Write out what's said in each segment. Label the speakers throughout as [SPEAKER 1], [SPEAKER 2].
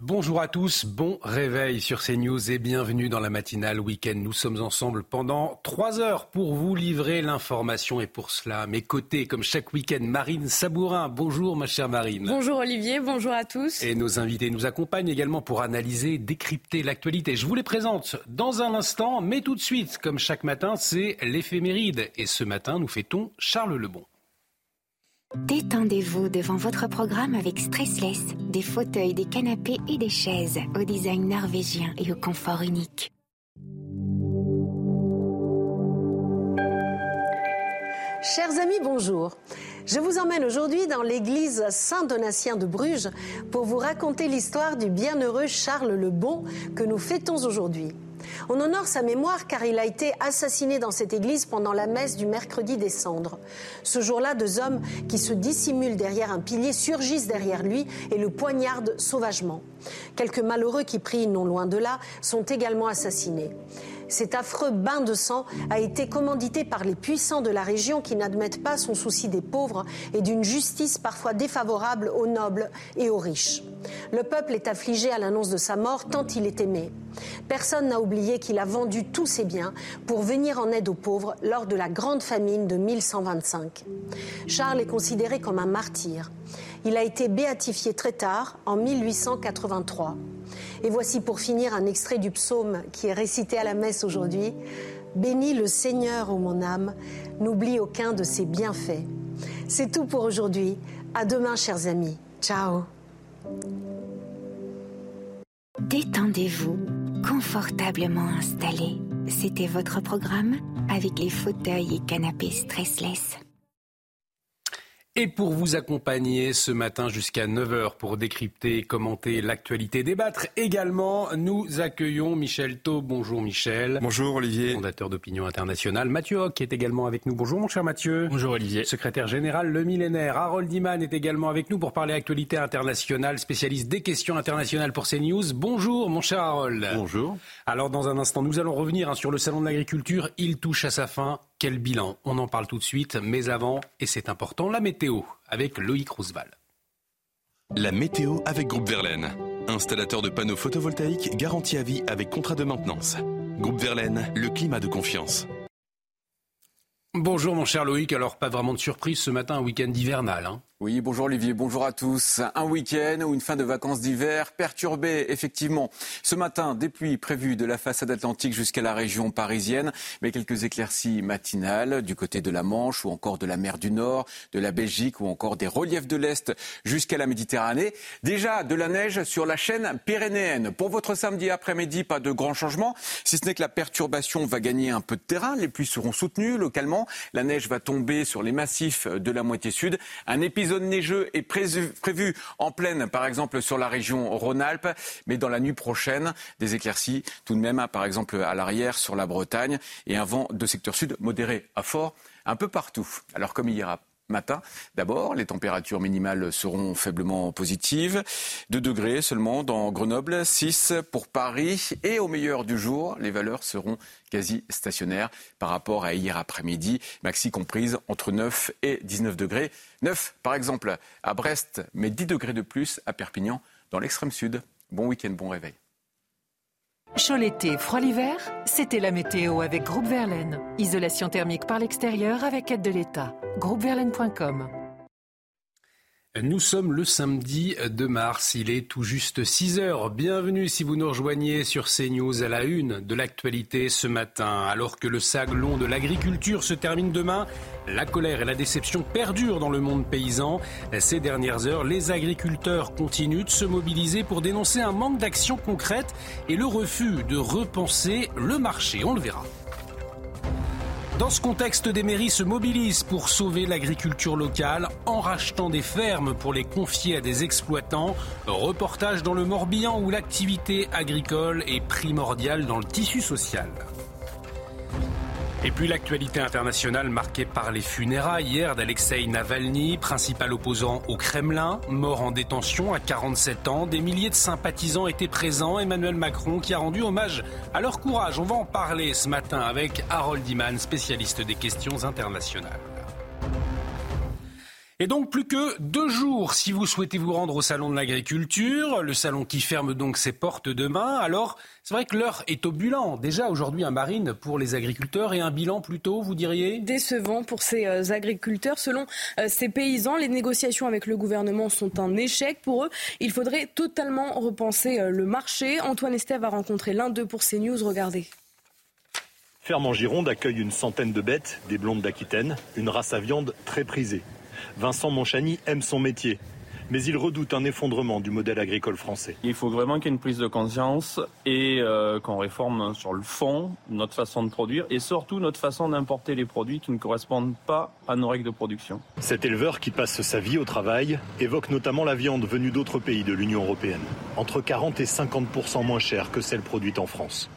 [SPEAKER 1] Bonjour à tous, bon réveil sur CNews et bienvenue dans la matinale week-end. Nous sommes ensemble pendant trois heures pour vous livrer l'information et pour cela, à mes côtés, comme chaque week-end, Marine Sabourin. Bonjour ma chère Marine.
[SPEAKER 2] Bonjour Olivier, bonjour à tous.
[SPEAKER 1] Et nos invités nous accompagnent également pour analyser, décrypter l'actualité. Je vous les présente dans un instant, mais tout de suite, comme chaque matin, c'est l'éphéméride. Et ce matin, nous fêtons Charles Lebon.
[SPEAKER 3] Détendez-vous devant votre programme avec Stressless, des fauteuils, des canapés et des chaises au design norvégien et au confort unique.
[SPEAKER 4] Chers amis, bonjour. Je vous emmène aujourd'hui dans l'église Saint-Donatien de Bruges pour vous raconter l'histoire du bienheureux Charles le Bon que nous fêtons aujourd'hui. On honore sa mémoire car il a été assassiné dans cette église pendant la messe du mercredi des cendres. Ce jour-là, deux hommes qui se dissimulent derrière un pilier surgissent derrière lui et le poignardent sauvagement. Quelques malheureux qui prient non loin de là sont également assassinés. Cet affreux bain de sang a été commandité par les puissants de la région qui n'admettent pas son souci des pauvres et d'une justice parfois défavorable aux nobles et aux riches. Le peuple est affligé à l'annonce de sa mort tant il est aimé. Personne n'a oublié qu'il a vendu tous ses biens pour venir en aide aux pauvres lors de la grande famine de 1125. Charles est considéré comme un martyr. Il a été béatifié très tard, en 1883. Et voici pour finir un extrait du psaume qui est récité à la messe aujourd'hui. Bénis le Seigneur, ô mon âme, n'oublie aucun de ses bienfaits. C'est tout pour aujourd'hui. À demain, chers amis. Ciao.
[SPEAKER 3] Détendez-vous, confortablement installé. C'était votre programme avec les fauteuils et canapés stressless.
[SPEAKER 1] Et pour vous accompagner ce matin jusqu'à 9h pour décrypter, commenter l'actualité, débattre également, nous accueillons Michel Taub. Bonjour Michel.
[SPEAKER 5] Bonjour Olivier.
[SPEAKER 1] Fondateur d'Opinion Internationale. Mathieu Hoc est également avec nous. Bonjour mon cher Mathieu.
[SPEAKER 5] Bonjour Olivier.
[SPEAKER 1] Secrétaire général Le Millénaire. Harold Iman est également avec nous pour parler actualité internationale, spécialiste des questions internationales pour CNews. Bonjour mon cher Harold.
[SPEAKER 5] Bonjour.
[SPEAKER 1] Alors dans un instant, nous allons revenir hein, sur le Salon de l'Agriculture. Il touche à sa fin. Quel bilan On en parle tout de suite, mais avant, et c'est important, la météo avec Loïc Roosevelt.
[SPEAKER 6] La météo avec Groupe Verlaine. Installateur de panneaux photovoltaïques garantie à vie avec contrat de maintenance. Groupe Verlaine, le climat de confiance.
[SPEAKER 1] Bonjour mon cher Loïc, alors pas vraiment de surprise ce matin, un week-end hivernal. Hein
[SPEAKER 7] oui, bonjour Olivier, bonjour à tous. Un week-end ou une fin de vacances d'hiver perturbée, effectivement. Ce matin, des pluies prévues de la façade atlantique jusqu'à la région parisienne, mais quelques éclaircies matinales du côté de la Manche ou encore de la mer du Nord, de la Belgique ou encore des reliefs de l'Est jusqu'à la Méditerranée. Déjà de la neige sur la chaîne pyrénéenne. Pour votre samedi après-midi, pas de grands changements, si ce n'est que la perturbation va gagner un peu de terrain. Les pluies seront soutenues localement. La neige va tomber sur les massifs de la moitié sud. Un épisode zone neigeux est prévu en pleine, par exemple sur la région Rhône-Alpes, mais dans la nuit prochaine, des éclaircies tout de même, par exemple à l'arrière sur la Bretagne, et un vent de secteur sud modéré à fort un peu partout. Alors comme hier matin. D'abord, les températures minimales seront faiblement positives. 2 degrés seulement dans Grenoble, 6 pour Paris. Et au meilleur du jour, les valeurs seront quasi stationnaires par rapport à hier après-midi. Maxi comprise entre 9 et 19 degrés. 9 par exemple à Brest, mais 10 degrés de plus à Perpignan dans l'extrême sud. Bon week-end, bon réveil.
[SPEAKER 8] Chaud l'été, froid l'hiver, c'était la météo avec Groupe Verlaine. Isolation thermique par l'extérieur avec aide de l'État. Groupeverlaine.com
[SPEAKER 1] nous sommes le samedi de mars, il est tout juste 6 heures. Bienvenue si vous nous rejoignez sur CNews à la une de l'actualité ce matin. Alors que le saglon de l'agriculture se termine demain, la colère et la déception perdurent dans le monde paysan. Ces dernières heures, les agriculteurs continuent de se mobiliser pour dénoncer un manque d'action concrète et le refus de repenser le marché. On le verra. Dans ce contexte, des mairies se mobilisent pour sauver l'agriculture locale en rachetant des fermes pour les confier à des exploitants. Reportage dans le Morbihan où l'activité agricole est primordiale dans le tissu social. Et puis l'actualité internationale marquée par les funérailles hier d'Alexei Navalny, principal opposant au Kremlin, mort en détention à 47 ans. Des milliers de sympathisants étaient présents. Emmanuel Macron qui a rendu hommage à leur courage. On va en parler ce matin avec Harold Iman, spécialiste des questions internationales. Et donc plus que deux jours si vous souhaitez vous rendre au salon de l'agriculture, le salon qui ferme donc ses portes demain. Alors c'est vrai que l'heure est au bilan. Déjà aujourd'hui un marine pour les agriculteurs et un bilan plutôt, vous diriez?
[SPEAKER 2] Décevant pour ces euh, agriculteurs. Selon euh, ces paysans, les négociations avec le gouvernement sont un échec. Pour eux, il faudrait totalement repenser euh, le marché. Antoine Estève a rencontré l'un d'eux pour CNews. Regardez.
[SPEAKER 9] Ferme en Gironde accueille une centaine de bêtes, des blondes d'Aquitaine, une race à viande très prisée. Vincent Monchani aime son métier, mais il redoute un effondrement du modèle agricole français.
[SPEAKER 10] Il faut vraiment qu'il y ait une prise de conscience et euh, qu'on réforme sur le fond notre façon de produire et surtout notre façon d'importer les produits qui ne correspondent pas à nos règles de production.
[SPEAKER 9] Cet éleveur qui passe sa vie au travail évoque notamment la viande venue d'autres pays de l'Union européenne, entre 40 et 50% moins chère que celle produite en France.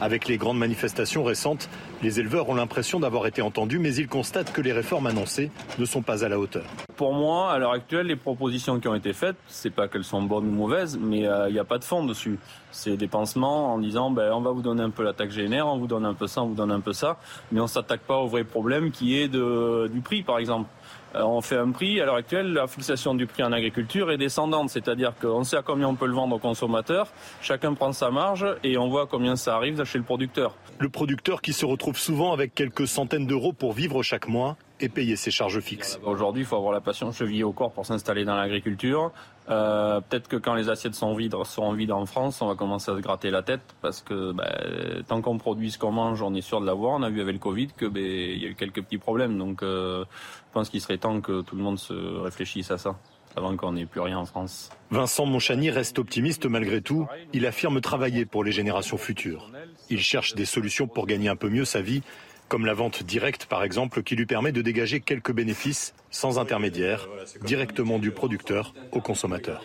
[SPEAKER 9] Avec les grandes manifestations récentes, les éleveurs ont l'impression d'avoir été entendus, mais ils constatent que les réformes annoncées ne sont pas à la hauteur.
[SPEAKER 10] Pour moi, à l'heure actuelle, les propositions qui ont été faites, c'est pas qu'elles sont bonnes ou mauvaises, mais euh, il n'y a pas de fond dessus. C'est des pansements en disant ben, on va vous donner un peu la taxe GNR, on vous donne un peu ça, on vous donne un peu ça, mais on s'attaque pas au vrai problème qui est du prix, par exemple. Euh, on fait un prix. À l'heure actuelle, la fixation du prix en agriculture est descendante, c'est-à-dire qu'on sait à combien on peut le vendre aux consommateurs, chacun prend sa marge et on voit combien ça arrive chez le producteur.
[SPEAKER 9] Le producteur qui se retrouve souvent avec quelques centaines d'euros pour vivre chaque mois et payer ses charges fixes.
[SPEAKER 10] Aujourd'hui, il faut avoir la passion chevillée au corps pour s'installer dans l'agriculture. Euh, peut-être que quand les assiettes sont vides, seront vides en France, on va commencer à se gratter la tête parce que ben, tant qu'on produit ce qu'on mange, on est sûr de l'avoir. On a vu avec le Covid que ben, il y a eu quelques petits problèmes. Donc, euh, je pense qu'il serait temps que tout le monde se réfléchisse à ça avant qu'on n'ait plus rien en France.
[SPEAKER 9] Vincent Monchani reste optimiste malgré tout. Il affirme travailler pour les générations futures. Il cherche des solutions pour gagner un peu mieux sa vie comme la vente directe par exemple, qui lui permet de dégager quelques bénéfices sans intermédiaire, directement du producteur au consommateur.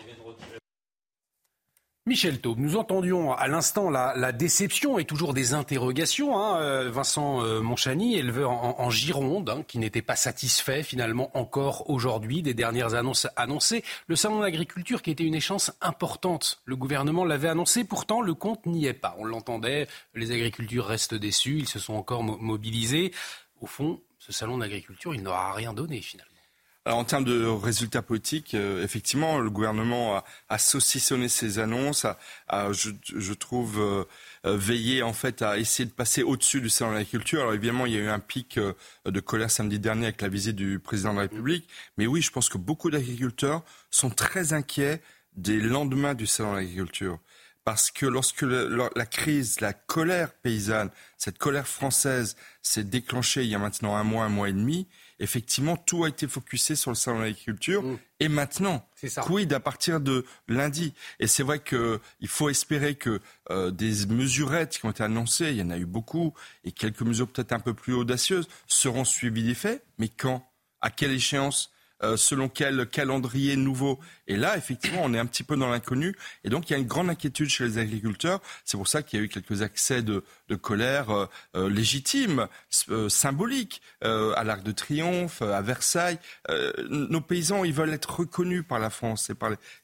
[SPEAKER 1] Michel Taube, nous entendions à l'instant la, déception et toujours des interrogations. Hein, euh, Vincent euh, Monchani, éleveur en, Gironde, hein, qui n'était pas satisfait finalement encore aujourd'hui des dernières annonces annoncées. Le salon de l'agriculture qui était une échéance importante. Le gouvernement l'avait annoncé, pourtant le compte n'y est pas. On l'entendait, les agriculteurs restent déçus, ils se sont encore mobilisés. Au fond, ce salon d'agriculture, il n'aura rien donné finalement
[SPEAKER 5] en termes de résultats politiques, euh, effectivement, le gouvernement a, saucissonné ses annonces, a, je, trouve, euh, euh, veillé en fait à essayer de passer au-dessus du salon de l'agriculture. Alors évidemment, il y a eu un pic de colère samedi dernier avec la visite du président de la République. Mais oui, je pense que beaucoup d'agriculteurs sont très inquiets des lendemains du salon de l'agriculture. Parce que lorsque la crise, la colère paysanne, cette colère française s'est déclenchée il y a maintenant un mois, un mois et demi, effectivement, tout a été focusé sur le salon de l'agriculture. Mm. Et maintenant, quid à partir de lundi? Et c'est vrai qu'il faut espérer que euh, des mesurettes qui ont été annoncées, il y en a eu beaucoup, et quelques mesures peut-être un peu plus audacieuses, seront suivies des faits. Mais quand? À quelle échéance? Euh, selon quel calendrier nouveau. Et là, effectivement, on est un petit peu dans l'inconnu. Et donc, il y a une grande inquiétude chez les agriculteurs. C'est pour ça qu'il y a eu quelques accès de, colère euh, euh, légitimes, symboliques, à l'Arc de Triomphe, à Versailles. nos paysans, ils veulent être reconnus par la France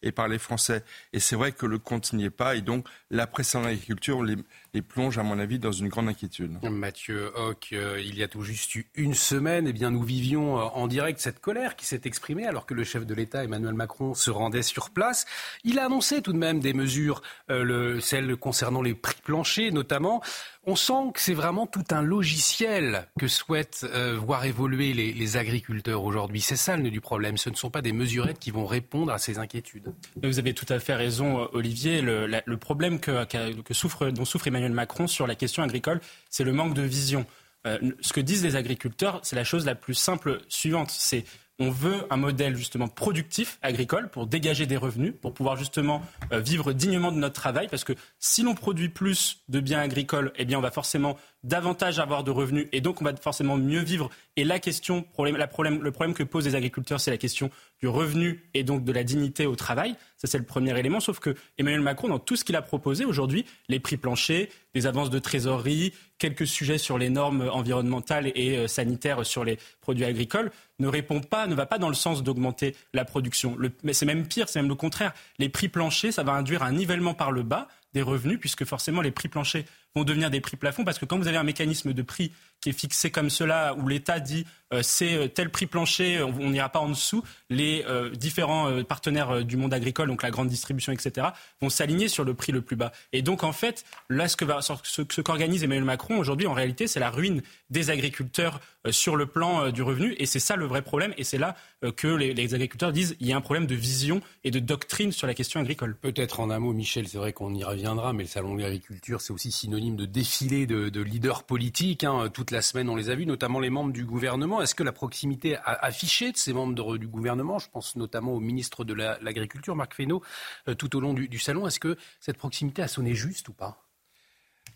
[SPEAKER 5] et par les, Français. Et c'est vrai que le compte n'y est pas. Et donc, la presse en agriculture, les, plonge, à mon avis, dans une grande inquiétude.
[SPEAKER 1] Mathieu Hoc, euh, il y a tout juste une semaine, eh bien, nous vivions euh, en direct cette colère qui s'est exprimée alors que le chef de l'État, Emmanuel Macron, se rendait sur place. Il a annoncé tout de même des mesures, euh, le, celles concernant les prix planchers notamment. On sent que c'est vraiment tout un logiciel que souhaitent euh, voir évoluer les, agriculteurs aujourd'hui. C'est ça le nœud du problème. Ce ne sont pas des mesurettes qui vont répondre à ces inquiétudes.
[SPEAKER 11] Vous avez tout à fait raison, euh, Olivier. Le, problème dont souffre Emmanuel Macron sur la question agricole, c'est le manque de vision. Ce que disent les agriculteurs, c'est la chose la plus simple suivante. C'est on veut un modèle justement productif agricole pour dégager des revenus, pour pouvoir justement euh, vivre dignement de notre travail, parce que si l'on produit plus de biens agricoles, eh bien on va forcément davantage avoir de revenus et donc on va forcément mieux vivre. Et la question, le problème que posent les agriculteurs, c'est la question du revenu et donc de la dignité au travail. Ça, c'est le premier élément. Sauf que Emmanuel Macron, dans tout ce qu'il a proposé aujourd'hui, les prix planchers, des avances de trésorerie, quelques sujets sur les normes environnementales et euh, sanitaires sur les produits agricoles, ne répond pas, ne va pas dans le sens d'augmenter la production. mais c'est même pire, c'est même le contraire. Les prix planchers, ça va induire un nivellement par le bas des revenus, puisque forcément les prix planchers vont devenir des prix plafonds, parce que quand vous avez un mécanisme de prix qui est fixé comme cela, où l'État dit c'est euh, tel prix plancher, on n'ira pas en dessous, les euh, différents partenaires du monde agricole, donc la grande distribution, etc., vont s'aligner sur le prix le plus bas. Et donc en fait, là, ce qu'organise Emmanuel Macron aujourd'hui, en réalité, c'est la ruine des agriculteurs sur le plan du revenu, et c'est ça le vrai problème, et c'est là que les, agriculteurs disent il y a un problème de vision et de doctrine sur la question agricole.
[SPEAKER 1] Peut-être en un mot, Michel, c'est vrai qu'on y reviendra, mais le salon de l'agriculture, c'est aussi synonyme de défilé de, de leaders politiques. Hein, la semaine, on les a vus, notamment les membres du gouvernement. Est-ce que la proximité affichée de ces membres du gouvernement, je pense notamment au ministre de l'Agriculture, Marc Fesneau, euh, tout au long du salon, est-ce que cette proximité a sonné juste ou pas?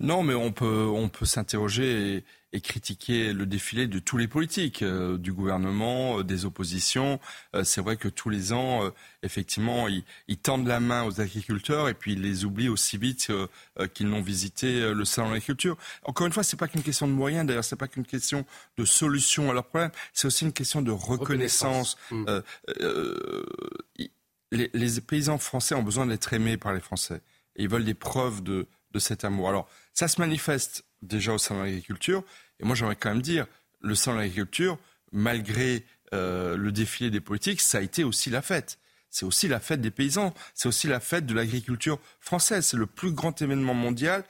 [SPEAKER 5] Non, mais on peut, on peut s'interroger et, critiquer le défilé de tous les politiques, euh, du gouvernement, euh, des oppositions. Euh, c'est vrai que tous les ans, effectivement, ils, tendent la main aux agriculteurs et puis ils les oublient aussi vite qu'ils n'ont visité le salon de l'agriculture. Encore une fois, c'est pas qu'une question de moyens. D'ailleurs, c'est pas qu'une question de solution à leurs problèmes. C'est aussi une question de reconnaissance. Mmh. Les, les paysans français ont besoin d'être aimés par les Français. Et ils veulent des preuves de, cet amour. Alors, ça se manifeste déjà au sein de l'agriculture. Et moi, j'aimerais quand même dire, le sein de l'agriculture, malgré euh, le défilé des politiques, ça a été aussi la fête. C'est aussi la fête des paysans. C'est aussi la fête de l'agriculture française. C'est le plus grand événement mondial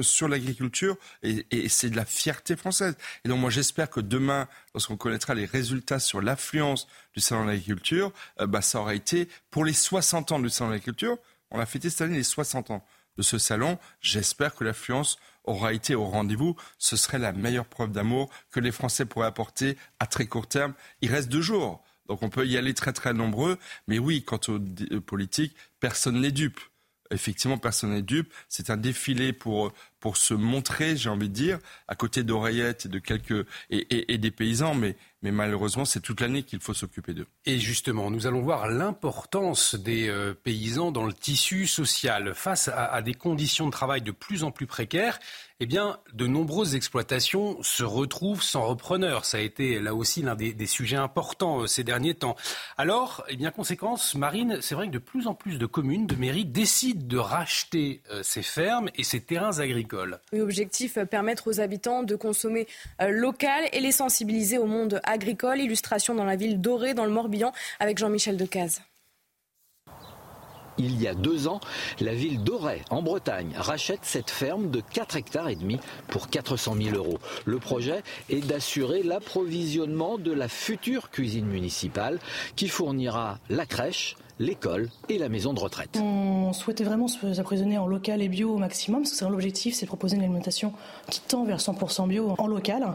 [SPEAKER 5] sur l'agriculture et, c'est de la fierté française. Et donc moi j'espère que demain, lorsqu'on connaîtra les résultats sur l'affluence du salon de l'agriculture, euh, bah, ça aura été pour les 60 ans du salon de l'agriculture. On a fêté cette année les 60 ans de ce salon. J'espère que l'affluence aura été au rendez-vous. Ce serait la meilleure preuve d'amour que les Français pourraient apporter à très court terme. Il reste deux jours. Donc on peut y aller très très nombreux. Mais oui, quant aux politiques, personne n'est dupe. Effectivement, personne n'est dupe. C'est un défilé pour, pour se montrer, j'ai envie de dire, à côté d'oreillettes et de quelques et, et des paysans, mais mais malheureusement, c'est toute l'année qu'il faut s'occuper d'eux.
[SPEAKER 1] Et justement, nous allons voir l'importance des euh, paysans dans le tissu social. Face à, des conditions de travail de plus en plus précaires, eh bien, de nombreuses exploitations se retrouvent sans repreneur. Ça a été là aussi l'un des, sujets importants euh, ces derniers temps. Alors, eh conséquence, Marine, c'est vrai que de plus en plus de communes, de mairies décident de racheter euh, ces fermes et ces terrains agricoles.
[SPEAKER 2] objectif, permettre aux habitants de consommer local et les sensibiliser au monde agricole. Illustration dans la ville dorée, dans le Morbihan, avec Jean-Michel Decaze.
[SPEAKER 12] Il y a deux ans, la ville d'Auray, en Bretagne, rachète cette ferme de 4 hectares et demi pour 400 000 euros. Le projet est d'assurer l'approvisionnement de la future cuisine municipale qui fournira la crèche, l'école et la maison de retraite.
[SPEAKER 13] On souhaitait vraiment se approvisionner en local et bio au maximum, parce que l'objectif, c'est de proposer une alimentation qui tend vers 100% bio en local.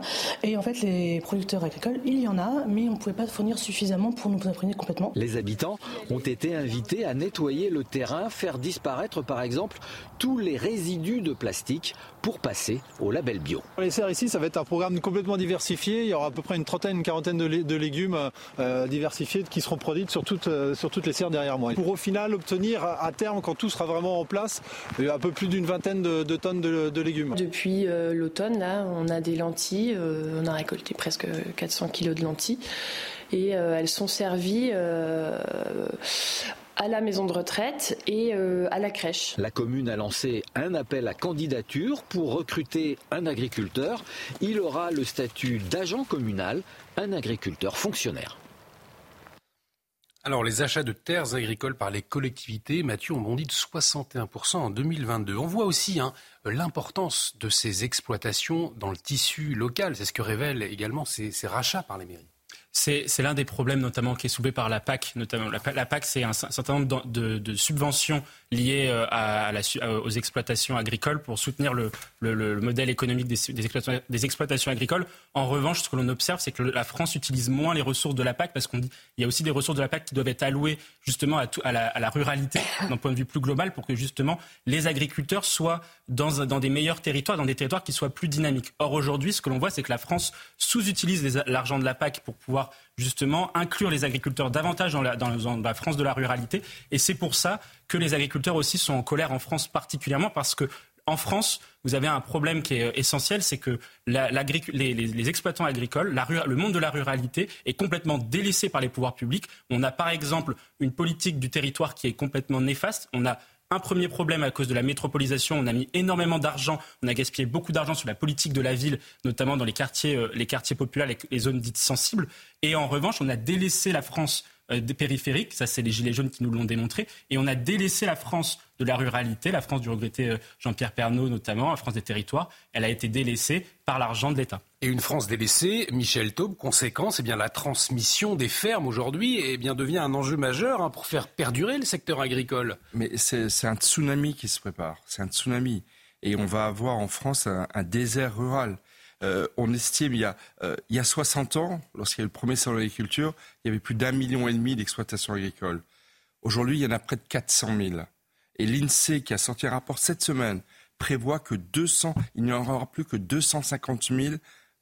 [SPEAKER 13] Et en fait, les producteurs agricoles, il y en a, mais on ne pouvait pas fournir suffisamment pour nous approvisionner complètement.
[SPEAKER 12] Les habitants ont été invités à nettoyer le terrain, faire disparaître par exemple tous les résidus de plastique pour passer au label bio.
[SPEAKER 14] Les serres ici, ça va être un programme complètement diversifié. Il y aura à peu près une trentaine, une quarantaine de, légumes euh, diversifiés qui seront produits sur toutes, euh, sur toutes les serres derrière moi. Pour au final obtenir à terme, quand tout sera vraiment en place, un peu plus d'une vingtaine de, tonnes de, légumes.
[SPEAKER 15] Depuis euh, l'automne, là, on a des lentilles. on a récolté presque 400 kilos de lentilles et elles sont servies à la maison de retraite et euh, à la crèche.
[SPEAKER 12] La commune a lancé un appel à candidature pour recruter un agriculteur. Il aura le statut d'agent communal, un agriculteur fonctionnaire.
[SPEAKER 1] Alors, les achats de terres agricoles par les collectivités, Mathieu, ont bondi de 61% en 2022. On voit aussi hein, l'importance de ces exploitations dans le tissu local. C'est ce que révèlent également ces rachats par les mairies.
[SPEAKER 11] C'est l'un des problèmes notamment qui est soulevé par la PAC. Notamment. La, PAC, c'est un, certain nombre de, subventions liées euh, la, aux exploitations agricoles pour soutenir le, le, modèle économique des, exploitations, agricoles. En revanche, ce que l'on observe, c'est que la France utilise moins les ressources de la PAC parce qu'on dit y a aussi des ressources de la PAC qui doivent être allouées justement à, à, la, à la, ruralité d'un point de vue plus global pour que justement les agriculteurs soient dans, dans des meilleurs territoires, dans des territoires qui soient plus dynamiques. Or aujourd'hui, ce que l'on voit, c'est que la France sous-utilise l'argent de la PAC pour pouvoir justement inclure les agriculteurs davantage dans la, France de la ruralité. Et c'est pour ça que les agriculteurs aussi sont en colère en France particulièrement parce que en France, vous avez un problème qui est euh, essentiel, c'est que les, exploitants agricoles, le monde de la ruralité est complètement délaissé par les pouvoirs publics. On a par exemple une politique du territoire qui est complètement néfaste. On a un premier problème à cause de la métropolisation. On a mis énormément d'argent, on a gaspillé beaucoup d'argent sur la politique de la ville, notamment dans les quartiers, euh, les quartiers populaires, les, zones dites sensibles. Et en revanche, on a délaissé la France des périphériques, ça c'est les Gilets jaunes qui nous l'ont démontré, et on a délaissé la France de la ruralité, la France du regretté euh, Jean-Pierre Pernaud notamment, la France des territoires, elle a été délaissée par l'argent de l'État.
[SPEAKER 1] Et une France délaissée, Michel Taube, conséquence, eh bien, la transmission des fermes aujourd'hui eh bien, devient un enjeu majeur hein, pour faire perdurer le secteur agricole.
[SPEAKER 5] Mais c'est un tsunami qui se prépare, c'est un tsunami. Et on va avoir en France un, désert rural. Euh, on estime, il y, a, euh, il y a 60 ans, lorsqu'il y a eu le premier salon de l'agriculture, il y avait plus d'un million et demi d'exploitations agricoles. Aujourd'hui, il y en a près de 400 000. Et l'INSEE, qui a sorti un rapport cette semaine, prévoit que 200, il n'y en aura plus que 250 000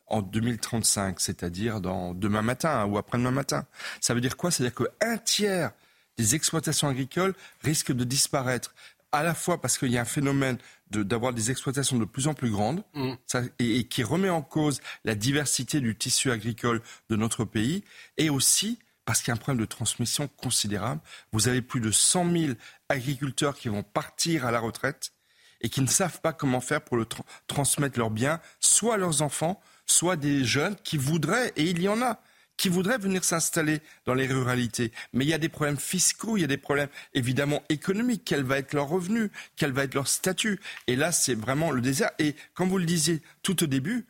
[SPEAKER 5] en 2035, c'est-à-dire dans demain matin ou après-demain matin. Ça veut dire quoi? C'est-à-dire qu'un tiers des exploitations agricoles risquent de disparaître, à la fois parce qu'il y a un phénomène d'avoir des exploitations de plus en plus grandes mm. et, qui remet en cause la diversité du tissu agricole de notre pays, et aussi parce qu'il y a un problème de transmission considérable. Vous avez plus de 100 000 agriculteurs qui vont partir à la retraite et qui ne savent pas comment faire pour le transmettre leurs biens, soit à leurs enfants, soit des jeunes qui voudraient, et il y en a, qui voudraient venir s'installer dans les ruralités. Mais il y a des problèmes fiscaux, il y a des problèmes évidemment économiques. Quel va être leur revenu? Quel va être leur statut? Et là, c'est vraiment le désert. Et comme vous le disiez tout au début,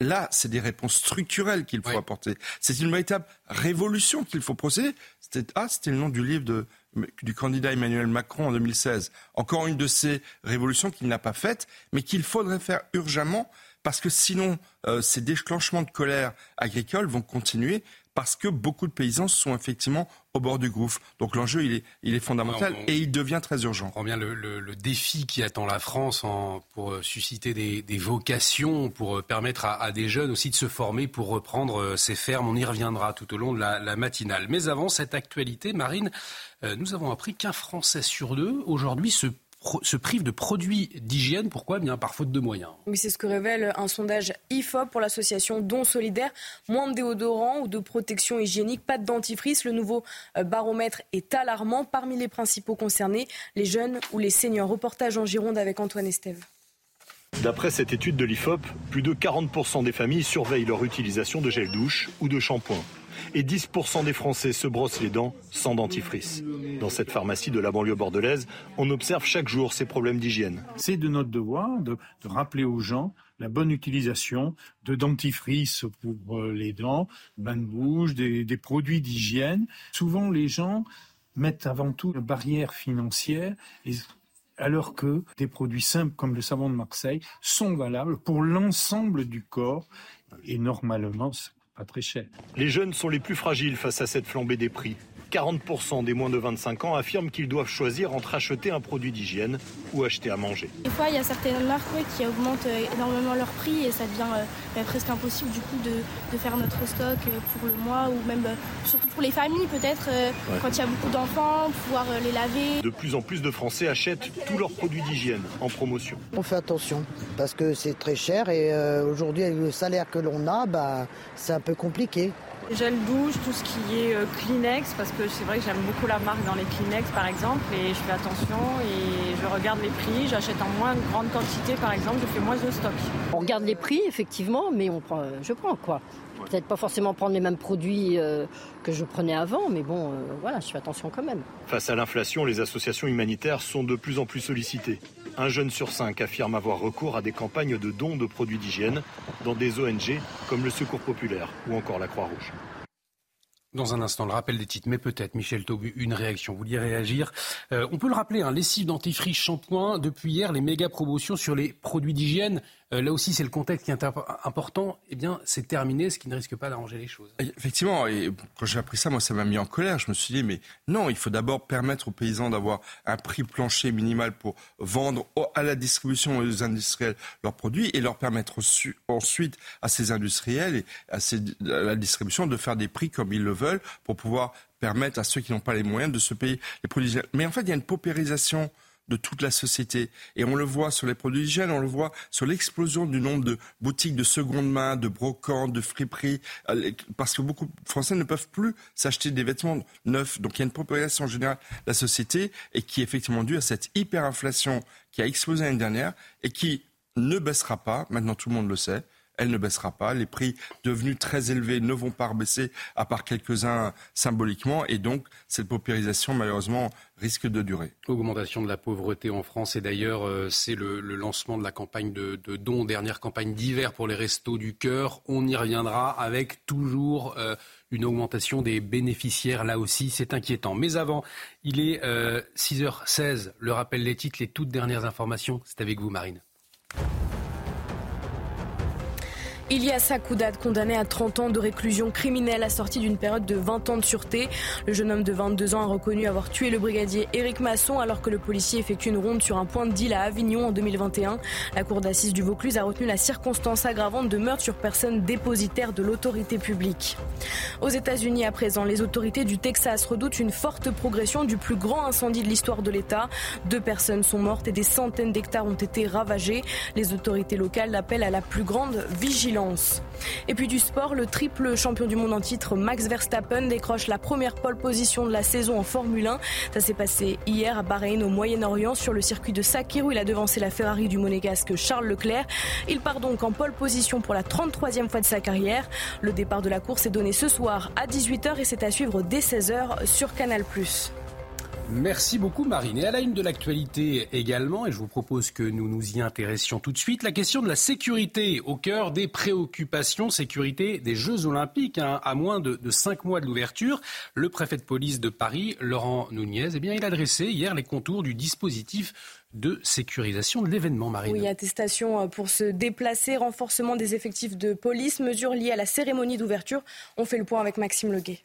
[SPEAKER 5] Là, c'est des réponses structurelles qu'il faut apporter. C'est une véritable révolution qu'il faut procéder. C'était, ah, c'était le nom du livre de, du candidat Emmanuel Macron en 2016. Encore une de ces révolutions qu'il n'a pas faites, mais qu'il faudrait faire urgemment parce que sinon, euh, ces déclenchements de colère agricole vont continuer parce que beaucoup de paysans sont effectivement au bord du gouffre. Donc l'enjeu, il est, il est fondamental et il devient très urgent.
[SPEAKER 1] On revient le, le, défi qui attend la France en, pour euh, susciter des, des, vocations, pour euh, permettre à, à, des jeunes aussi de se former pour reprendre ces fermes. On y reviendra tout au long de la, la matinale. Mais avant cette actualité, Marine, nous avons appris qu'un Français sur deux aujourd'hui se se privent de produits d'hygiène. Pourquoi? Eh Bien par faute de moyens.
[SPEAKER 2] Oui, c'est ce que révèle un sondage IFOP pour l'association Don Solidaire. Moins de déodorants ou de protection hygiénique, pas de dentifrice. Le nouveau euh, baromètre est alarmant. Parmi les principaux concernés, les jeunes ou les seniors. Reportage en Gironde avec Antoine Estève.
[SPEAKER 9] D'après cette étude de l'IFOP, plus de 40% des familles surveillent leur utilisation de gel douche ou de shampoing et 10% des Français se brossent les dents sans dentifrice. Dans cette pharmacie de la banlieue bordelaise, on observe chaque jour ces problèmes d'hygiène.
[SPEAKER 16] C'est de notre devoir de, rappeler aux gens la bonne utilisation de dentifrice pour euh, les dents, bain de bouche, des, des produits d'hygiène. Souvent, les gens mettent avant tout une barrière financière alors que des produits simples comme le savon de Marseille sont valables pour l'ensemble du corps et normalement
[SPEAKER 9] Les jeunes sont les plus fragiles face à cette flambée des prix. 40% des moins de 25 ans affirment qu'ils doivent choisir entre acheter un produit d'hygiène ou acheter à manger.
[SPEAKER 17] Des fois, il y a certaines marques qui augmentent euh, énormément leur prix et ça devient euh, bah, presque impossible du coup de, faire notre stock euh, pour le mois ou même surtout pour les familles peut-être quand il y a beaucoup d'enfants, pouvoir les laver.
[SPEAKER 9] De plus en plus de Français achètent tous leurs produits d'hygiène en promotion.
[SPEAKER 18] On fait attention parce que c'est très cher et aujourd'hui avec le salaire que l'on a, bah, c'est un peu compliqué.
[SPEAKER 19] Gel douche, tout ce qui est euh, Kleenex, parce que c'est vrai que j'aime beaucoup la marque dans les Kleenex par exemple, et je fais attention et je regarde les prix, j'achète en moins grande quantité par exemple, je fais moins de stock.
[SPEAKER 20] On regarde les prix effectivement, mais on prend, je prends quoi. Peut-être pas forcément prendre les mêmes produits euh, que je prenais avant, mais bon, euh, voilà, je fais attention quand même.
[SPEAKER 9] Face à l'inflation, les associations humanitaires sont de plus en plus sollicitées. Un jeune sur cinq affirme avoir recours à des campagnes de dons de produits d'hygiène dans des ONG comme le Secours Populaire ou encore la Croix-Rouge.
[SPEAKER 1] Dans un instant, le rappel des titres, mais peut-être, Michel Taubu, une réaction. Vous vouliez réagir euh, On peut le rappeler, hein, lessive, dentifrice, shampoing. Depuis hier, les méga promotions sur les produits d'hygiène euh, là aussi, c'est le contexte qui est important. Eh bien, c'est terminé, ce qui ne risque pas d'arranger les choses.
[SPEAKER 5] Effectivement, et quand j'ai appris ça, moi, ça m'a mis en colère. Je me suis dit, mais non, il faut d'abord permettre aux paysans d'avoir un prix plancher minimal pour vendre à la distribution aux industriels leurs produits et leur permettre ensuite à ces industriels et à, la distribution de faire des prix comme ils le veulent pour pouvoir permettre à ceux qui n'ont pas les moyens de se payer les produits. Mais en fait, il y a une paupérisation de toute la société. Et on le voit sur les produits d'hygiène, on le voit sur l'explosion du nombre de boutiques de seconde main, de brocantes, de friperies, euh, parce que beaucoup de Français ne peuvent plus s'acheter des vêtements neufs. Donc il y a une propagation générale de la société et qui est effectivement due à cette hyperinflation qui a explosé l'année dernière et qui ne baissera pas, maintenant tout le monde le sait, elle ne baissera pas. Les prix devenus très élevés ne vont pas baisser, à part quelques-uns symboliquement. Et donc, cette paupérisation, malheureusement, risque de durer.
[SPEAKER 1] Augmentation de la pauvreté en France. Et d'ailleurs, euh, c'est le, lancement de la campagne de, dons, dernière campagne d'hiver pour les restos du cœur. On y reviendra avec toujours... Euh, une augmentation des bénéficiaires. Là aussi, c'est inquiétant. Mais avant, il est 6h16. Euh, le rappel des titres, les toutes dernières informations, c'est avec vous, Marine.
[SPEAKER 2] Ilias Akoudad, condamné à 30 ans de réclusion criminelle assorti d'une période de 20 ans de sûreté. Le jeune homme de 22 ans a reconnu avoir tué le brigadier Éric Masson alors que le policier effectue une ronde sur un point de deal à Avignon en 2021. La cour d'assises du Vaucluse a retenu la circonstance aggravante de meurtre sur personne dépositaire de l'autorité publique. Aux États-Unis à présent, les autorités du Texas redoutent une forte progression du plus grand incendie de l'histoire de l'État. Deux personnes sont mortes et des centaines d'hectares ont été ravagés. Les autorités locales appellent à la plus grande vigilance. Et puis du sport, le triple champion du monde en titre Max Verstappen décroche la première pole position de la saison en Formule 1. Ça s'est passé hier à Bahreïn au Moyen-Orient sur le circuit de Sakir où il a devancé la Ferrari du monégasque Charles Leclerc. Il part donc en pole position pour la 33e fois de sa carrière. Le départ de la course est donné ce soir à 18h et c'est à suivre dès 16h sur Canal+.
[SPEAKER 1] Merci beaucoup Marine. Et à la une de l'actualité également, et je vous propose que nous nous y intéressions tout de suite, la question de la sécurité au cœur des préoccupations, sécurité des Jeux Olympiques. Hein. à moins de, cinq mois de l'ouverture, le préfet de police de Paris, Laurent Nunez, eh bien, il a dressé hier les contours du dispositif de sécurisation de l'événement, Marine.
[SPEAKER 2] Oui, attestation euh, pour se déplacer, renforcement des effectifs de police, mesures liées à la cérémonie d'ouverture. On fait le point avec Maxime Leguet.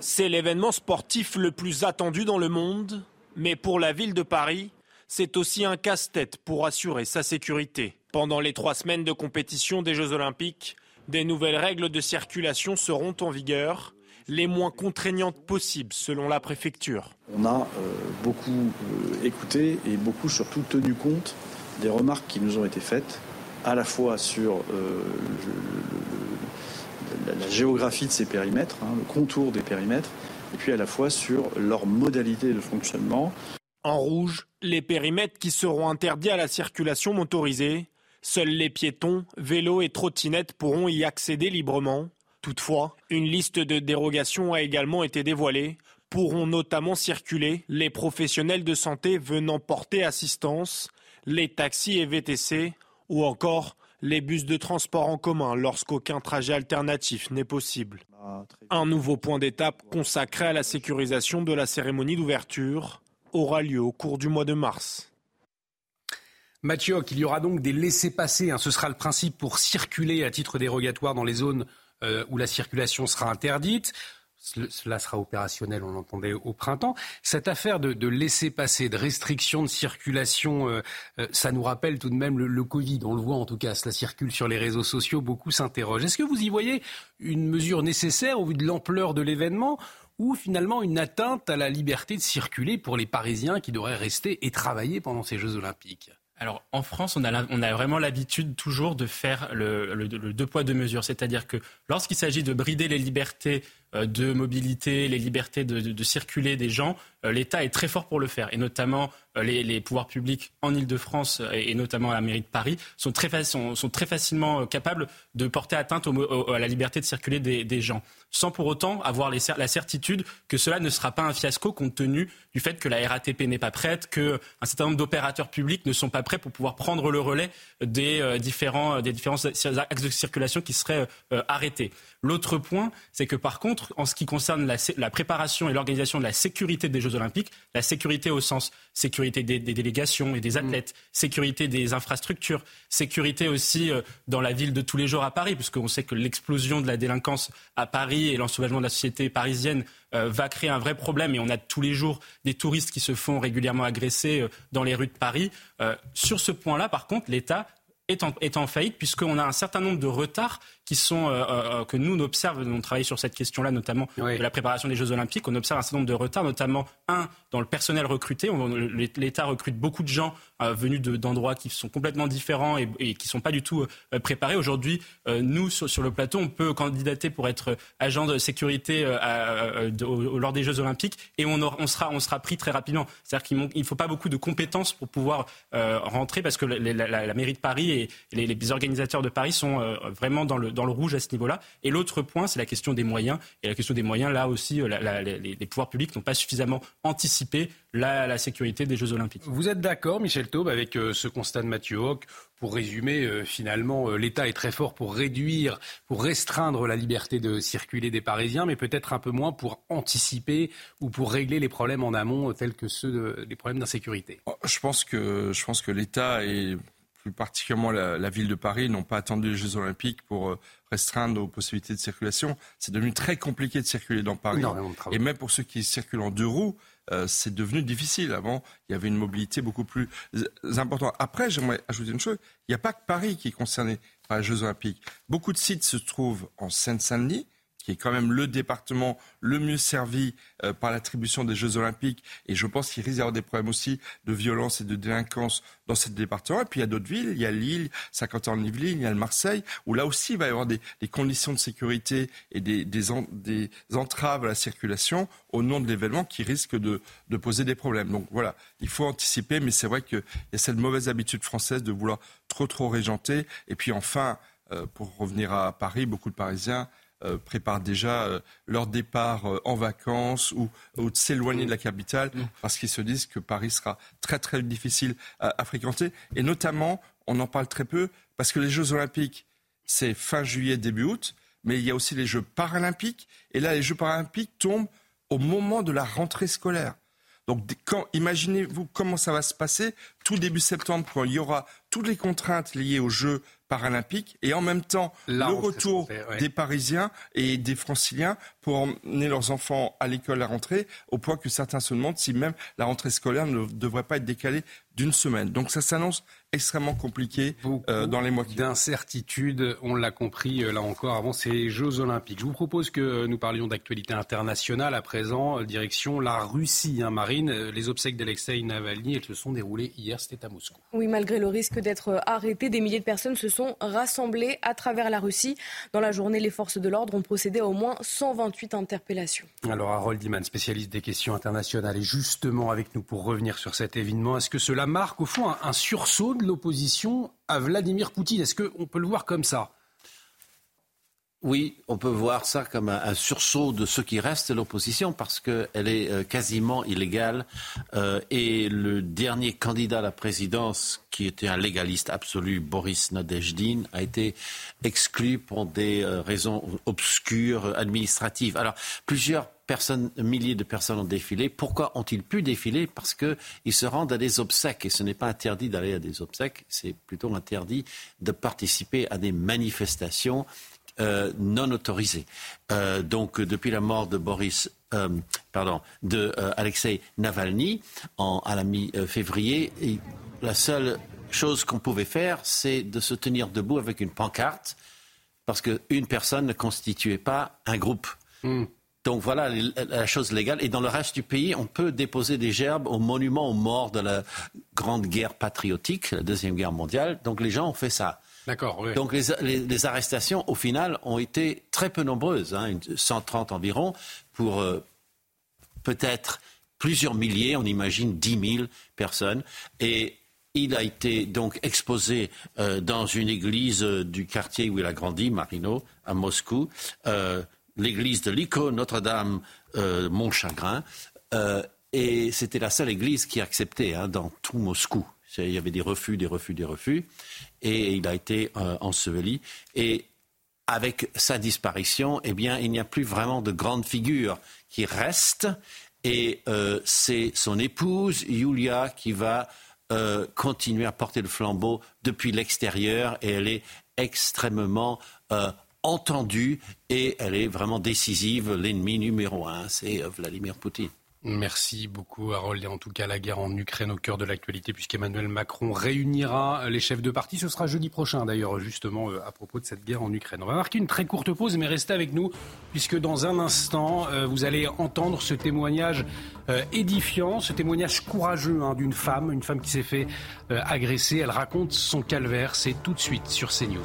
[SPEAKER 21] C'est l'événement sportif le plus attendu dans le monde, mais pour la ville de Paris, c'est aussi un casse-tête pour assurer sa sécurité. Pendant les trois semaines de compétition des Jeux olympiques, des nouvelles règles de circulation seront en vigueur, les moins contraignantes possibles selon la préfecture.
[SPEAKER 22] On a euh, beaucoup euh, écouté et beaucoup surtout tenu compte des remarques qui nous ont été faites, à la fois sur euh, la, géographie de ces périmètres, hein, le contour des périmètres, et puis à la fois sur leur modalité de fonctionnement.
[SPEAKER 21] En rouge, les périmètres qui seront interdits à la circulation motorisée. Seuls les piétons, vélos et trottinettes pourront y accéder librement. Toutefois, une liste de dérogations a également été dévoilée. Pourront notamment circuler les professionnels de santé venant porter assistance, les taxis et VTC, ou encore les bus de transport en commun lorsqu'aucun trajet alternatif n'est possible. Un nouveau point d'étape consacré à la sécurisation de la cérémonie d'ouverture aura lieu au cours du mois de mars.
[SPEAKER 1] Mathieu, il y aura donc des laissés-passer. Hein. Ce sera le principe pour circuler à titre dérogatoire dans les zones euh, où la circulation sera interdite. Cela sera opérationnel, on l'entendait au printemps. Cette affaire de, laisser passer, de restriction de circulation, euh, euh, ça nous rappelle tout de même le, Covid. On le voit en tout cas, cela circule sur les réseaux sociaux, beaucoup s'interrogent. Est-ce que vous y voyez une mesure nécessaire au vu de l'ampleur de l'événement ou finalement une atteinte à la liberté de circuler pour les Parisiens qui devraient rester et travailler pendant ces Jeux olympiques?
[SPEAKER 11] Alors en France, on a, vraiment l'habitude toujours de faire le, deux poids deux mesures, c'est-à-dire que lorsqu'il s'agit de brider les libertés de mobilité, les libertés de, de, circuler des gens, euh, l'État est très fort pour le faire, et notamment les, pouvoirs publics en Ile-de-France et, notamment à la mairie de Paris sont très, sont, très facilement capables de porter atteinte à la liberté de circuler des, gens, sans pour autant avoir la certitude que cela ne sera pas un fiasco compte tenu du fait que la RATP n'est pas prête, qu'un certain nombre d'opérateurs publics ne sont pas prêts pour pouvoir prendre le relais des, différents, des différents axes de circulation qui seraient arrêtés. L'autre point, c'est que par contre, en ce qui concerne la, préparation et l'organisation de la sécurité des Jeux Olympiques, la sécurité au sens sécurité des, délégations et des mmh. athlètes, sécurité des infrastructures, sécurité aussi euh, dans la ville de tous les jours à Paris, puisqu'on sait que l'explosion de la délinquance à Paris et l'ensauvagement de la société parisienne euh, va créer un vrai problème et on a tous les jours des touristes qui se font régulièrement agresser euh, dans les rues de Paris. sur ce point-là, par contre, l'État est en, est en, faillite puisqu'on a un certain nombre de retards qui sont, euh, euh, que nous, on observe, on travaille sur cette question-là, notamment de la préparation des Jeux Olympiques, on observe un certain nombre de retards, notamment, un, dans le personnel recruté. L'État recrute beaucoup de gens euh, venus d'endroits qui sont complètement différents et, qui ne sont pas du tout préparés. Aujourd'hui, nous, sur, le plateau, on peut candidater pour être agent de sécurité lors des Jeux Olympiques et on, on, sera, on sera pris très rapidement. C'est-à-dire qu'il ne faut pas beaucoup de compétences pour pouvoir rentrer parce que la, mairie de Paris et les, les organisateurs de Paris sont vraiment dans le dans le rouge à ce niveau-là. Et l'autre point, c'est la question des moyens. Et la question des moyens, là aussi, euh, les, pouvoirs publics n'ont pas suffisamment anticipé la, sécurité des Jeux Olympiques.
[SPEAKER 1] Vous êtes d'accord, Michel Taube, avec euh, ce constat de Mathieu Hoc pour résumer, euh, finalement, l'État est très fort pour réduire, pour restreindre la liberté de circuler des Parisiens, mais peut-être un peu moins pour anticiper ou pour régler les problèmes en amont, tels que ceux des problèmes d'insécurité.
[SPEAKER 5] Oh, je pense que, je pense que l'État est plus particulièrement la, ville de Paris, n'ont pas attendu les Jeux Olympiques pour euh, restreindre aux possibilités de circulation. C'est devenu très compliqué de circuler dans Paris. Et même pour ceux qui circulent en deux roues, euh, c'est devenu difficile. Avant, il y avait une mobilité beaucoup plus importante. Après, j'aimerais ajouter une chose. Il n'y a pas que Paris qui est concerné par les Jeux Olympiques. Beaucoup de sites se trouvent en Seine-Saint-Denis qui est quand même le département le mieux servi euh, par l'attribution des Jeux Olympiques. Et je pense qu'il risque d'y avoir des problèmes aussi de violence et de délinquance dans ce département. Et puis il y a d'autres villes, il y a Lille, Saint-Quentin-en-Yvelines, il y a le Marseille, où là aussi il va y avoir des, conditions de sécurité et des, des, entraves à la circulation au nom de l'événement qui risquent de, de poser des problèmes. Donc voilà, il faut anticiper, mais c'est vrai qu'il y a cette mauvaise habitude française de vouloir trop trop régenter. Et puis enfin, euh, pour revenir à Paris, beaucoup de Parisiens préparent déjà euh, leur départ euh, en vacances ou, de s'éloigner de la capitale mm. parce qu'ils se disent que Paris sera très très difficile à, fréquenter. Et notamment, on en parle très peu parce que les Jeux olympiques, c'est fin juillet, début août, mais il y a aussi les Jeux paralympiques. Et là, les Jeux paralympiques tombent au moment de la rentrée scolaire. Donc, imaginez-vous comment ça va se passer tout début septembre, quand il y aura toutes les contraintes liées aux Jeux paralympiques et en même temps le retour des Parisiens et des Franciliens pour emmener leurs enfants à l'école à la rentrée, au point que certains se demandent si même la rentrée scolaire ne devrait pas être décalée d'une semaine. Donc ça s'annonce extrêmement compliqué euh, dans les mois qui
[SPEAKER 1] viennent. D'incertitude, on l'a compris euh, là encore avant ces Jeux Olympiques. Je vous propose que nous parlions d'actualité internationale à présent, euh, direction la Russie, hein, Marine. Les obsèques d'Alexei Navalny, elles se sont déroulées hier, c'était à Moscou.
[SPEAKER 2] Oui, malgré le risque d'être arrêté, des milliers de personnes se sont rassemblées à travers la Russie. Dans la journée, les forces de l'ordre ont procédé à au moins 128 interpellations.
[SPEAKER 1] Alors Harold Iman, spécialiste des questions internationales, est justement avec nous pour revenir sur cet événement. Est-ce que cela marque au fond un, sursaut de l'opposition à Vladimir Poutine Est-ce qu'on peut le voir comme ça?
[SPEAKER 23] Oui, on peut voir ça comme un, sursaut de ce qui reste de l'opposition parce qu'elle est euh, quasiment illégale. Euh, et le dernier candidat à la présidence, qui était un légaliste absolu, Boris Nadejdin, a été exclu pour des euh, raisons obscures administratives. Alors, plusieurs personnes, milliers de personnes ont défilé. Pourquoi ont-ils pu défiler? Parce qu'ils se rendent à des obsèques. Et ce n'est pas interdit d'aller à des obsèques, c'est plutôt interdit de participer à des manifestations euh, non autorisé. Euh, donc depuis la mort de Boris, euh, pardon, de Alexei Navalny en, à la mi-février, la seule chose qu'on pouvait faire, c'est de se tenir debout avec une pancarte, parce qu'une personne ne constituait pas un groupe. Hmm. Donc voilà la chose légale. Et dans le reste du pays, on peut déposer des gerbes au monument aux morts de la Grande Guerre patriotique, la Deuxième Guerre mondiale. Donc les gens ont fait ça.
[SPEAKER 1] D'accord.
[SPEAKER 23] Donc les, arrestations, au final, ont été très peu nombreuses, hein, 130 environ, pour euh, peut-être plusieurs milliers, on imagine 10 000 personnes. Et il a été donc exposé euh, dans une église euh, du quartier où il a grandi, Marino, à Moscou, euh, l'église de l'Ico Notre-Dame Montchagrin. et c'était la seule église qui acceptait hein, dans tout Moscou. Il y avait des refus, des refus, des refus. Et il a été enseveli. Et avec sa disparition, eh bien, il n'y a plus vraiment de grandes figures qui restent. Et c'est son épouse, Yulia, qui va euh, continuer à porter le flambeau depuis l'extérieur et elle est extrêmement euh, entendue et elle est vraiment décisive. L'ennemi numéro un, c'est euh, Vladimir Poutine.
[SPEAKER 1] Merci beaucoup, Harold. Et en tout cas, la guerre en Ukraine au cœur de l'actualité, puisqu'Emmanuel Macron réunira les chefs de parti. Ce sera jeudi prochain, d'ailleurs, justement, euh, à propos de cette guerre en Ukraine. On va marquer une très courte pause, mais restez avec nous, puisque dans un instant, euh, vous allez entendre ce témoignage euh, édifiant, ce témoignage courageux hein, d'une femme, une femme qui s'est fait agresser. Elle raconte son calvaire. C'est tout de suite sur CNews.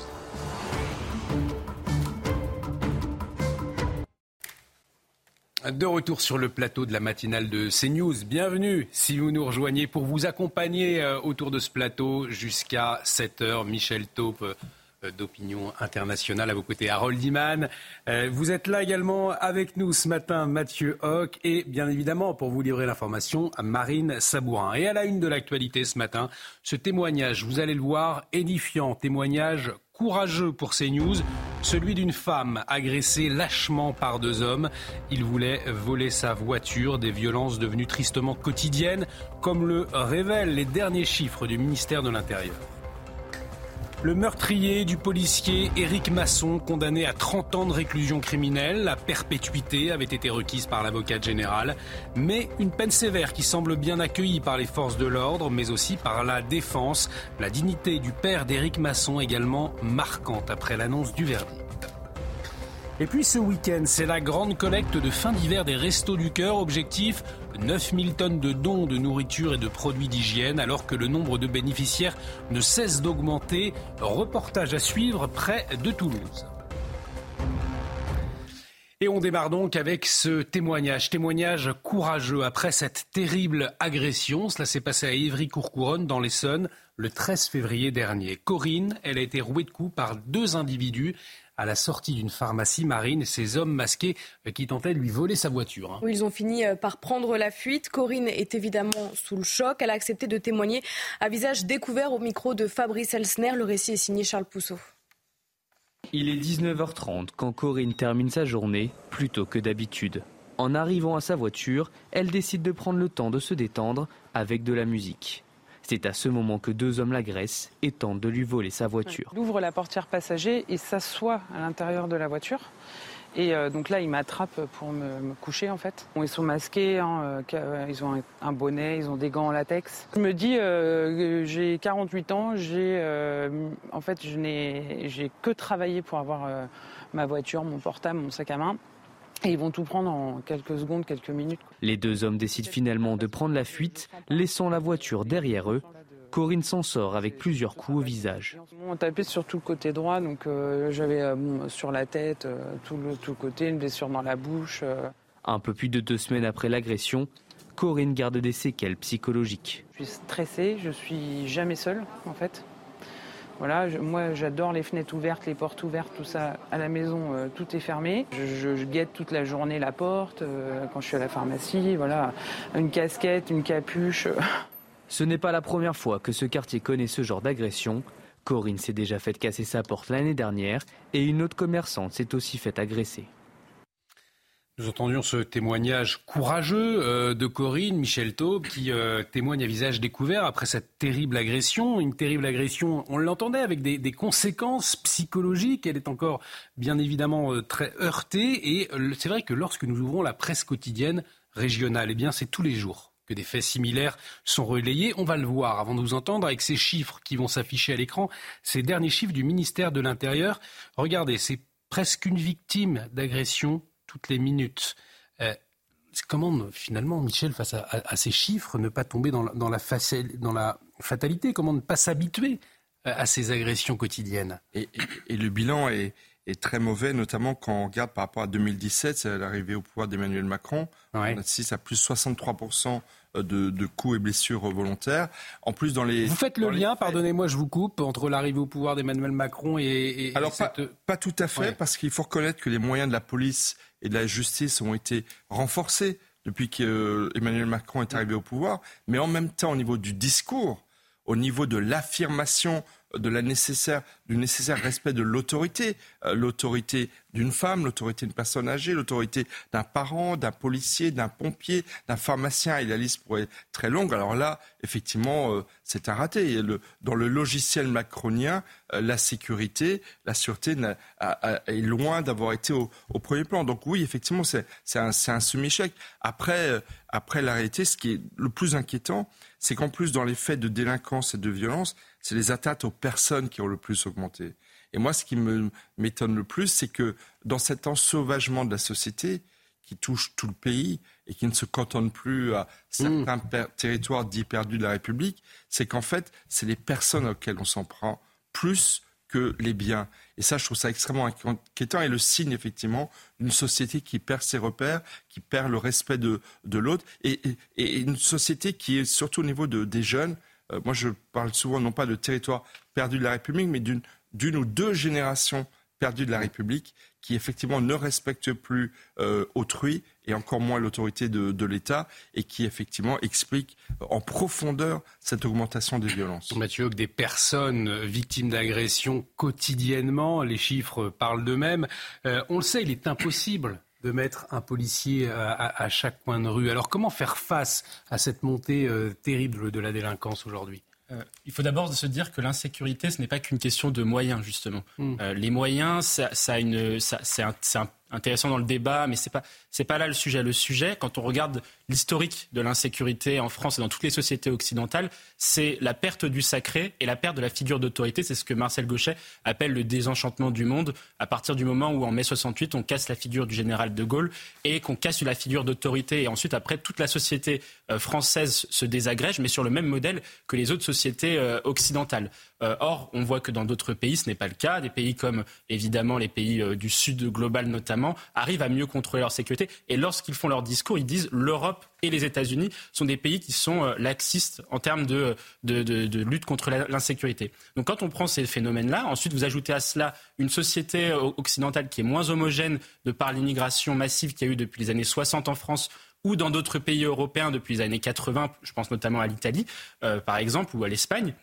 [SPEAKER 1] De retour sur le plateau de la matinale de CNews. Bienvenue si vous nous rejoignez pour vous accompagner euh, autour de ce plateau jusqu'à 7h. Michel Taupe euh, d'Opinion Internationale à vos côtés. Harold Iman, euh, vous êtes là également avec nous ce matin, Mathieu Hoc, et bien évidemment, pour vous livrer l'information, Marine Sabourin. Et à la une de l'actualité ce matin, ce témoignage, vous allez le voir, édifiant, témoignage courageux pour CNews, celui d'une femme agressée lâchement par deux hommes. Il voulait voler sa voiture, des violences devenues tristement quotidiennes, comme le révèlent les derniers chiffres du ministère de l'Intérieur. Le meurtrier du policier Éric Masson, condamné à 30 ans de réclusion criminelle, la perpétuité avait été requise par l'avocat général, mais une peine sévère qui semble bien accueillie par les forces de l'ordre, mais aussi par la défense. La dignité du père d'Éric Masson également marquante après l'annonce du verdict. Et puis ce week-end, c'est la grande collecte de fin d'hiver des Restos du Cœur. Objectif 9000 tonnes de dons de nourriture et de produits d'hygiène alors que le nombre de bénéficiaires ne cesse d'augmenter. Reportage à suivre près de Toulouse. Et on démarre donc avec ce témoignage, témoignage courageux après cette terrible agression. Cela s'est passé à Ivry-Courcouronne dans l'Essonne le 13 février dernier. Corinne, elle a été rouée de coups par deux individus à la sortie d'une pharmacie marine, ces hommes masqués euh, qui tentaient de lui voler sa voiture.
[SPEAKER 2] Hein. ils ont fini euh, par prendre la fuite. Corinne est évidemment sous le choc. Elle a accepté de témoigner à visage découvert au micro de Fabrice Elsner. Le récit est signé Charles Pousseau.
[SPEAKER 24] Il est 19h30 quand Corinne termine sa journée plus tôt que d'habitude. En arrivant à sa voiture, elle décide de prendre le temps de se détendre avec de la musique. C'est à ce moment que deux hommes l'agressent et tentent de lui voler sa voiture.
[SPEAKER 25] Il ouvre la portière passager et s'assoit à l'intérieur de la voiture. Et euh, donc là, il m'attrape pour me, coucher en fait. ils sont masqués, hein, euh, ils ont un, bonnet, ils ont des gants en latex. Je me dis, euh, j'ai 48 ans, j'ai, en fait, je n'ai, j'ai que travaillé pour avoir ma voiture, mon portable, mon sac à main. Et ils vont tout prendre en quelques secondes, quelques minutes.
[SPEAKER 24] Les deux hommes décident finalement de prendre la fuite, laissant la voiture derrière eux. Corinne s'en sort avec plusieurs coups au visage.
[SPEAKER 25] On tapé sur tout le côté droit, donc euh, j'avais euh, sur la tête, euh, tout, le, tout côté, une blessure dans la bouche.
[SPEAKER 24] Un peu plus de deux semaines après l'agression, Corinne garde des séquelles psychologiques.
[SPEAKER 25] Je suis stressée, je suis jamais seule en fait. Moi j'adore les fenêtres ouvertes, les portes ouvertes, tout ça. À la maison, euh, tout est fermé. Je, guette toute la journée la porte euh, quand je suis à la pharmacie. Voilà, une casquette, une capuche.
[SPEAKER 24] Ce n'est pas la première fois que ce quartier connaît ce genre d'agression. Corinne s'est déjà fait casser sa porte l'année dernière et une autre commerçante s'est aussi fait agresser.
[SPEAKER 1] Nous entendions ce témoignage courageux euh, de Corinne, Michel Taube, qui euh, témoigne à visage découvert après cette terrible agression. Une terrible agression, on l'entendait, avec des, conséquences psychologiques. Elle est encore, bien évidemment, euh, très heurtée. Et c'est vrai que lorsque nous ouvrons la presse quotidienne régionale, eh bien, c'est tous les jours que des faits similaires sont relayés. On va le voir avant de vous entendre avec ces chiffres qui vont s'afficher à l'écran, ces derniers chiffres du ministère de l'Intérieur. Regardez, c'est presque une victime d'agression toutes les minutes. Euh, comment finalement, Michel, face à, ces chiffres, ne pas tomber dans la, dans la, dans la fatalité Comment ne pas s'habituer à ces agressions quotidiennes?
[SPEAKER 5] Et, le bilan est, est très mauvais, notamment quand on regarde par rapport à 2017, c'est l'arrivée au pouvoir d'Emmanuel Macron.
[SPEAKER 1] Ouais.
[SPEAKER 5] On assiste à plus 63% de, de coups et blessures volontaires. En plus, dans les.
[SPEAKER 1] Vous faites le
[SPEAKER 5] les
[SPEAKER 1] lien, pardonnez-moi, je vous coupe, entre l'arrivée au pouvoir d'Emmanuel Macron et. et- et
[SPEAKER 5] Alors, pas,
[SPEAKER 1] cette-
[SPEAKER 5] pas tout à fait,
[SPEAKER 1] Ouais.
[SPEAKER 5] parce qu'il faut reconnaître que les moyens de la police et de la justice ont été renforcés depuis qu'Emmanuel Macron est arrivé au pouvoir. Mais en même temps, au niveau du discours, au niveau de l'affirmation de la nécessaire, du nécessaire respect de l'autorité, euh, l'autorité d'une femme, l'autorité d'une personne âgée, l'autorité d'un parent, d'un policier, d'un pompier, d'un pharmacien, et la liste pourrait être très longue. Alors là, effectivement, euh, c'est un raté. Dans le logiciel macronien, euh, la sécurité, la sûreté n'a- a- a- est loin d'avoir été au, au premier plan. Donc oui, effectivement, c'est un, un semi-échec. Après, euh, après la réalité, ce qui est le plus inquiétant, c'est qu'en plus, dans les faits de délinquance et de violence, c'est les attaques aux personnes qui ont le plus augmenté. Et moi, ce qui me m'étonne le plus, c'est que dans cet ensauvagement de la société qui touche tout le pays et qui ne se cantonne plus à certains per- territoires dits perdus de la République, c'est qu'en fait, c'est les personnes auxquelles on s'en prend plus que les biens. Et ça, je trouve ça extrêmement inquiétant et le signe, effectivement, d'une société qui perd ses repères, qui perd le respect de, de l'autre et, et- et une société qui est surtout au niveau de, des jeunes. Euh, moi, je parle souvent non pas de territoire perdu de la République, mais d'une ou deux générations perdues de la République qui effectivement ne respectent plus euh, autrui et encore moins l'autorité de, l'État et qui effectivement explique en profondeur cette augmentation des violences.
[SPEAKER 1] Mathieu, des personnes euh, victimes d'agressions quotidiennement, les chiffres parlent d'eux-mêmes. Euh, on le sait, il est impossible de mettre un policier à, à- à chaque coin de rue. Alors comment faire face à cette montée euh, terrible de la délinquance aujourd'hui?
[SPEAKER 11] Euh, il faut d'abord se dire que l'insécurité, ce n'est pas qu'une question de moyens, justement. Euh, les moyens, ça, c'est intéressant dans le débat, mais c'est pas, c'est pas là le sujet. Le sujet, quand on regarde l'historique de l'insécurité en France et dans toutes les sociétés occidentales, c'est la perte du sacré et la perte de la figure d'autorité. C'est ce que Marcel Gauchet appelle le désenchantement du monde. À partir du moment où, en mai 68, on casse la figure du général de Gaulle et qu'on casse la figure d'autorité, et ensuite, après, toute la société euh, française se désagrège, mais sur le même modèle que les autres sociétés euh, occidentales. Euh, or, on voit que dans d'autres pays, ce n'est pas le cas. Des pays comme, évidemment, les pays du Sud global notamment, arrivent à mieux contrôler leur sécurité. Et lorsqu'ils font leur discours, ils disent l'Europe et les États-Unis sont des pays qui sont euh, laxistes en termes de, de lutte contre l'insécurité. Donc quand on prend ces phénomènes-là, ensuite vous ajoutez à cela une société euh, occidentale qui est moins homogène de par l'immigration massive qu'il y a eu depuis les années 60 en France ou dans d'autres pays européens depuis les années 80, je pense notamment à l'Italie euh, par exemple ou à l'Espagne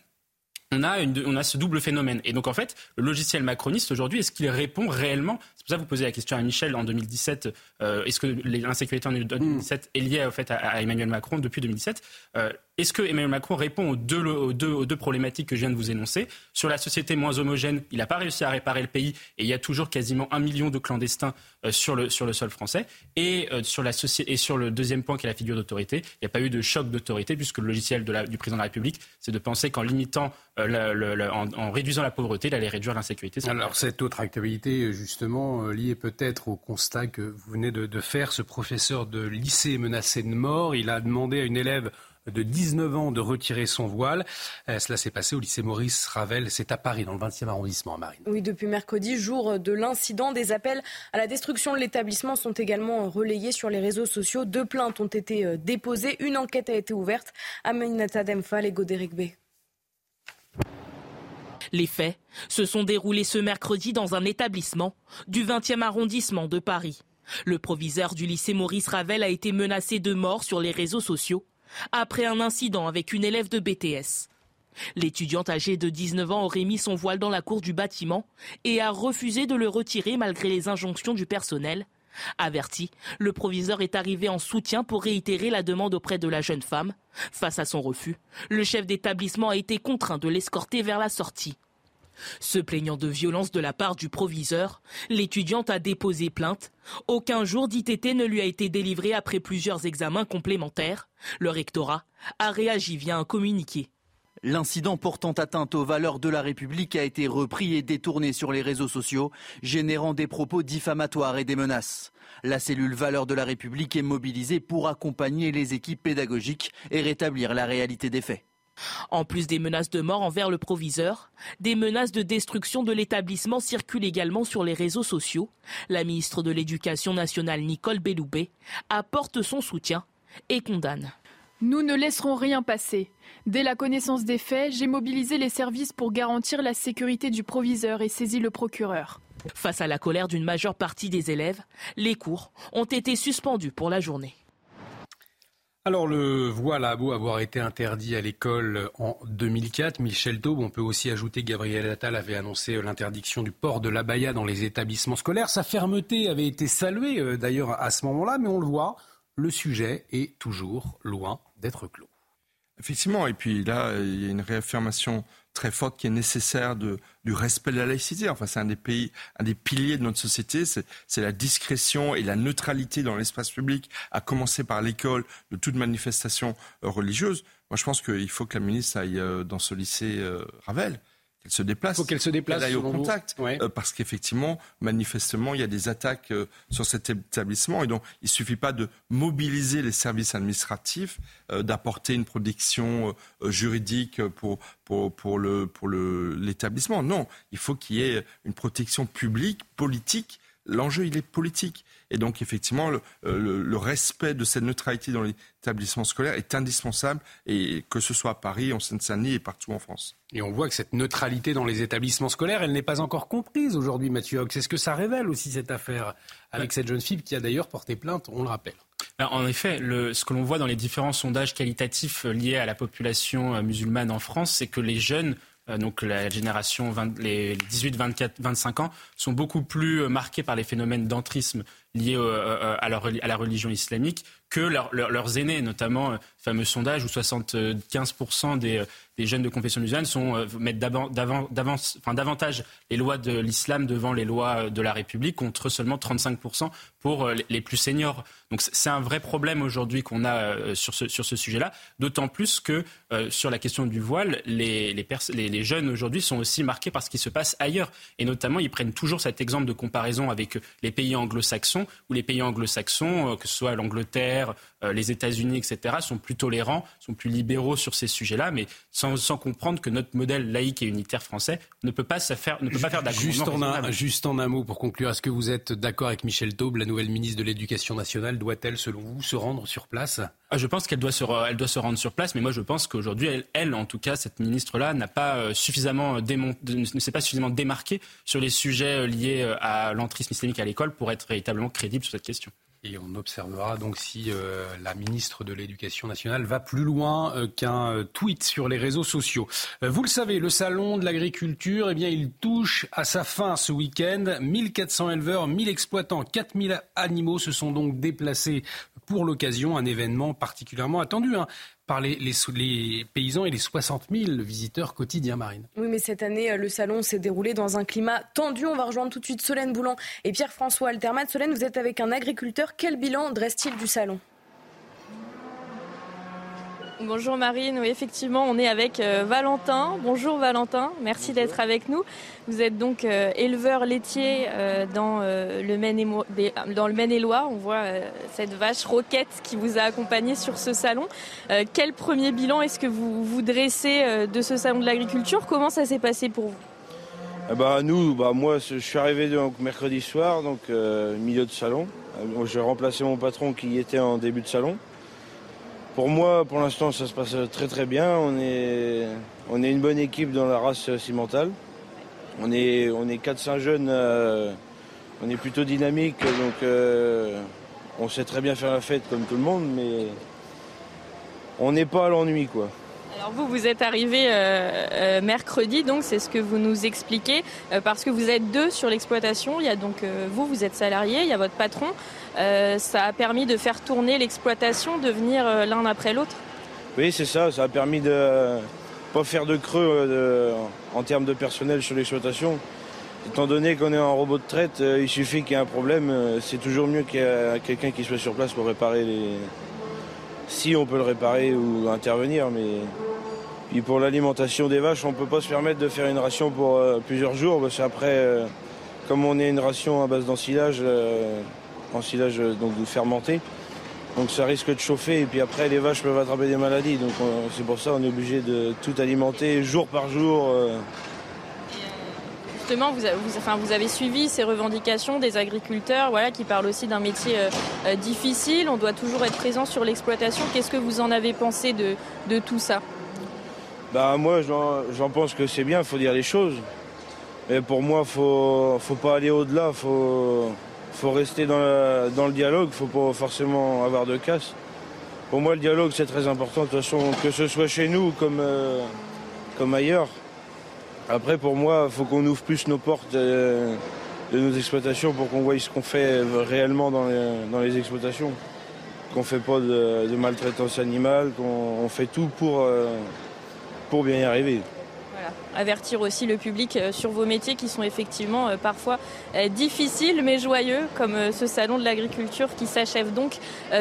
[SPEAKER 11] on a, on a ce double phénomène. Et donc, en fait, le logiciel macroniste, aujourd'hui, est-ce qu'il répond réellement? C'est pour ça que vous posez la question à Michel en 2017. euh, est-ce que l'insécurité en 2017 est liée, au fait, à, Emmanuel Macron depuis 2017 Euh, Est-ce que Emmanuel Macron répond aux deux, aux, deux, aux deux problématiques que je viens de vous énoncer? Sur la société moins homogène, il n'a pas réussi à réparer le pays et il y a toujours quasiment un million de clandestins euh, sur, le, sur le sol français. Et, euh, sur la soci- et sur le deuxième point qui est la figure d'autorité, il n'y a pas eu de choc d'autorité puisque le logiciel de la- du président de la République, c'est de penser qu'en limitant, euh, en, en réduisant la pauvreté, il allait réduire l'insécurité.
[SPEAKER 1] Alors cette autre actualité, justement, liée peut-être au constat que vous venez de, de faire, ce professeur de lycée menacé de mort, il a demandé à une élève de 19 ans de retirer son voile. Euh, cela s'est passé au lycée Maurice Ravel, c'est à Paris, dans le 20e arrondissement, Marine.
[SPEAKER 2] Oui, depuis mercredi, jour de l'incident, des appels à la destruction de l'établissement sont également relayés sur les réseaux sociaux. Deux plaintes ont été euh, déposées, une enquête a été ouverte. Aminata Demphal et Godéric B.
[SPEAKER 26] Les faits se sont déroulés ce mercredi dans un établissement du 20e arrondissement de Paris. Le proviseur du lycée Maurice Ravel a été menacé de mort sur les réseaux sociaux après un incident avec une élève de BTS. L'étudiante âgée de 19 ans aurait mis son voile dans la cour du bâtiment et a refusé de le retirer malgré les injonctions du personnel. Averti, le proviseur est arrivé en soutien pour réitérer la demande auprès de la jeune femme. Face à son refus, le chef d'établissement a été contraint de l'escorter vers la sortie. Se plaignant de violence de la part du proviseur, l'étudiante a déposé plainte. Aucun jour d'ITT ne lui a été délivré après plusieurs examens complémentaires. Le rectorat a réagi via un communiqué.
[SPEAKER 27] L'incident portant atteinte aux valeurs de la République a été repris et détourné sur les réseaux sociaux, générant des propos diffamatoires et des menaces. La cellule Valeurs de la République est mobilisée pour accompagner les équipes pédagogiques et rétablir la réalité des faits.
[SPEAKER 26] En plus des menaces de mort envers le proviseur, des menaces de destruction de l'établissement circulent également sur les réseaux sociaux. La ministre de l'Éducation nationale Nicole Belloubet apporte son soutien et condamne.
[SPEAKER 28] Nous ne laisserons rien passer. Dès la connaissance des faits, j'ai mobilisé les services pour garantir la sécurité du proviseur et saisi le procureur.
[SPEAKER 26] Face à la colère d'une majeure partie des élèves, les cours ont été suspendus pour la journée.
[SPEAKER 1] Alors le voile a beau avoir été interdit à l'école en 2004, Michel Taube, on peut aussi ajouter Gabriel Attal avait annoncé l'interdiction du port de l'abaya dans les établissements scolaires. Sa fermeté avait été saluée euh, d'ailleurs à ce moment-là, mais on le voit, le sujet est toujours loin d'être clos.
[SPEAKER 5] Effectivement, et puis là, il y a une réaffirmation très forte qui est nécessaire de, du respect de la laïcité. Enfin, c'est un des pays, un des piliers de notre société, c'est la discrétion et la neutralité dans l'espace public, à commencer par l'école de toute manifestation religieuse. Moi, je pense qu'il faut que la ministre aille euh, dans ce lycée euh, Ravel qu'elle se déplace.
[SPEAKER 1] Il faut qu'elle se déplace.
[SPEAKER 5] Qu'elle aille au contact. Euh, parce qu'effectivement, manifestement, il y a des attaques euh, sur cet établissement. Et donc, il ne suffit pas de mobiliser les services administratifs, euh, d'apporter une protection juridique pour, pour, pour, le, pour le, l'établissement. Non, il faut qu'il y ait une protection publique, politique. L'enjeu, il est politique. Et donc, effectivement, le, le, respect de cette neutralité dans l'établissement scolaire est indispensable, et que ce soit à Paris, en Seine-Saint-Denis et partout en France.
[SPEAKER 1] Et on voit que cette neutralité dans les établissements scolaires, elle n'est pas encore comprise aujourd'hui, Mathieu C'est ce que ça révèle aussi, cette affaire, avec cette jeune fille qui a d'ailleurs porté plainte, on le rappelle?
[SPEAKER 11] Ben, en effet, le, ce que l'on voit dans les différents sondages qualitatifs liés à la population euh, musulmane en France, c'est que les jeunes euh, donc la génération 20, les 18, 24, 25 ans, sont beaucoup plus euh, marqués par les phénomènes d'entrisme liés à, leur, à, la religion islamique que leurs aînés, notamment le fameux sondage où 75% des, jeunes de confession musulmane euh, mettent davantage les lois de l'islam devant les lois euh, de la République, contre seulement 35% pour euh, les plus seniors. Donc c'est un vrai problème aujourd'hui qu'on a sur ce, sujet-là, d'autant plus que sur la question du voile, les, jeunes aujourd'hui sont aussi marqués par ce qui se passe ailleurs. Et notamment, ils prennent toujours cet exemple de comparaison avec les pays anglo-saxons, où les pays anglo-saxons, que ce soit l'Angleterre, les États-Unis, etc., sont plus tolérants, sont plus libéraux sur ces sujets-là, mais sans sans, comprendre que notre modèle laïque et unitaire français ne peut pas, faire, ne peut pas faire
[SPEAKER 1] Juste en, un, juste en un mot pour conclure, est-ce que vous êtes d'accord avec Michel Taube La nouvelle ministre de l'Éducation nationale doit-elle, selon vous, se rendre sur place?
[SPEAKER 11] Ah, Je pense qu'elle doit, se, elle doit se rendre sur place, mais moi je pense qu'aujourd'hui, elle, elle, en tout cas, cette ministre-là, n'a pas euh, suffisamment ne s'est pas suffisamment démarquée sur les sujets euh, liés euh, à l'entrisme islamique à l'école pour être véritablement crédible sur cette question.
[SPEAKER 1] Et on observera donc si euh, la ministre de l'Éducation nationale va plus loin euh, qu'un euh, tweet sur les réseaux sociaux. vous le savez, le salon de l'agriculture, eh bien, il touche à sa fin ce week-end. 1400 éleveurs, 1000 exploitants, 4000 animaux se sont donc déplacés pour l'occasion, un événement particulièrement attendu. Hein par les, les, paysans et les 60 000 visiteurs quotidiens, Marine.
[SPEAKER 2] Oui, mais cette année, euh, le salon s'est déroulé dans un climat tendu. On va rejoindre tout de suite Solène Boulan et Pierre-François Altermat. Solène, vous êtes avec un agriculteur. Quel bilan dresse-t-il du salon?
[SPEAKER 29] Bonjour Marine, oui effectivement on est avec euh, Valentin. Bonjour Valentin, merci d'être avec nous. Vous êtes donc euh, éleveur laitier euh, dans, le Maine-et-Loire. On voit cette vache roquette qui vous a accompagné sur ce salon. quel premier bilan est-ce que vous vous dressez de ce salon de l'agriculture? Comment ça s'est passé pour vous?
[SPEAKER 30] Eh ben, nous, bah, moi je suis arrivé donc, mercredi soir, donc milieu de salon. J'ai remplacé mon patron qui était en début de salon. Pour moi, pour l'instant, ça se passe très très bien. On est, on est une bonne équipe dans la race cimentale. On est, on est 4-5 jeunes, euh, on est plutôt dynamique, donc euh, on sait très bien faire la fête comme tout le monde, mais on n'est pas à l'ennui quoi.
[SPEAKER 29] Alors vous, vous êtes arrivé euh, mercredi, donc c'est ce que vous nous expliquez, parce que vous êtes deux sur l'exploitation. Il y a donc vous, vous êtes salarié, il y a votre patron. Euh, ça a permis de faire tourner l'exploitation, de venir euh, l'un après l'autre
[SPEAKER 30] Oui, c'est ça. Ça a permis de pas faire de creux euh, en termes de personnel sur l'exploitation. Étant donné qu'on est en robot de traite, il suffit qu'il y ait un problème. c'est toujours mieux qu'il y ait quelqu'un qui soit sur place pour réparer les. Si on peut le réparer ou intervenir, mais. Puis pour l'alimentation des vaches, on ne peut pas se permettre de faire une ration pour plusieurs jours, parce qu'après, comme on est une ration à base d'ensilage, ensilage donc fermenté. Donc ça risque de chauffer et puis après les vaches peuvent attraper des maladies. Donc c'est pour ça qu'on est obligé de tout alimenter jour par jour. Euh.
[SPEAKER 29] Justement, vous, enfin, vous, avez suivi ces revendications des agriculteurs voilà, qui parlent aussi d'un métier euh, euh, difficile. On doit toujours être présent sur l'exploitation. Qu'est-ce que vous en avez pensé de, de tout ça?
[SPEAKER 30] Bah, Moi, j'en pense que c'est bien, il faut dire les choses. Mais pour moi, il ne faut pas aller au-delà. Faut, faut rester dans, le dialogue, il ne faut pas forcément avoir de casse. Pour moi, le dialogue, c'est très important, de toute façon, que ce soit chez nous comme, euh, comme ailleurs. Après, pour moi, il faut qu'on ouvre plus nos portes de, nos exploitations pour qu'on voie ce qu'on fait réellement dans les, exploitations. Qu'on ne fait pas de, maltraitance animale, qu'on fait tout pour, euh, pour bien y arriver
[SPEAKER 29] avertir aussi le public euh, sur vos métiers qui sont effectivement euh, parfois euh, difficiles mais joyeux, comme ce salon de l'agriculture qui s'achève donc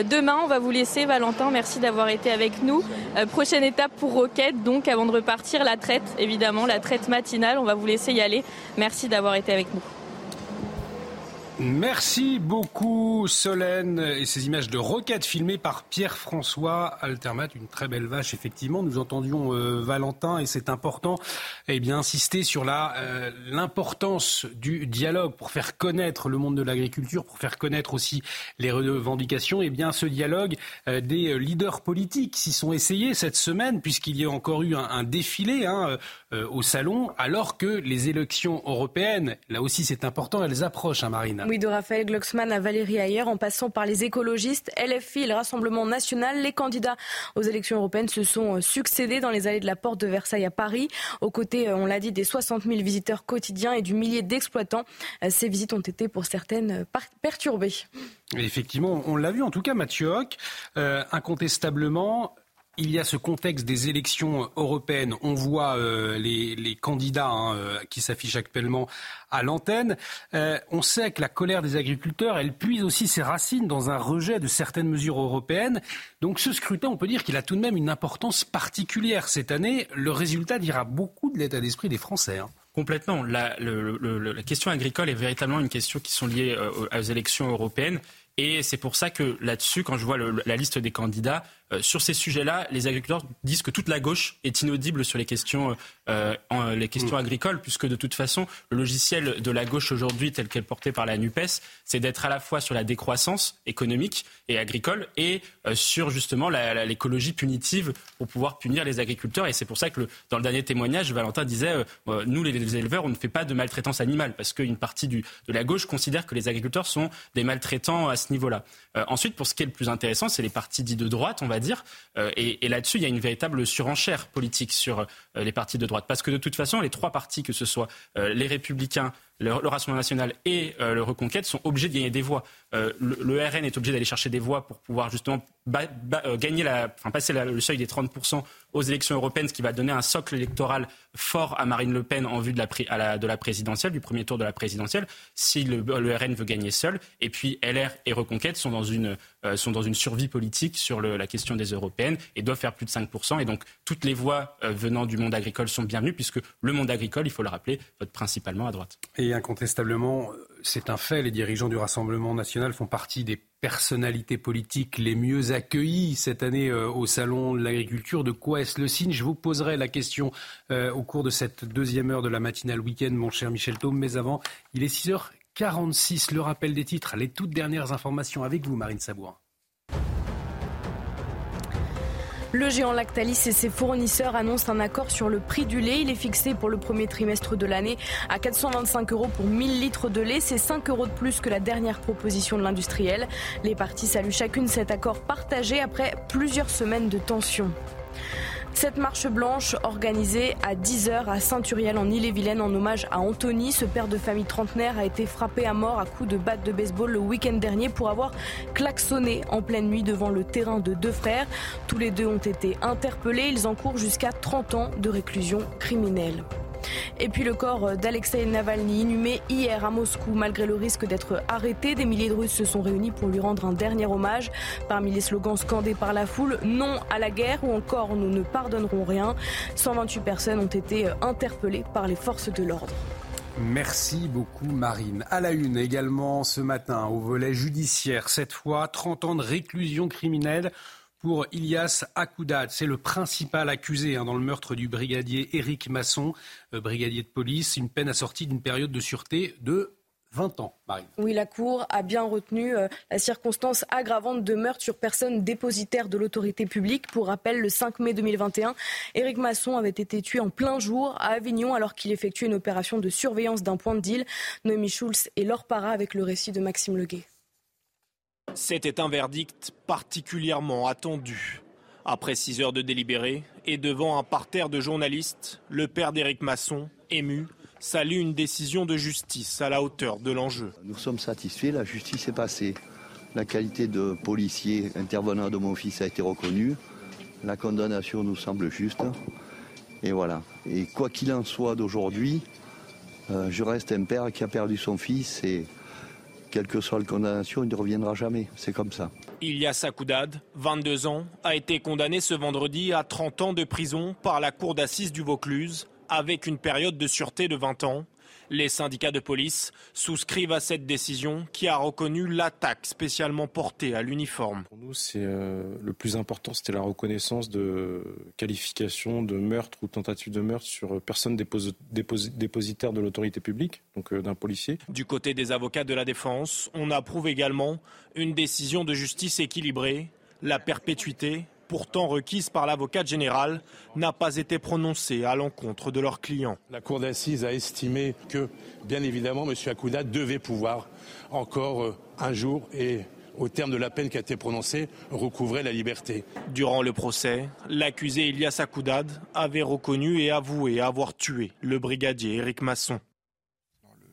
[SPEAKER 29] demain. On va vous laisser, Valentin. Merci d'avoir été avec nous. Prochaine étape pour Roquette, donc avant de repartir, la traite, évidemment, la traite matinale. On va vous laisser y aller. Merci d'avoir été avec nous.
[SPEAKER 1] Merci beaucoup Solène et ces images de roquettes filmées par Pierre-François Altermat, une très belle vache effectivement. Nous entendions euh, Valentin et c'est important eh bien insister sur euh, l'importance du dialogue pour faire connaître le monde de l'agriculture, pour faire connaître aussi les revendications. Et eh bien ce dialogue euh, des leaders politiques s'y sont essayés cette semaine puisqu'il y a encore eu un, défilé hein, au salon alors que les élections européennes, là aussi c'est important, elles approchent, hein, Marine.
[SPEAKER 2] Oui, de Raphaël Glucksmann à Valérie Ayer, en passant par les écologistes, LFI le Rassemblement national. Les candidats aux élections européennes se sont euh, succédés dans les allées de la porte de Versailles à Paris. Aux côtés, euh, on l'a dit, des 60 000 visiteurs quotidiens et du millier d'exploitants. Euh, ces visites ont été pour certaines perturbées.
[SPEAKER 1] Effectivement, on l'a vu en tout cas, Mathieu incontestablement, il y a ce contexte des élections européennes. On voit euh, les, candidats hein, euh, qui s'affichent actuellement à l'antenne. Euh, on sait que la colère des agriculteurs, elle puise aussi ses racines dans un rejet de certaines mesures européennes. Donc ce scrutin, on peut dire qu'il a tout de même une importance particulière cette année. Le résultat dira beaucoup de l'état d'esprit des Français. Hein.
[SPEAKER 11] Complètement. La, question agricole est véritablement une question qui sont liées aux élections européennes. Et c'est pour ça que là-dessus, quand je vois la liste des candidats, euh, sur ces sujets-là, les agriculteurs disent que toute la gauche est inaudible sur les questions, euh, les questions mm. agricoles, puisque de toute façon, le logiciel de la gauche aujourd'hui, tel qu'elle porté par la NUPES, c'est d'être à la fois sur la décroissance économique et agricole et euh, sur justement l'écologie punitive pour pouvoir punir les agriculteurs. Et c'est pour ça que dans le dernier témoignage, Valentin disait, nous les, éleveurs, on ne fait pas de maltraitance animale, parce qu'une partie du, de la gauche considère que les agriculteurs sont des maltraitants à ce niveau-là. ensuite, pour ce qui est le plus intéressant, c'est les partis dits de droite, on va dire. Euh, et, là-dessus, il y a une véritable surenchère politique sur euh, les partis de droite. Parce que de toute façon, les trois partis, que ce soit euh, les Républicains, le, Rassemblement national et le Reconquête, sont obligés de gagner des voix. le, RN est obligé d'aller chercher des voix pour pouvoir justement gagner la, enfin, passer le seuil des 30% aux élections européennes, ce qui va donner un socle électoral fort à Marine Le Pen en vue de la, de la présidentielle, du premier tour de la présidentielle, si le, RN veut gagner seul. Et puis LR et Reconquête sont dans une, euh, sont dans une survie politique sur la question des européennes et doivent faire plus de 5%. Et donc toutes les voix euh, venant du monde agricole sont bienvenues, puisque le monde agricole, il faut le rappeler, vote principalement à droite.
[SPEAKER 1] Incontestablement, c'est un fait, les dirigeants du Rassemblement national font partie des personnalités politiques les mieux accueillies cette année euh, au Salon de l'agriculture. De quoi est-ce le signe? Je vous poserai la question euh, au cours de cette deuxième heure de la matinale week-end, mon cher Michel Thaume. Mais avant, il est 6h46, le rappel des titres, les toutes dernières informations avec vous, Marine Sabourin.
[SPEAKER 2] Le géant Lactalis et ses fournisseurs annoncent un accord sur le prix du lait. Il est fixé pour le premier trimestre de l'année à 425 euros pour 1000 litres de lait. C'est 5 euros de plus que la dernière proposition de l'industriel. Les parties saluent chacune cet accord partagé après plusieurs semaines de tension. Cette marche blanche organisée à 10h à Saint-Uriel en Ille-et-Vilaine en hommage à Anthony. Ce père de famille trentenaire a été frappé à mort à coups de batte de baseball le week-end dernier pour avoir klaxonné en pleine nuit devant le terrain de deux frères. Tous les deux ont été interpellés. Ils encourent jusqu'à 30 ans de réclusion criminelle. Et puis le corps d'Alexei Navalny inhumé hier à Moscou. Malgré le risque d'être arrêté, des milliers de Russes se sont réunis pour lui rendre un dernier hommage. Parmi les slogans scandés par la foule, non à la guerre ou encore nous ne pardonnerons rien. 128 personnes ont été interpellées par les forces de l'ordre.
[SPEAKER 1] Merci beaucoup Marine. À la une également ce matin au volet judiciaire, cette fois 30 ans de réclusion criminelle pour Ilias Akoudad. C'est le principal accusé hein, dans le meurtre du brigadier Éric Masson, euh, brigadier de police. Une peine assortie d'une période de sûreté de 20 ans.
[SPEAKER 2] Oui, la Cour a bien retenu euh, la circonstance aggravante de meurtre sur personne dépositaire de l'autorité publique. Pour rappel, le 5 mai 2021, Éric Masson avait été tué en plein jour à Avignon alors qu'il effectuait une opération de surveillance d'un point de deal. Noémie Schulz et Laure Para avec le récit de Maxime Leguet.
[SPEAKER 21] C'était un verdict particulièrement attendu. Après six heures de délibéré et devant un parterre de journalistes, le père d'Éric Masson, ému, salue une décision de justice à la hauteur de l'enjeu.
[SPEAKER 31] Nous sommes satisfaits, la justice est passée. La qualité de policier intervenant de mon fils a été reconnue. La condamnation nous semble juste. Et voilà. Et quoi qu'il en soit d'aujourd'hui, euh, je reste un père qui a perdu son fils et quelle que soit la condamnation, il ne reviendra jamais. C'est comme ça.
[SPEAKER 21] Ilias Akoudad, 22 ans, a été condamné ce vendredi à 30 ans de prison par la cour d'assises du Vaucluse, avec une période de sûreté de 20 ans. Les syndicats de police souscrivent à cette décision qui a reconnu l'attaque spécialement portée à l'uniforme.
[SPEAKER 32] Pour nous, c'est euh, le plus important, c'était la reconnaissance de qualification de meurtre ou tentative de meurtre sur personne dépositaire de l'autorité publique, donc euh, d'un policier.
[SPEAKER 21] Du côté des avocats de la défense, on approuve également une décision de justice équilibrée, la perpétuité pourtant requise par l'avocat général, n'a pas été prononcée à l'encontre de leurs clients.
[SPEAKER 33] La Cour d'assises a estimé que, bien évidemment, M. Akouda devait pouvoir encore euh, un jour et au terme de la peine qui a été prononcée, recouvrer la liberté.
[SPEAKER 21] Durant le procès, l'accusé Elias Akoudad avait reconnu et avoué avoir tué le brigadier Éric Masson.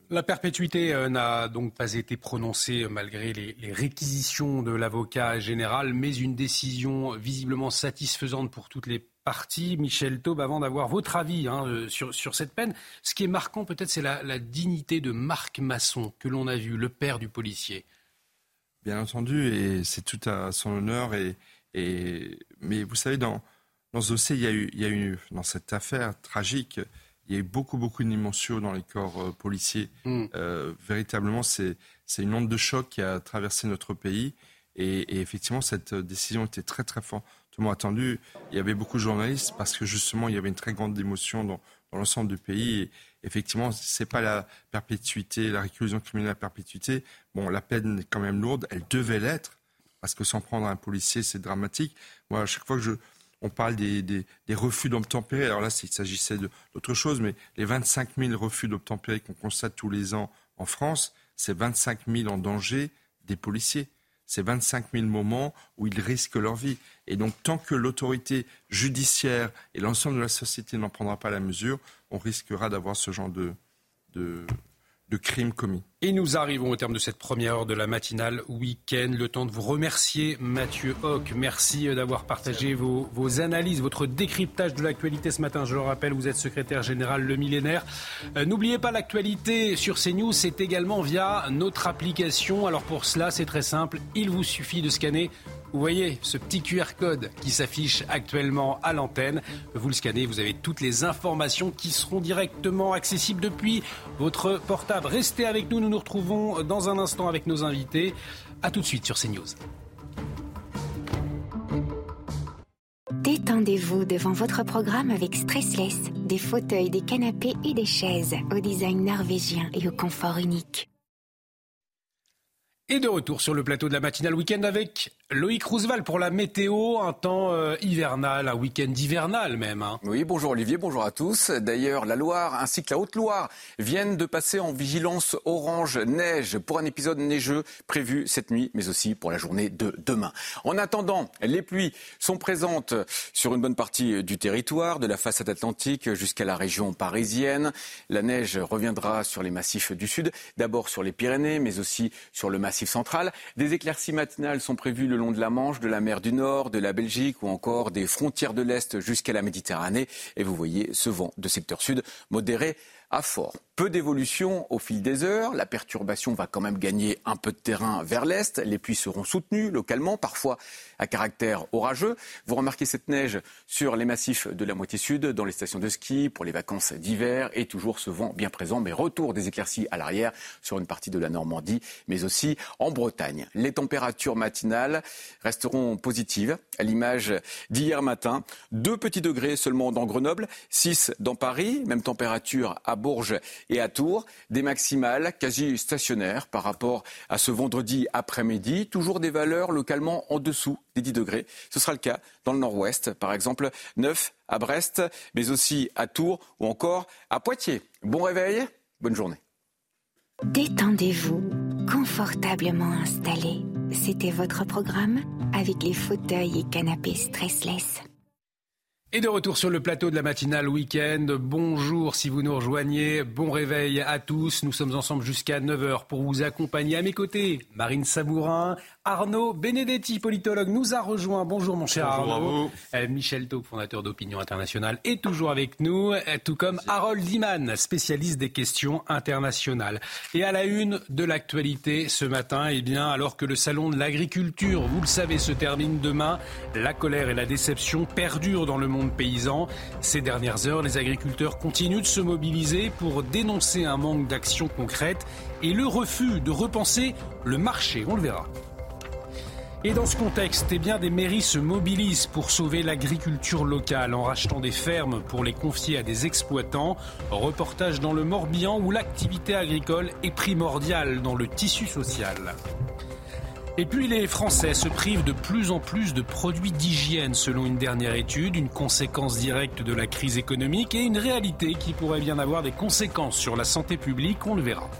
[SPEAKER 1] La perpétuité euh, n'a donc pas été prononcée malgré les, réquisitions de l'avocat général, mais une décision visiblement satisfaisante pour toutes les parties. Michel Taube, avant d'avoir votre avis hein, euh, sur, cette peine, ce qui est marquant peut-être, c'est la, dignité de Marc Masson que l'on a vu, le père du policier.
[SPEAKER 5] Bien entendu, et c'est tout à son honneur. Mais vous savez, dans, ce dossier, il y a eu dans cette affaire tragique, il y a eu beaucoup, beaucoup de dimensions dans les corps euh, policiers. Mm. Euh, véritablement, c'est une onde de choc qui a traversé notre pays. Et, effectivement, cette décision était très, très fortement attendue. Il y avait beaucoup de journalistes parce que justement, il y avait une très grande émotion dans, dans l'ensemble du pays. Et effectivement, c'est pas la perpétuité, la réclusion criminelle à perpétuité. Bon, la peine est quand même lourde. Elle devait l'être parce que s'en prendre à un policier, c'est dramatique. Moi, à chaque fois que je, on parle des, refus d'obtempérer. Alors là, il s'agissait d'autre chose, mais les 25 000 refus d'obtempérer qu'on constate tous les ans en France, c'est 25 000 en danger des policiers. C'est 25 000 moments où ils risquent leur vie. Et donc, tant que l'autorité judiciaire et l'ensemble de la société n'en prendra pas la mesure, on risquera d'avoir ce genre de, de crimes commis.
[SPEAKER 1] Et nous arrivons au terme de cette première heure de la matinale week-end. Le temps de vous remercier, Mathieu Hoc. Merci d'avoir partagé vos, vos, analyses, votre décryptage de l'actualité ce matin. Je le rappelle, vous êtes secrétaire général Le Millénaire. Euh, n'oubliez pas l'actualité sur CNews, c'est également via notre application. Alors pour cela, c'est très simple. Il vous suffit de scanner vous voyez ce petit QR code qui s'affiche actuellement à l'antenne. Vous le scannez, vous avez toutes les informations qui seront directement accessibles depuis votre portable. Restez avec nous, nous nous retrouvons dans un instant avec nos invités. A tout de suite sur CNews.
[SPEAKER 3] Détendez-vous devant votre programme avec Stressless, des fauteuils, des canapés et des chaises au design norvégien et au confort unique.
[SPEAKER 1] Et de retour sur le plateau de la matinale week-end avec Loïc Roosevelt pour la météo, un temps euh, hivernal, un week-end hivernal même. Hein.
[SPEAKER 7] Oui, bonjour Olivier, bonjour à tous. D'ailleurs, la Loire ainsi que la Haute-Loire viennent de passer en vigilance orange neige pour un épisode neigeux prévu cette nuit, mais aussi pour la journée de demain. En attendant, les pluies sont présentes sur une bonne partie du territoire, de la façade atlantique jusqu'à la région parisienne. La neige reviendra sur les massifs du sud, d'abord sur les Pyrénées, mais aussi sur le massif central. Des éclaircies matinales sont prévues le long de la Manche, de la mer du Nord, de la Belgique ou encore des frontières de l'Est jusqu'à la Méditerranée. Et vous voyez ce vent de secteur sud modéré à fort. Peu d'évolution au fil des heures. La perturbation va quand même gagner un peu de terrain vers l'est. Les pluies seront soutenues localement, parfois à caractère orageux. Vous remarquez cette neige sur les massifs de la moitié sud, dans les stations de ski, pour les vacances d'hiver, et toujours ce vent bien présent, mais retour des éclaircies à l'arrière sur une partie de la Normandie, mais aussi en Bretagne. Les températures matinales resteront positives, à l'image d'hier matin. Deux petits degrés seulement dans Grenoble, 6 dans Paris, même température à Bourges et à Tours, des maximales quasi stationnaires par rapport à ce vendredi après-midi, toujours des valeurs localement en dessous des 10 degrés. Ce sera le cas dans le nord-ouest, par exemple 9 à Brest, mais aussi à Tours ou encore à Poitiers. Bon réveil, bonne journée.
[SPEAKER 3] Détendez-vous, confortablement installé. C'était votre programme avec les fauteuils et canapés stressless.
[SPEAKER 1] Et de retour sur le plateau de la matinale week-end. Bonjour si vous nous rejoignez. Bon réveil à tous. Nous sommes ensemble jusqu'à 9h pour vous accompagner. À mes côtés, Marine Sabourin, Arnaud Benedetti, politologue, nous a rejoint. Bonjour mon cher Arnaud. Euh, Michel Taub, fondateur d'Opinion Internationale, est toujours avec nous, euh, tout comme Harold Diman, spécialiste des questions internationales. Et à la une de l'actualité ce matin, eh bien, alors que le salon de l'agriculture, vous le savez, se termine demain, la colère et la déception perdurent dans le monde paysan. Ces dernières heures, les agriculteurs continuent de se mobiliser pour dénoncer un manque d'action concrète et le refus de repenser le marché. On le verra. Et dans ce contexte, eh bien, des mairies se mobilisent pour sauver l'agriculture locale en rachetant des fermes pour les confier à des exploitants. Reportage dans le Morbihan où l'activité agricole est primordiale dans le tissu social. Et puis les Français se privent de plus en plus de produits d'hygiène selon une dernière étude, une conséquence directe de la crise économique et une réalité qui pourrait bien avoir des conséquences sur la santé publique, on le verra.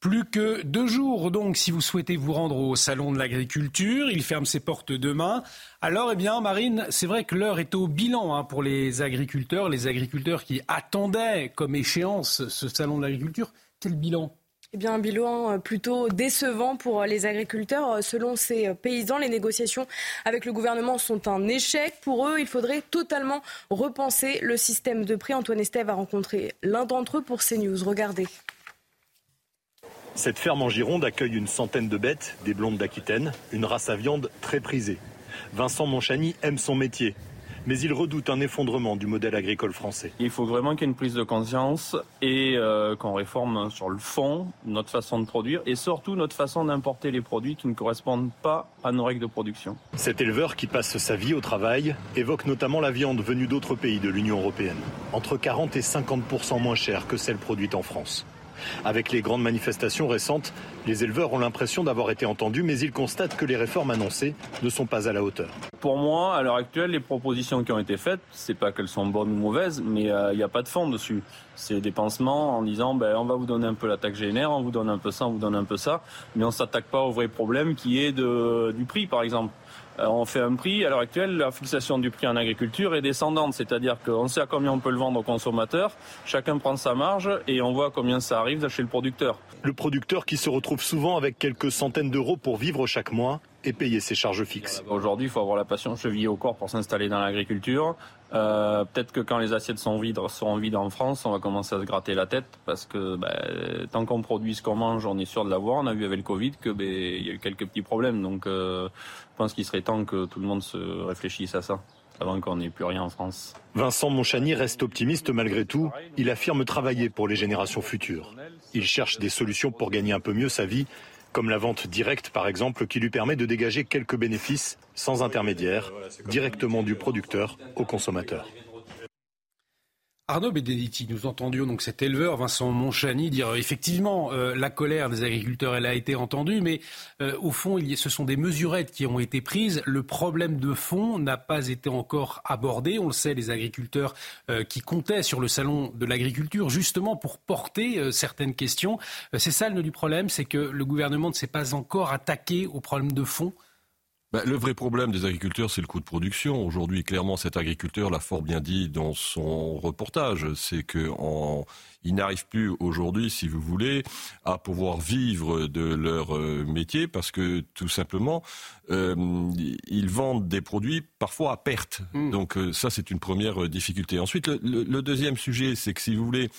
[SPEAKER 1] Plus que deux jours donc si vous souhaitez vous rendre au salon de l'agriculture, il ferme ses portes demain. Alors eh bien Marine, c'est vrai que l'heure est au bilan hein, pour les agriculteurs, les agriculteurs qui attendaient comme échéance ce salon de l'agriculture. Quel bilan?
[SPEAKER 2] Eh bien, un bilan euh, plutôt décevant pour euh, les agriculteurs. Euh, selon ces paysans, les négociations avec le gouvernement sont un échec. Pour eux, il faudrait totalement repenser le système de prix. Antoine Estève a rencontré l'un d'entre eux pour CNews. Regardez.
[SPEAKER 9] Cette ferme en Gironde accueille une centaine de bêtes, des blondes d'Aquitaine, une race à viande très prisée. Vincent Monchani aime son métier, mais il redoute un effondrement du modèle agricole français.
[SPEAKER 10] Il faut vraiment qu'il y ait une prise de conscience et euh, qu'on réforme sur le fond notre façon de produire et surtout notre façon d'importer les produits qui ne correspondent pas à nos règles de production.
[SPEAKER 9] Cet éleveur qui passe sa vie au travail évoque notamment la viande venue d'autres pays de l'Union européenne, entre 40 et 50% moins chère que celle produite en France. Avec les grandes manifestations récentes, les éleveurs ont l'impression d'avoir été entendus, mais ils constatent que les réformes annoncées ne sont pas à la hauteur.
[SPEAKER 10] Pour moi, à l'heure actuelle, les propositions qui ont été faites, c'est pas qu'elles sont bonnes ou mauvaises, mais euh, il n'y a pas de fond dessus. C'est des pansements en disant, ben, on va vous donner un peu la taxe GNR, on vous donne un peu ça, on vous donne un peu ça, mais on s'attaque pas au vrai problème qui est du prix, par exemple. Euh, on fait un prix. À l'heure actuelle, la fixation du prix en agriculture est descendante, c'est-à-dire qu'on sait à combien on peut le vendre aux consommateurs, chacun prend sa marge et on voit combien ça arrive chez le producteur.
[SPEAKER 9] Le producteur qui se retrouve souvent avec quelques centaines d'euros pour vivre chaque mois et payer ses charges fixes.
[SPEAKER 10] Aujourd'hui, il faut avoir la passion chevillée au corps pour s'installer dans l'agriculture. Euh, peut-être que quand les assiettes sont vides, seront vides en France, on va commencer à se gratter la tête parce que ben, tant qu'on produit ce qu'on mange, on est sûr de l'avoir. On a vu avec le Covid que ben, il y a eu quelques petits problèmes. Donc, euh, pense qu'il serait temps que tout le monde se réfléchisse à ça avant qu'on n'ait plus rien en France.
[SPEAKER 9] Vincent Monchani reste optimiste malgré tout. Il affirme travailler pour les générations futures. Il cherche des solutions pour gagner un peu mieux sa vie comme la vente directe par exemple, qui lui permet de dégager quelques bénéfices sans intermédiaire, directement du producteur au consommateur.
[SPEAKER 1] Arnaud Benedetti, nous entendions donc cet éleveur Vincent Monchani dire euh, effectivement euh, la colère des agriculteurs elle a été entendue, mais euh, au fond ce sont des mesurettes qui ont été prises. Le problème de fond n'a pas été encore abordé. On le sait, les agriculteurs qui comptaient sur le salon de l'agriculture justement pour porter certaines questions. c'est ça le nœud du problème, c'est que le gouvernement ne s'est pas encore attaqué au problème de fond.
[SPEAKER 34] Bah, le vrai problème des agriculteurs, c'est le coût de production. Aujourd'hui, clairement, cet agriculteur l'a fort bien dit dans son reportage, c'est que ils n'arrivent plus aujourd'hui, si vous voulez, à pouvoir vivre de leur euh, métier parce que tout simplement, euh, ils vendent des produits parfois à perte. Mm. Donc euh, ça, c'est une première difficulté. Ensuite, le deuxième sujet, c'est que si vous voulez,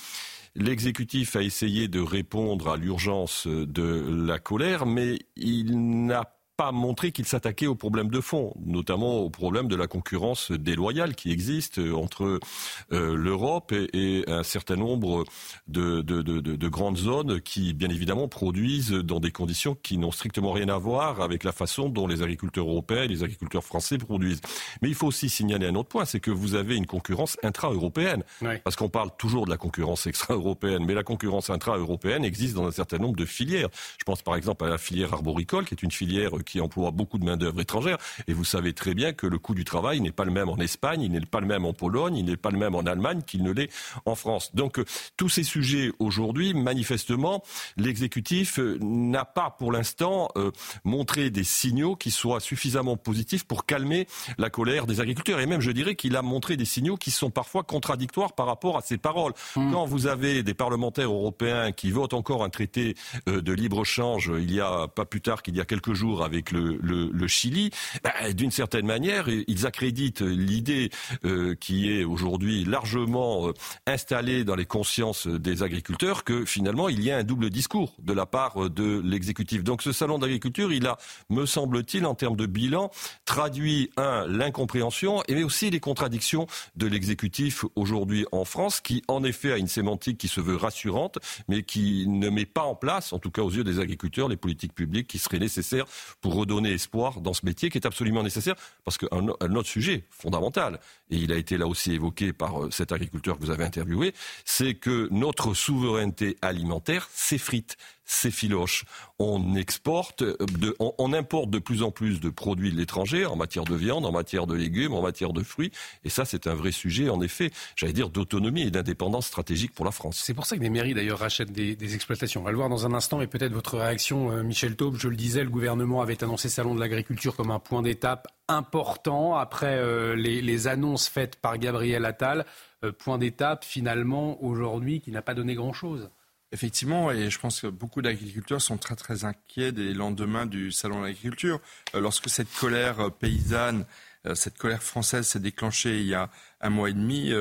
[SPEAKER 34] L'exécutif a essayé de répondre à l'urgence de la colère, mais il n'a pas montré qu'il s'attaquait aux problèmes de fond, notamment au problème de la concurrence déloyale qui existe entre euh, l'Europe et, un certain nombre de, de, de, de, grandes zones qui, bien évidemment, produisent dans des conditions qui n'ont strictement rien à voir avec la façon dont les agriculteurs européens et les agriculteurs français produisent. Mais il faut aussi signaler un autre point, c'est que vous avez une concurrence intra-européenne. Parce qu'on parle toujours de la concurrence extra-européenne, mais la concurrence intra-européenne existe dans un certain nombre de filières. Je pense par exemple à la filière arboricole, qui est une filière qui emploie beaucoup de main-d'œuvre étrangère. Et vous savez très bien que le coût du travail n'est pas le même en Espagne, il n'est pas le même en Pologne, il n'est pas le même en Allemagne qu'il ne l'est en France. Donc, euh, tous ces sujets aujourd'hui, manifestement, l'exécutif euh, n'a pas pour l'instant euh, montré des signaux qui soient suffisamment positifs pour calmer la colère des agriculteurs. Et même, je dirais qu'il a montré des signaux qui sont parfois contradictoires par rapport à ses paroles. Mmh. Quand vous avez des parlementaires européens qui votent encore un traité de libre-échange il y a pas plus tard qu'il y a quelques jours avec avec le, Chili, bah, d'une certaine manière, ils accréditent l'idée euh, qui est aujourd'hui largement euh, installée dans les consciences des agriculteurs que finalement il y a un double discours de la part de l'exécutif. Donc ce salon d'agriculture, il a, me semble-t-il, en termes de bilan, traduit un l'incompréhension et aussi les contradictions de l'exécutif aujourd'hui en France, qui en effet a une sémantique qui se veut rassurante, mais qui ne met pas en place, en tout cas aux yeux des agriculteurs, les politiques publiques qui seraient nécessaires pour redonner espoir dans ce métier qui est absolument nécessaire. Parce qu'un autre sujet fondamental, et il a été là aussi évoqué par euh, cet agriculteur que vous avez interviewé, c'est que notre souveraineté alimentaire s'effrite s'effiloche. On exporte, euh, on, importe de plus en plus de produits de l'étranger en matière de viande, en matière de légumes, en matière de fruits. Et ça, c'est un vrai sujet, en effet, j'allais dire, d'autonomie et d'indépendance stratégique pour la France.
[SPEAKER 1] C'est pour ça que des mairies, d'ailleurs, rachètent des, exploitations. On va le voir dans un instant, mais peut-être votre réaction, euh, Michel Taube. Je le disais, le gouvernement avait annoncé Salon de l'agriculture comme un point d'étape important après euh, les, annonces faites par Gabriel Attal. point d'étape, finalement, aujourd'hui, qui n'a pas donné grand-chose.
[SPEAKER 5] Effectivement, et je pense que beaucoup d'agriculteurs sont très très inquiets des lendemains du salon de l'agriculture. Euh, lorsque cette colère euh, paysanne, euh, cette colère française s'est déclenchée il y a un mois et demi,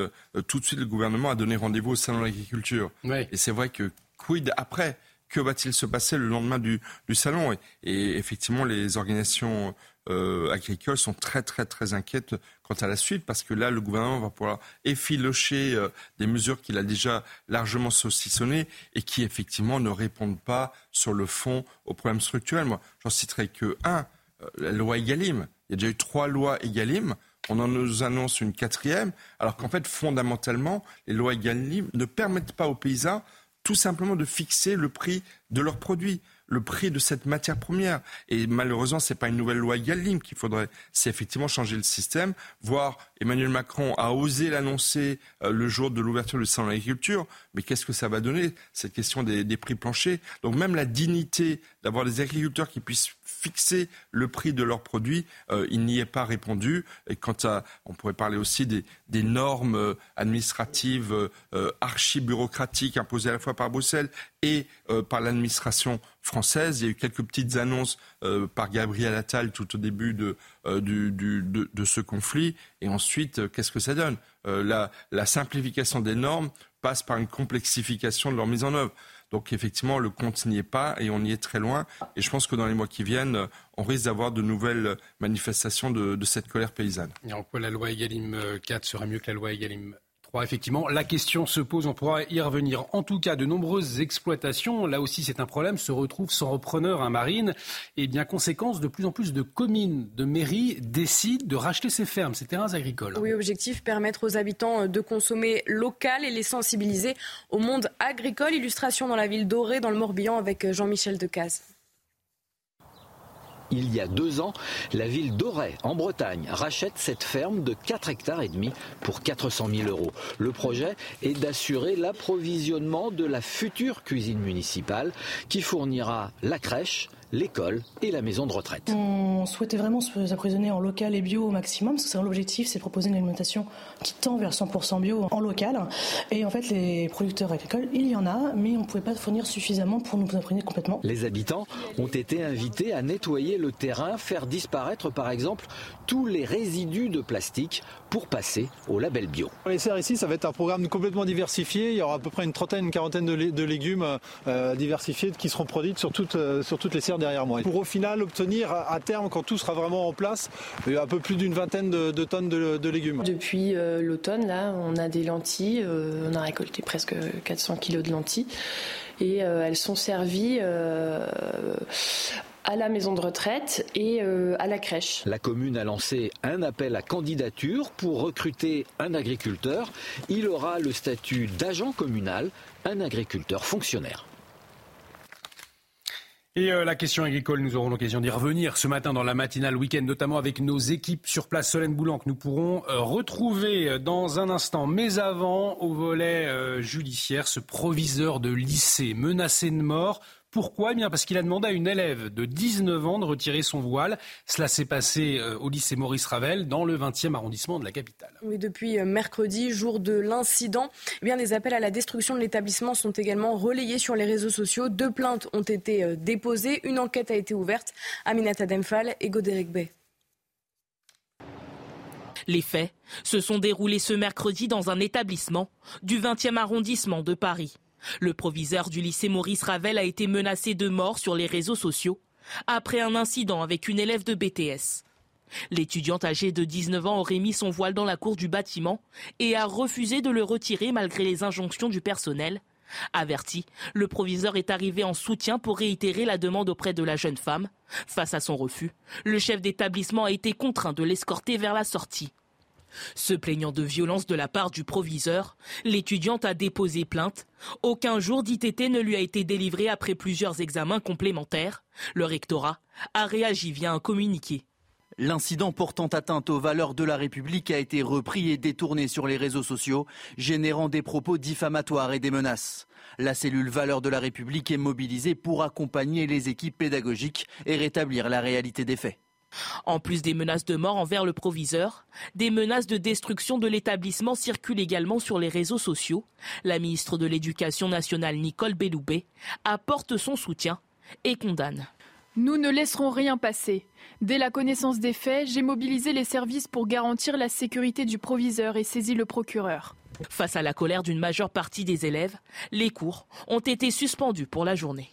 [SPEAKER 5] tout de suite le gouvernement a donné rendez-vous au salon de l'agriculture. Et c'est vrai que quid après? Que va-t-il se passer le lendemain du, salon? Et, effectivement, les organisations euh, agricoles sont très très très inquiètes quant à la suite parce que là le gouvernement va pouvoir effilocher euh, des mesures qu'il a déjà largement saucissonnées et qui effectivement ne répondent pas sur le fond aux problèmes structurels. Moi, j'en citerai que un, euh, la loi Egalim. Il y a déjà eu trois lois Egalim. On en nous annonce une quatrième, alors qu'en fait, fondamentalement, les lois Egalim ne permettent pas aux paysans tout simplement de fixer le prix de leurs produits le prix de cette matière première. Et malheureusement, ce n'est pas une nouvelle loi Galim qu'il faudrait, c'est effectivement changer le système, voire Emmanuel Macron a osé l'annoncer euh, le jour de l'ouverture du salon de l'agriculture, mais qu'est-ce que ça va donner, cette question des, prix planchers? Donc même la dignité d'avoir des agriculteurs qui puissent fixer le prix de leurs produits, euh, il n'y est pas répondu. Et quant à, on pourrait parler aussi des, normes euh, administratives archi-bureaucratiques imposées à la fois par Bruxelles et par l'administration française. Il y a eu quelques petites annonces par Gabriel Attal tout au début de, ce conflit. Et ensuite, euh, qu'est-ce que ça donne? Euh, la, la, simplification des normes passe par une complexification de leur mise en œuvre. Donc effectivement, le compte n'y est pas et on y est très loin. Et je pense que dans les mois qui viennent, on risque d'avoir de nouvelles manifestations de, cette colère paysanne.
[SPEAKER 1] Et en quoi la loi Egalim 4 sera mieux que la loi Egalim effectivement, la question se pose, on pourra y revenir. En tout cas, de nombreuses exploitations, là aussi c'est un problème, se retrouvent sans repreneur, un marine. Et bien, conséquence, de plus en plus de communes, de mairies décident de racheter ces fermes, ces terrains agricoles.
[SPEAKER 2] Oui, objectif, permettre aux habitants de consommer local et les sensibiliser au monde agricole. Illustration dans la ville dorée, dans le Morbihan, avec Jean-Michel Decaze.
[SPEAKER 35] Il y a deux ans, la ville d'Auray, en Bretagne, rachète cette ferme de 4 hectares et demi pour 400 000 euros. Le projet est d'assurer l'approvisionnement de la future cuisine municipale qui fournira la crèche, l'école et la maison de retraite.
[SPEAKER 36] On souhaitait vraiment se approvisionner en local et bio au maximum, parce que c'est l'objectif, c'est de proposer une alimentation qui tend vers 100% bio en local. Et en fait, les producteurs agricoles, il y en a, mais on ne pouvait pas fournir suffisamment pour nous imprégner complètement.
[SPEAKER 35] Les habitants ont été invités à nettoyer le terrain, faire disparaître par exemple tous les résidus de plastique pour passer au label bio.
[SPEAKER 37] Les serres ici, ça va être un programme complètement diversifié. Il y aura à peu près une trentaine, une quarantaine de, légumes euh, diversifiés qui seront produits sur toutes, euh, sur toutes les serres derrière moi. Pour au final obtenir à terme, quand tout sera vraiment en place, un peu plus d'une vingtaine de, tonnes de, légumes.
[SPEAKER 36] Depuis euh, l'automne, là, on a des lentilles. on a récolté presque 400 kilos de lentilles et elles sont servies à la maison de retraite et euh, à la crèche.
[SPEAKER 35] La commune a lancé un appel à candidature pour recruter un agriculteur. Il aura le statut d'agent communal, un agriculteur fonctionnaire.
[SPEAKER 1] Et euh, la question agricole, nous aurons l'occasion d'y revenir ce matin dans la matinale week-end, notamment avec nos équipes sur place. Solène Boulan, que nous pourrons euh, retrouver dans un instant. Mais avant, au volet judiciaire, ce proviseur de lycée menacé de mort pourquoi? Eh bien parce qu'il a demandé à une élève de 19 ans de retirer son voile. Cela s'est passé euh, au lycée Maurice Ravel dans le 20e arrondissement de la capitale.
[SPEAKER 2] Oui, depuis euh, mercredi, jour de l'incident, eh bien des appels à la destruction de l'établissement sont également relayés sur les réseaux sociaux. Deux plaintes ont été euh, déposées, une enquête a été ouverte. Aminata Demphal et Godéric Bay.
[SPEAKER 26] Les faits se sont déroulés ce mercredi dans un établissement du 20e arrondissement de Paris. Le proviseur du lycée Maurice Ravel a été menacé de mort sur les réseaux sociaux après un incident avec une élève de BTS. L'étudiante âgée de 19 ans aurait mis son voile dans la cour du bâtiment et a refusé de le retirer malgré les injonctions du personnel. Averti, le proviseur est arrivé en soutien pour réitérer la demande auprès de la jeune femme. Face à son refus, le chef d'établissement a été contraint de l'escorter vers la sortie. Se plaignant de violence de la part du proviseur, l'étudiante a déposé plainte. Aucun jour d'ITT ne lui a été délivré après plusieurs examens complémentaires. Le rectorat a réagi via un communiqué.
[SPEAKER 27] L'incident portant atteinte aux valeurs de la République a été repris et détourné sur les réseaux sociaux, générant des propos diffamatoires et des menaces. La cellule Valeurs de la République est mobilisée pour accompagner les équipes pédagogiques et rétablir la réalité des faits.
[SPEAKER 26] En plus des menaces de mort envers le proviseur, des menaces de destruction de l'établissement circulent également sur les réseaux sociaux. La ministre de l'Éducation nationale Nicole Belloubet apporte son soutien et condamne.
[SPEAKER 28] Nous ne laisserons rien passer. Dès la connaissance des faits, j'ai mobilisé les services pour garantir la sécurité du proviseur et saisi le procureur.
[SPEAKER 26] Face à la colère d'une majeure partie des élèves, les cours ont été suspendus pour la journée.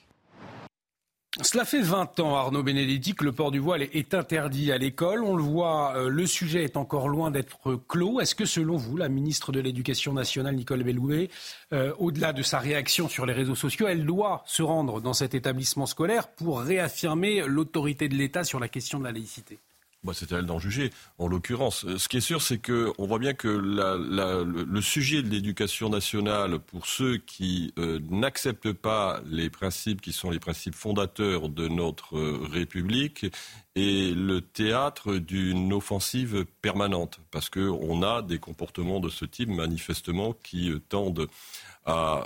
[SPEAKER 1] Cela fait 20 ans, Arnaud Benedetti, que le port du voile est interdit à l'école. On le voit, euh, le sujet est encore loin d'être clos. Est-ce que, selon vous, la ministre de l'Éducation nationale, Nicole Bellouet, euh, au-delà de sa réaction sur les réseaux sociaux, elle doit se rendre dans cet établissement scolaire pour réaffirmer l'autorité de l'État sur la question de la laïcité?
[SPEAKER 34] Bah, c'est à elle d'en juger. En l'occurrence, euh, ce qui est sûr, c'est qu'on voit bien que le, sujet de l'éducation nationale, pour ceux qui euh, n'acceptent pas les principes qui sont les principes fondateurs de notre euh, République, est le théâtre d'une offensive permanente, parce qu'on a des comportements de ce type, manifestement, qui tendent à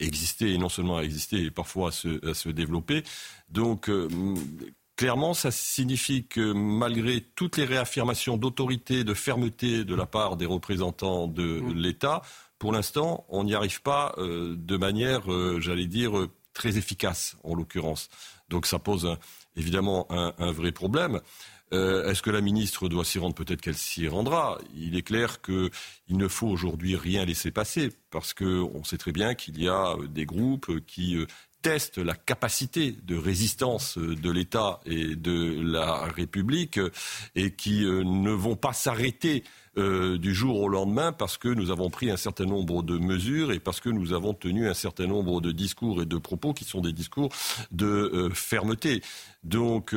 [SPEAKER 34] exister, et non seulement à exister, et parfois à se, à se développer. Donc, Clairement, ça signifie que malgré toutes les réaffirmations d'autorité, de fermeté de la part des représentants de mmh. l'État, pour l'instant, on n'y arrive pas euh, de manière, euh, j'allais dire, très efficace, en l'occurrence. Donc ça pose évidemment un, vrai problème. Euh, est-ce que la ministre doit s'y rendre? Peut-être qu'elle s'y rendra. Il est clair qu'il ne faut aujourd'hui rien laisser passer parce qu'on sait très bien qu'il y a des groupes qui teste la capacité de résistance de l'État et de la République et qui euh, ne vont pas s'arrêter euh, du jour au lendemain parce que nous avons pris un certain nombre de mesures et parce que nous avons tenu un certain nombre de discours et de propos qui sont des discours de euh, fermeté. Donc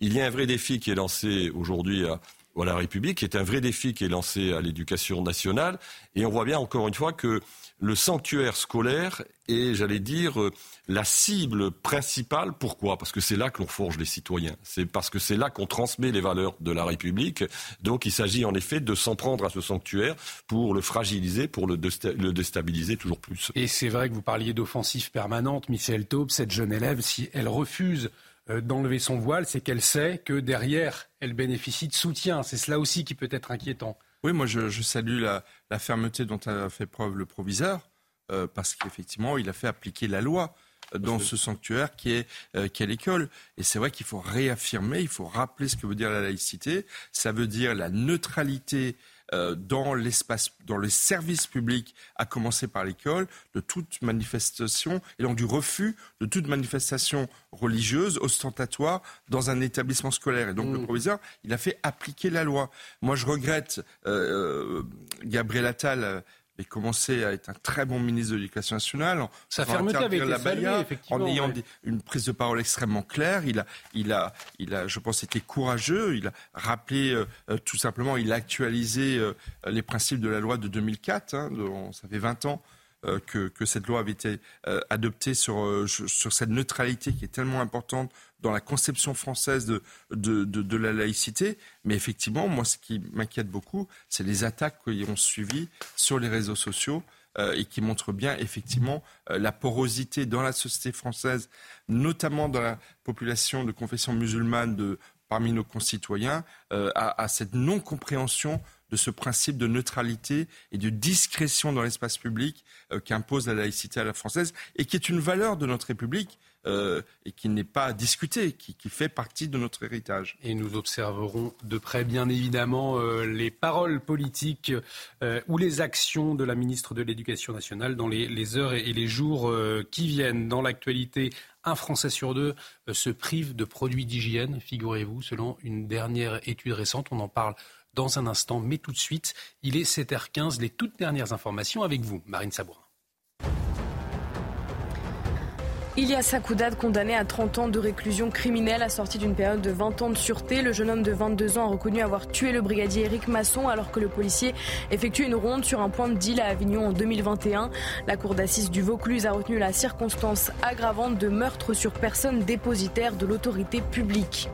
[SPEAKER 34] il y a un vrai défi qui est lancé aujourd'hui à, à la République, qui est un vrai défi qui est lancé à l'éducation nationale. Et on voit bien encore une fois que le sanctuaire scolaire est, j'allais dire, euh, la cible principale. Pourquoi? Parce que c'est là que l'on forge les citoyens. C'est parce que c'est là qu'on transmet les valeurs de la République. Donc il s'agit en effet de s'en prendre à ce sanctuaire pour le fragiliser, pour le, déstabiliser toujours plus.
[SPEAKER 1] Et c'est vrai que vous parliez d'offensive permanente. Michel Taube, cette jeune élève, si elle refuse d'enlever son voile, c'est qu'elle sait que derrière, elle bénéficie de soutien. C'est cela aussi qui peut être inquiétant.
[SPEAKER 5] Oui, moi je, salue la, fermeté dont a fait preuve le proviseur, parce qu'effectivement, il a fait appliquer la loi dans ce sanctuaire qui est, euh, qui est l'école. Et c'est vrai qu'il faut réaffirmer, il faut rappeler ce que veut dire la laïcité. Ça veut dire la neutralité euh, dans l'espace, dans les services publics, à commencer par l'école, de toute manifestation et donc du refus de toute manifestation religieuse ostentatoire dans un établissement scolaire. Et donc le mmh. proviseur, il a fait appliquer la loi. Moi, je regrette euh, Gabriel Attal il commencé à être un très bon ministre de l'Éducation nationale.
[SPEAKER 1] Sa fermeté avait été saluée.
[SPEAKER 5] En ayant une prise de parole extrêmement claire. Il a, il a, il a je pense, été courageux. Il a rappelé, euh, euh, tout simplement, il a actualisé euh, les principes de la loi de 2004. Hein, ça fait 20 ans que, que, cette loi avait été adoptée sur, sur cette neutralité qui est tellement importante dans la conception française de, de, la laïcité. Mais effectivement, moi, ce qui m'inquiète beaucoup, c'est les attaques qui ont suivi sur les réseaux sociaux euh, et qui montrent bien effectivement euh, la porosité dans la société française, notamment dans la population de confession musulmane de, parmi nos concitoyens, euh, à, cette non-compréhension de ce principe de neutralité et de discrétion dans l'espace public qu'impose la laïcité à la française et qui est une valeur de notre République euh, et qui n'est pas discuté, qui, fait partie de notre héritage.
[SPEAKER 1] Et nous observerons de près, bien évidemment, euh, les paroles politiques euh, ou les actions de la ministre de l'Éducation nationale dans les, heures et, les jours qui viennent. Dans l'actualité, un Français sur deux se prive de produits d'hygiène, figurez-vous, selon une dernière étude récente. On en parle dans un instant, mais tout de suite, il est 7h15. Les toutes dernières informations avec vous, Marine Sabourin.
[SPEAKER 2] Ilias Sakoudad, condamné à 30 ans de réclusion criminelle, assorti d'une période de 20 ans de sûreté. Le jeune homme de 22 ans a reconnu avoir tué le brigadier Éric Masson alors que le policier effectuait une ronde sur un point de deal à Avignon en 2021. La cour d'assises du Vaucluse a retenu la circonstance aggravante de meurtre sur personne dépositaire de l'autorité publique.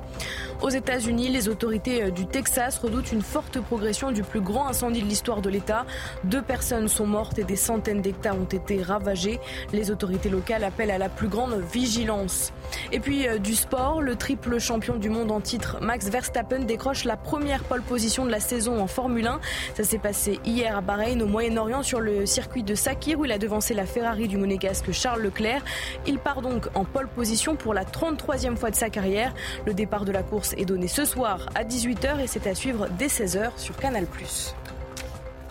[SPEAKER 2] Aux États-Unis, les autorités euh, du Texas redoutent une forte progression du plus grand incendie de l'histoire de l'État. Deux personnes sont mortes et des centaines d'hectares ont été ravagés. Les autorités locales appellent à la plus grande vigilance. Et puis euh, du sport, le triple champion du monde en titre Max Verstappen décroche la première pole position de la saison en Formule 1. Ça s'est passé hier à Bahreïn au Moyen-Orient sur le circuit de Sakir où il a devancé la Ferrari du monégasque Charles Leclerc. Il part donc en pole position pour la 33e fois de sa carrière. Le départ de la course est donné ce soir à 18h et c'est à suivre dès 16h sur Canal+.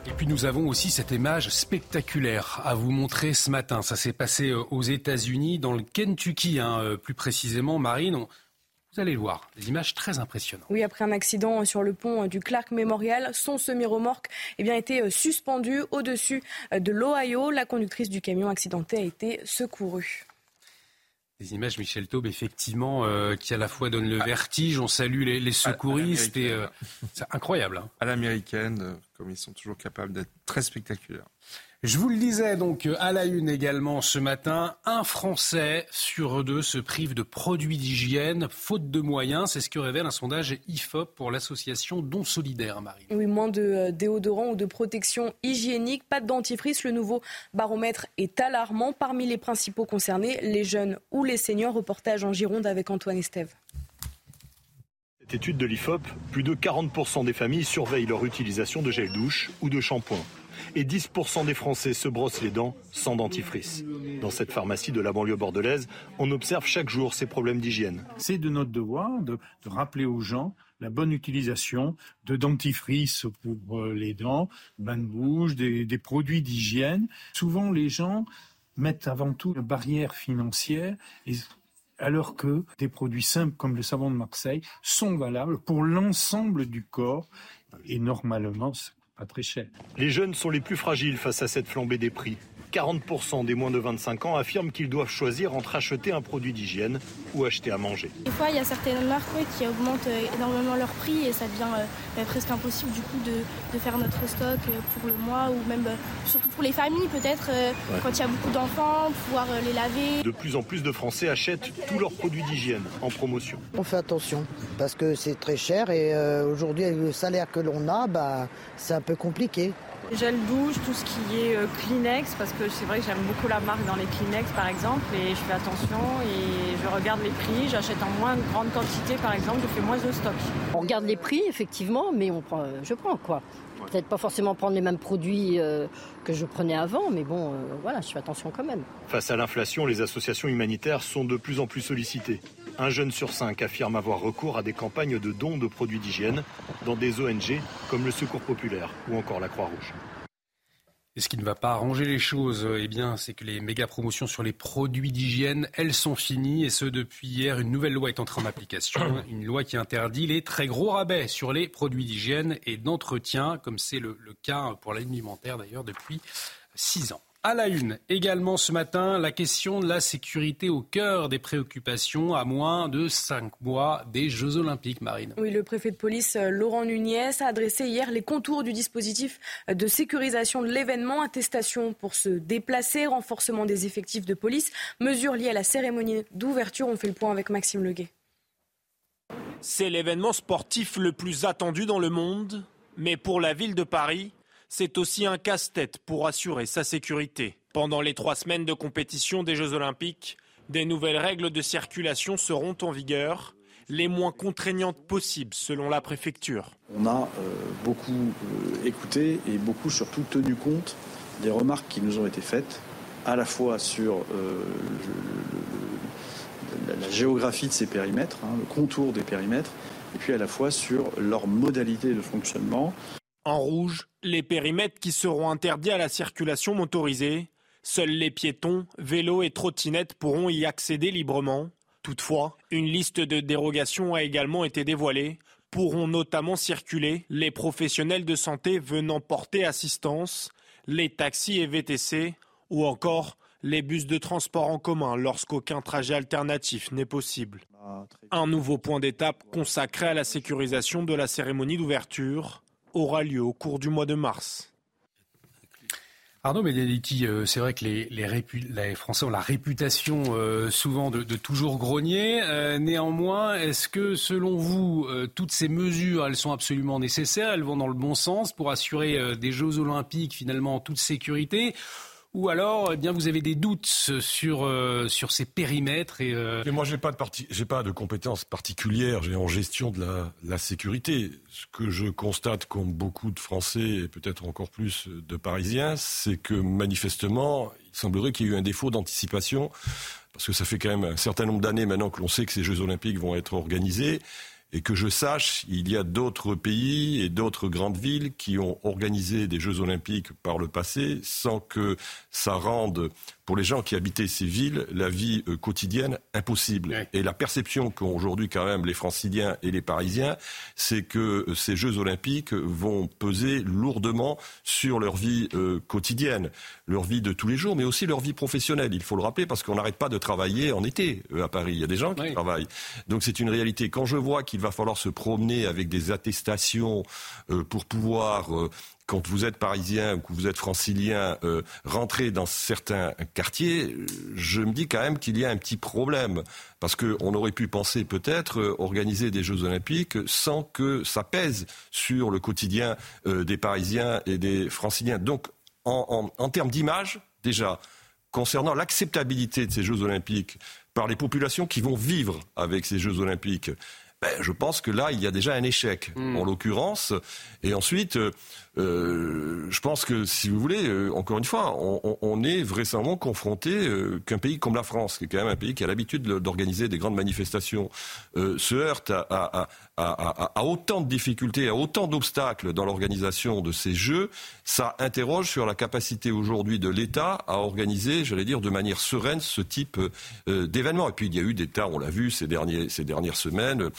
[SPEAKER 1] Et puis nous avons aussi cette image spectaculaire à vous montrer ce matin. Ça s'est passé euh, aux États-Unis, dans le Kentucky, hein, euh, plus précisément, Marine. Vous allez le voir, des images très impressionnantes.
[SPEAKER 2] Oui, après un accident sur le pont du Clark Memorial, son semi-remorque eh bien, euh, suspendu au-dessus de l'Ohio. La conductrice du camion accidenté a été secourue.
[SPEAKER 1] Des images, Michel Taube, effectivement, euh, qui à la fois donnent le ah. vertige. On salue les, secouristes. et euh, C'est incroyable. Hein.
[SPEAKER 5] À l'américaine, euh, comme ils sont toujours capables d'être très spectaculaires.
[SPEAKER 1] Je vous le disais donc à la une également ce matin, un Français sur deux se prive de produits d'hygiène faute de moyens. C'est ce que révèle un sondage IFOP pour l'association Don Solidaire, Marie.
[SPEAKER 2] Oui, moins de euh, déodorants ou de protection hygiénique, pas de dentifrice. Le nouveau baromètre est alarmant. Parmi les principaux concernés, les jeunes ou les seniors. Reportage en Gironde avec Antoine Estève.
[SPEAKER 9] Cette étude de l'IFOP, plus de 40% des familles surveillent leur utilisation de gel douche ou de shampoing et 10% des Français se brossent les dents sans dentifrice. Dans cette pharmacie de la banlieue bordelaise, on observe chaque jour ces problèmes d'hygiène.
[SPEAKER 38] C'est de notre devoir de, rappeler aux gens la bonne utilisation de dentifrice pour euh, les dents, bain de bouche, des, produits d'hygiène. Souvent, les gens mettent avant tout une barrière financière alors que des produits simples comme le savon de Marseille sont valables pour l'ensemble du corps et normalement
[SPEAKER 9] Les jeunes sont les plus fragiles face à cette flambée des prix. 40% des moins de 25 ans affirment qu'ils doivent choisir entre acheter un produit d'hygiène ou acheter à manger.
[SPEAKER 39] Des fois, il y a certaines marques qui augmentent euh, énormément leur prix et ça devient euh, bah, presque impossible du coup de, faire notre stock euh, pour le mois ou même surtout pour les familles peut-être quand il y a beaucoup d'enfants, pouvoir les laver.
[SPEAKER 9] De plus en plus de Français achètent tous leurs produits d'hygiène en promotion.
[SPEAKER 40] On fait attention parce que c'est très cher et aujourd'hui avec le salaire que l'on a, bah, c'est un peu compliqué.
[SPEAKER 41] Gel douche, tout ce qui est euh, Kleenex, parce que c'est vrai que j'aime beaucoup la marque dans les Kleenex par exemple, et je fais attention et je regarde les prix, j'achète en moins grande quantité par exemple, je fais moins de stock.
[SPEAKER 42] On regarde les prix effectivement, mais on prend, je prends quoi. Peut-être pas forcément prendre les mêmes produits euh, que je prenais avant, mais bon, euh, voilà, je fais attention quand même.
[SPEAKER 9] Face à l'inflation, les associations humanitaires sont de plus en plus sollicitées. Un jeune sur cinq affirme avoir recours à des campagnes de dons de produits d'hygiène dans des ONG comme le Secours Populaire ou encore la Croix-Rouge.
[SPEAKER 1] Et ce qui ne va pas arranger les choses, eh bien, c'est que les méga promotions sur les produits d'hygiène, elles sont finies. Et ce, depuis hier, une nouvelle loi est entrée en application. Une loi qui interdit les très gros rabais sur les produits d'hygiène et d'entretien, comme c'est le, le cas pour l'alimentaire d'ailleurs depuis six ans. À la une, également ce matin, la question de la sécurité au cœur des préoccupations à moins de cinq mois des Jeux Olympiques, Marine.
[SPEAKER 2] Oui, le préfet de police euh, Laurent Nunez a adressé hier les contours du dispositif de sécurisation de l'événement, attestation pour se déplacer, renforcement des effectifs de police, mesures liées à la cérémonie d'ouverture. On fait le point avec Maxime Leguet.
[SPEAKER 21] C'est l'événement sportif le plus attendu dans le monde, mais pour la ville de Paris, c'est aussi un casse-tête pour assurer sa sécurité. Pendant les trois semaines de compétition des Jeux Olympiques, des nouvelles règles de circulation seront en vigueur, les moins contraignantes possibles selon la préfecture.
[SPEAKER 40] On a euh, beaucoup euh, écouté et beaucoup surtout tenu compte des remarques qui nous ont été faites, à la fois sur euh, la, géographie de ces périmètres, hein, le contour des périmètres, et puis à la fois sur leur modalité de fonctionnement.
[SPEAKER 21] En rouge, les périmètres qui seront interdits à la circulation motorisée. Seuls les piétons, vélos et trottinettes pourront y accéder librement. Toutefois, une liste de dérogations a également été dévoilée. Pourront notamment circuler les professionnels de santé venant porter assistance, les taxis et VTC, ou encore les bus de transport en commun lorsqu'aucun trajet alternatif n'est possible. Un nouveau point d'étape consacré à la sécurisation de la cérémonie d'ouverture aura lieu au cours du mois de mars.
[SPEAKER 1] Arnaud Benedetti, euh, c'est vrai que les, Français ont la réputation euh, souvent de, toujours grogner. Euh, néanmoins, est-ce que selon vous, toutes ces mesures, elles sont absolument nécessaires Elles vont dans le bon sens pour assurer des Jeux olympiques finalement en toute sécurité? Ou alors, eh bien, vous avez des doutes sur euh, sur ces périmètres et. Euh...
[SPEAKER 34] moi, j'ai pas de parti... j'ai pas de compétences particulières. J'ai en gestion de la, la sécurité. Ce que je constate, comme beaucoup de Français et peut-être encore plus de Parisiens, c'est que manifestement, il semblerait qu'il y ait eu un défaut d'anticipation, parce que ça fait quand même un certain nombre d'années maintenant que l'on sait que ces Jeux Olympiques vont être organisés. Et que je sache, il y a d'autres pays et d'autres grandes villes qui ont organisé des Jeux olympiques par le passé sans que ça rende pour les gens qui habitaient ces villes, la vie euh, quotidienne impossible. Ouais. Et la perception qu'ont aujourd'hui quand même les franciliens et les parisiens, c'est que euh, ces Jeux olympiques vont peser lourdement sur leur vie euh, quotidienne, leur vie de tous les jours, mais aussi leur vie professionnelle. Il faut le rappeler parce qu'on n'arrête pas de travailler en été à Paris. Il y a des gens qui ouais. travaillent. Donc c'est une réalité. Quand je vois qu'il va falloir se promener avec des attestations euh, pour pouvoir quand vous êtes parisien ou que vous êtes francilien, euh, rentrer dans certains quartiers, je me dis quand même qu'il y a un petit problème. Parce qu'on aurait pu penser peut-être euh, organiser des Jeux olympiques sans que ça pèse sur le quotidien euh, des Parisiens et des franciliens. Donc, en, en, en termes d'image, déjà, concernant l'acceptabilité de ces Jeux olympiques par les populations qui vont vivre avec ces Jeux olympiques, ben, je pense que là, il y a déjà un échec, mmh. en l'occurrence. Et ensuite, euh, je pense que, si vous voulez, euh, encore une fois, on, est vraisemblablement confronté euh, qu'un pays comme la France, qui est quand même un pays qui a l'habitude d'organiser des grandes manifestations, se heurte à, autant de difficultés, à autant d'obstacles dans l'organisation de ces Jeux. Ça interroge sur la capacité aujourd'hui de l'État à organiser, j'allais dire, de manière sereine ce type d'événements. Et puis, il y a eu des tas, on l'a vu ces, ces dernières semaines,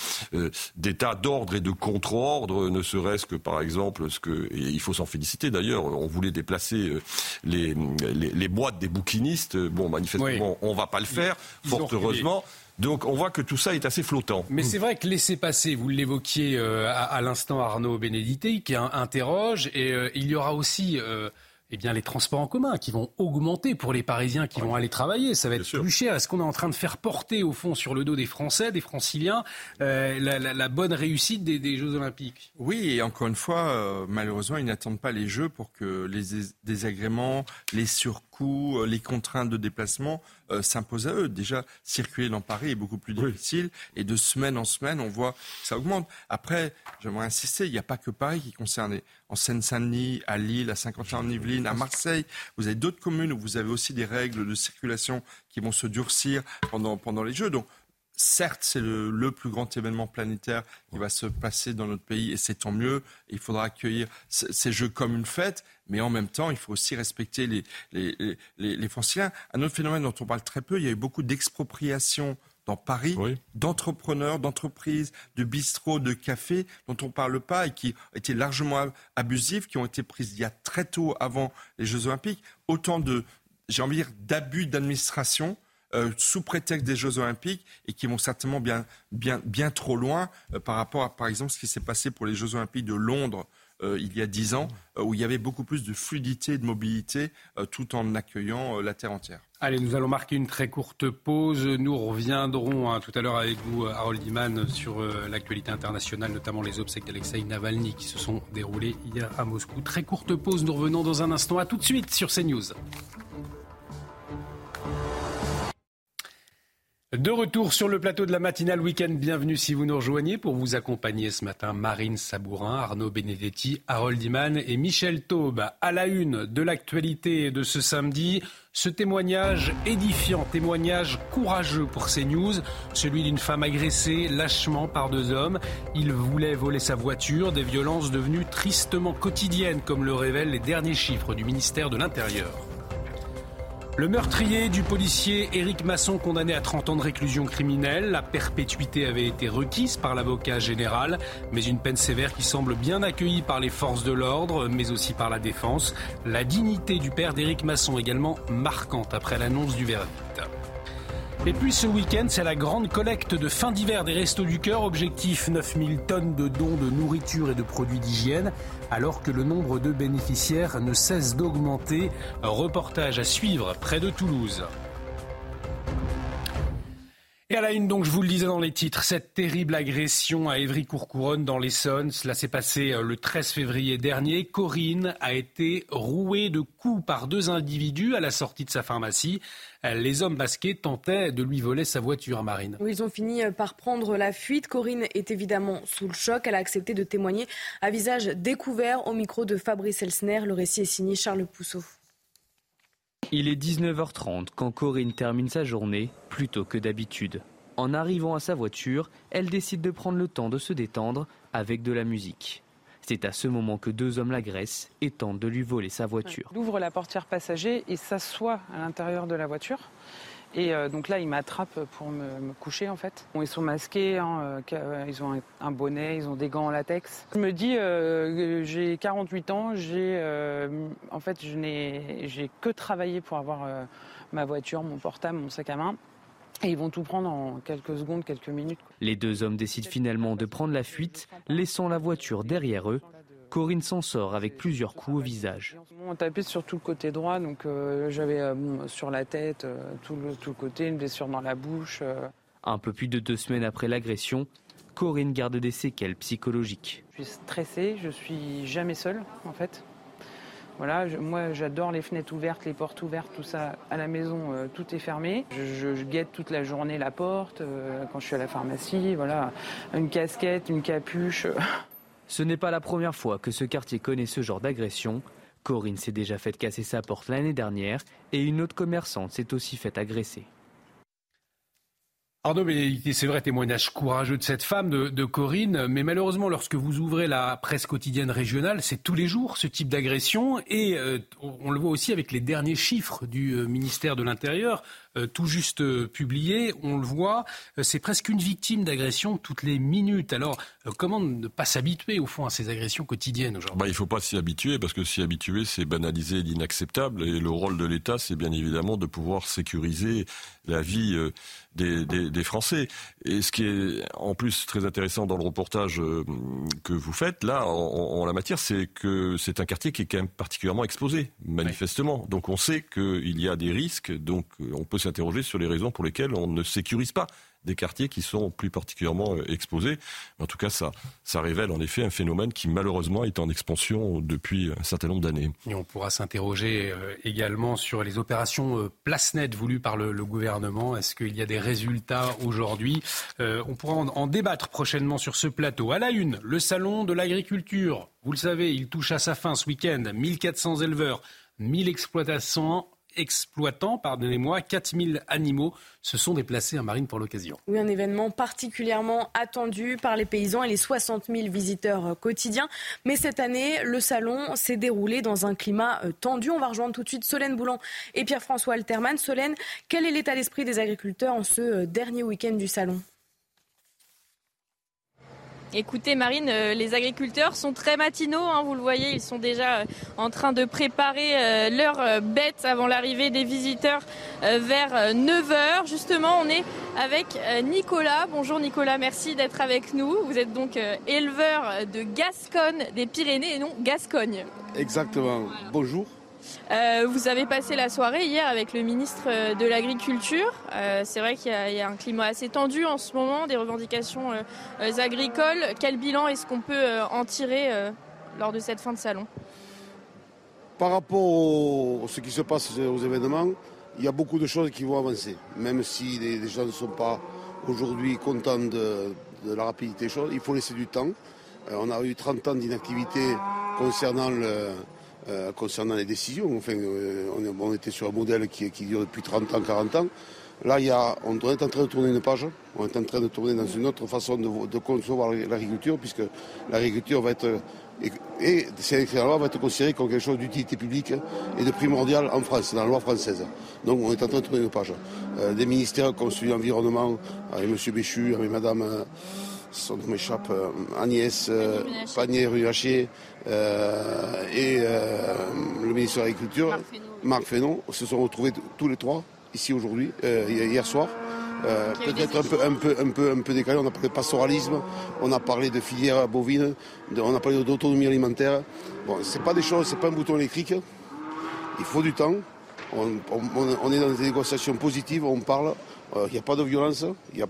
[SPEAKER 34] des tas d'ordres et de contre-ordres, ne serait-ce que, par exemple, ce que il faut s'en féliciter d'ailleurs, on voulait déplacer euh, les, les, les, boîtes des bouquinistes. Bon, manifestement, oui. on ne va pas le faire, Ils fort heureusement. Donc on voit que tout ça est assez flottant.
[SPEAKER 1] Mais c'est vrai que laisser passer, vous l'évoquiez euh, à, à l'instant Arnaud Bénédité, qui interroge, et euh, il y aura aussi... Euh, eh bien, les transports en commun qui vont augmenter pour les Parisiens qui vont aller travailler. Ça va être plus cher. Est-ce qu'on est en train de faire porter, au fond, sur le dos des Français, des Franciliens, euh, la, bonne réussite des, Jeux Olympiques?
[SPEAKER 5] Oui, et encore une fois, euh, malheureusement, ils n'attendent pas les Jeux pour que les désagréments, les surcoûts, euh, les contraintes de déplacement s'imposent à eux. Déjà, circuler dans Paris est beaucoup plus difficile. Et de semaine en semaine, on voit que ça augmente. Après, j'aimerais insister, il n'y a pas que Paris qui est concerné en Seine-Saint-Denis, à Lille, à Saint-Quentin-en-Yvelines, à Marseille. Vous avez d'autres communes où vous avez aussi des règles de circulation qui vont se durcir pendant, pendant les Jeux. Donc, certes, c'est le, plus grand événement planétaire qui va se passer dans notre pays et c'est tant mieux. Il faudra accueillir ces Jeux comme une fête, mais en même temps, il faut aussi respecter les, les, les, les franciliens. Un autre phénomène dont on parle très peu, il y a eu beaucoup d'expropriation dans Paris d'entrepreneurs, d'entreprises, de bistrots, de cafés dont on ne parle pas et qui étaient largement abusifs, qui ont été prises il y a très tôt avant les Jeux Olympiques. Autant de, j'ai envie de dire, d'abus d'administration. Euh, sous prétexte des Jeux Olympiques et qui vont certainement bien, bien, bien trop loin euh, par rapport à, par exemple, ce qui s'est passé pour les Jeux Olympiques de Londres euh, il y a dix ans, où il y avait beaucoup plus de fluidité et de mobilité, tout en accueillant la Terre entière.
[SPEAKER 1] Allez, nous allons marquer une très courte pause. Nous reviendrons hein, tout à l'heure avec vous, Harold Iman, sur l'actualité internationale, notamment les obsèques d'Alexei Navalny qui se sont déroulées hier à Moscou. Très courte pause, nous revenons dans un instant. À tout de suite sur CNews. De retour sur le plateau de la matinale week-end, bienvenue si vous nous rejoignez pour vous accompagner ce matin Marine Sabourin, Arnaud Benedetti, Harold Iman et Michel Taube. À la une de l'actualité de ce samedi, ce témoignage édifiant, témoignage courageux pour CNews, celui d'une femme agressée lâchement par deux hommes. Il voulait voler sa voiture, des violences devenues tristement quotidiennes comme le révèlent les derniers chiffres du ministère de l'Intérieur. Le meurtrier du policier Éric Masson condamné à 30 ans de réclusion criminelle. La perpétuité avait été requise par l'avocat général, mais une peine sévère qui semble bien accueillie par les forces de l'ordre, mais aussi par la défense. La dignité du père d'Éric Masson également marquante après l'annonce du verdict. Et puis ce week-end, c'est la grande collecte de fin d'hiver des Restos du Cœur. Objectif 9000 tonnes de dons de nourriture et de produits d'hygiène, alors que le nombre de bénéficiaires ne cesse d'augmenter. Reportage à suivre près de Toulouse. Et à la une, donc, je vous le disais dans les titres, cette terrible agression à Évry-Courcouronne dans l'Essonne, cela s'est passé euh, le 13 février dernier. Corinne a été rouée de coups par deux individus à la sortie de sa pharmacie. Euh, les hommes masqués tentaient de lui voler sa voiture, Marine.
[SPEAKER 2] Ils ont fini euh, par prendre la fuite. Corinne est évidemment sous le choc. Elle a accepté de témoigner à visage découvert au micro de Fabrice Elsner. Le récit est signé Charles Pousseau.
[SPEAKER 24] Il est 19h30 quand Corinne termine sa journée, plus tôt que d'habitude. En arrivant à sa voiture, elle décide de prendre le temps de se détendre avec de la musique. C'est à ce moment que deux hommes l'agressent et tentent de lui voler sa voiture.
[SPEAKER 25] Il ouvre la portière passager et s'assoit à l'intérieur de la voiture. Et euh, donc là, il m'attrape pour me, coucher en fait. ils sont masqués, hein, euh, euh, ils ont un, bonnet, ils ont des gants en latex. Je me dis, j'ai 48 ans, j'ai, en fait, je n'ai, j'ai que travaillé pour avoir ma voiture, mon portable, mon sac à main. Et ils vont tout prendre en quelques secondes, quelques minutes.
[SPEAKER 24] Les deux hommes décident finalement de prendre la fuite, laissant la voiture derrière eux. Corinne s'en sort avec plusieurs coups au visage.
[SPEAKER 25] On tapait sur tout le côté droit, donc euh, j'avais euh, sur la tête, euh, tout, le, tout, le, côté, une blessure dans la bouche.
[SPEAKER 24] Un peu plus de deux semaines après l'agression, Corinne garde des séquelles psychologiques.
[SPEAKER 25] Je suis stressée, je suis jamais seule en fait. Voilà, moi j'adore les fenêtres ouvertes, les portes ouvertes, tout ça. À la maison, tout est fermé. Je, guette toute la journée la porte quand je suis à la pharmacie. Voilà, une casquette, une capuche.
[SPEAKER 24] Ce n'est pas la première fois que ce quartier connaît ce genre d'agression. Corinne s'est déjà fait casser sa porte l'année dernière et une autre commerçante s'est aussi fait agresser.
[SPEAKER 1] Arnaud, c'est vrai, témoignage courageux de cette femme, de, Corinne, mais malheureusement, lorsque vous ouvrez la presse quotidienne régionale, c'est tous les jours ce type d'agression, et euh, on le voit aussi avec les derniers chiffres du euh, ministère de l'Intérieur. Tout juste publié. On le voit, c'est presque une victime d'agression toutes les minutes. Alors, comment ne pas s'habituer au fond à ces agressions quotidiennes aujourd'hui?
[SPEAKER 34] Bah, Il ne faut pas s'y habituer parce que s'y habituer, c'est banaliser l'inacceptable. Et le rôle de l'État, c'est bien évidemment de pouvoir sécuriser la vie des, des, Français. Et ce qui est en plus très intéressant dans le reportage euh, que vous faites, là, en, la matière, c'est que c'est un quartier qui est quand même particulièrement exposé, manifestement. Donc on sait qu'il y a des risques, donc on peut s'interroger sur les raisons pour lesquelles on ne sécurise pas des quartiers qui sont plus particulièrement euh, exposés. En tout cas, ça, ça révèle en effet un phénomène qui malheureusement est en expansion depuis un certain nombre d'années.
[SPEAKER 1] Et on pourra s'interroger euh, également sur les opérations euh, place nette voulues par le, gouvernement. Est-ce qu'il y a des résultats aujourd'hui? On pourra en, en débattre prochainement sur ce plateau. À la une, le salon de l'agriculture. Vous le savez, il touche à sa fin ce week-end. 1400 éleveurs, 1000 exploitations exploitants, pardonnez-moi, 4000 animaux se sont déplacés à Marine pour l'occasion.
[SPEAKER 2] Oui, un événement particulièrement attendu par les paysans et les 60 000 visiteurs euh, quotidiens. Mais cette année, le salon s'est déroulé dans un climat euh, tendu. On va rejoindre tout de suite Solène Boulan et Pierre-François Alterman. Solène, quel est l'état d'esprit des agriculteurs en ce euh, dernier week-end du salon?
[SPEAKER 29] Écoutez Marine, euh, les agriculteurs sont très matinaux, hein, vous le voyez, ils sont déjà euh, en train de préparer euh, leurs bêtes avant l'arrivée des visiteurs vers 9h. Justement, on est avec Nicolas. Bonjour Nicolas, merci d'être avec nous. Vous êtes donc éleveur de Gascogne des Pyrénées et non Gascogne.
[SPEAKER 43] Exactement. Bonjour.
[SPEAKER 29] Euh, vous avez passé la soirée hier avec le ministre euh, de l'Agriculture. Euh, c'est vrai qu'il y, a un climat assez tendu en ce moment, des revendications agricoles. Quel bilan est-ce qu'on peut en tirer lors de cette fin de salon?
[SPEAKER 43] Par rapport à ce qui se passe aux événements, il y a beaucoup de choses qui vont avancer. Même si les, gens ne sont pas aujourd'hui contents de, de, la rapidité des choses, il faut laisser du temps. on a eu 30 ans d'inactivité concernant le euh, concernant les décisions. Enfin, euh, on, était sur un modèle qui, dure depuis 30 ans, 40 ans. Là, il y a, on est en train de tourner une page, on est en train de tourner dans une autre façon de, concevoir l'agriculture, puisque l'agriculture va être, et, ces loi va être considérée comme quelque chose d'utilité publique et de primordial en France, dans la loi française. Donc on est en train de tourner une page. Euh, des ministères comme celui de l'environnement, avec M. Béchu, avec Mme son nom m'échappe, euh, Agnès euh, Pannier-Ruachier euh, et le ministre de l'Agriculture, Marc Fénon, se sont retrouvés tous les trois ici aujourd'hui, hier soir. peut-être un peu, un, peu, un, peu, un peu décalé. On a parlé de pastoralisme, on a parlé de filière bovine, on a parlé d'autonomie alimentaire. Bon, c'est pas des choses, c'est pas un bouton électrique. Il faut du temps. on, est dans des négociations positives, on parle, il euh, n'y a pas de violence, il y a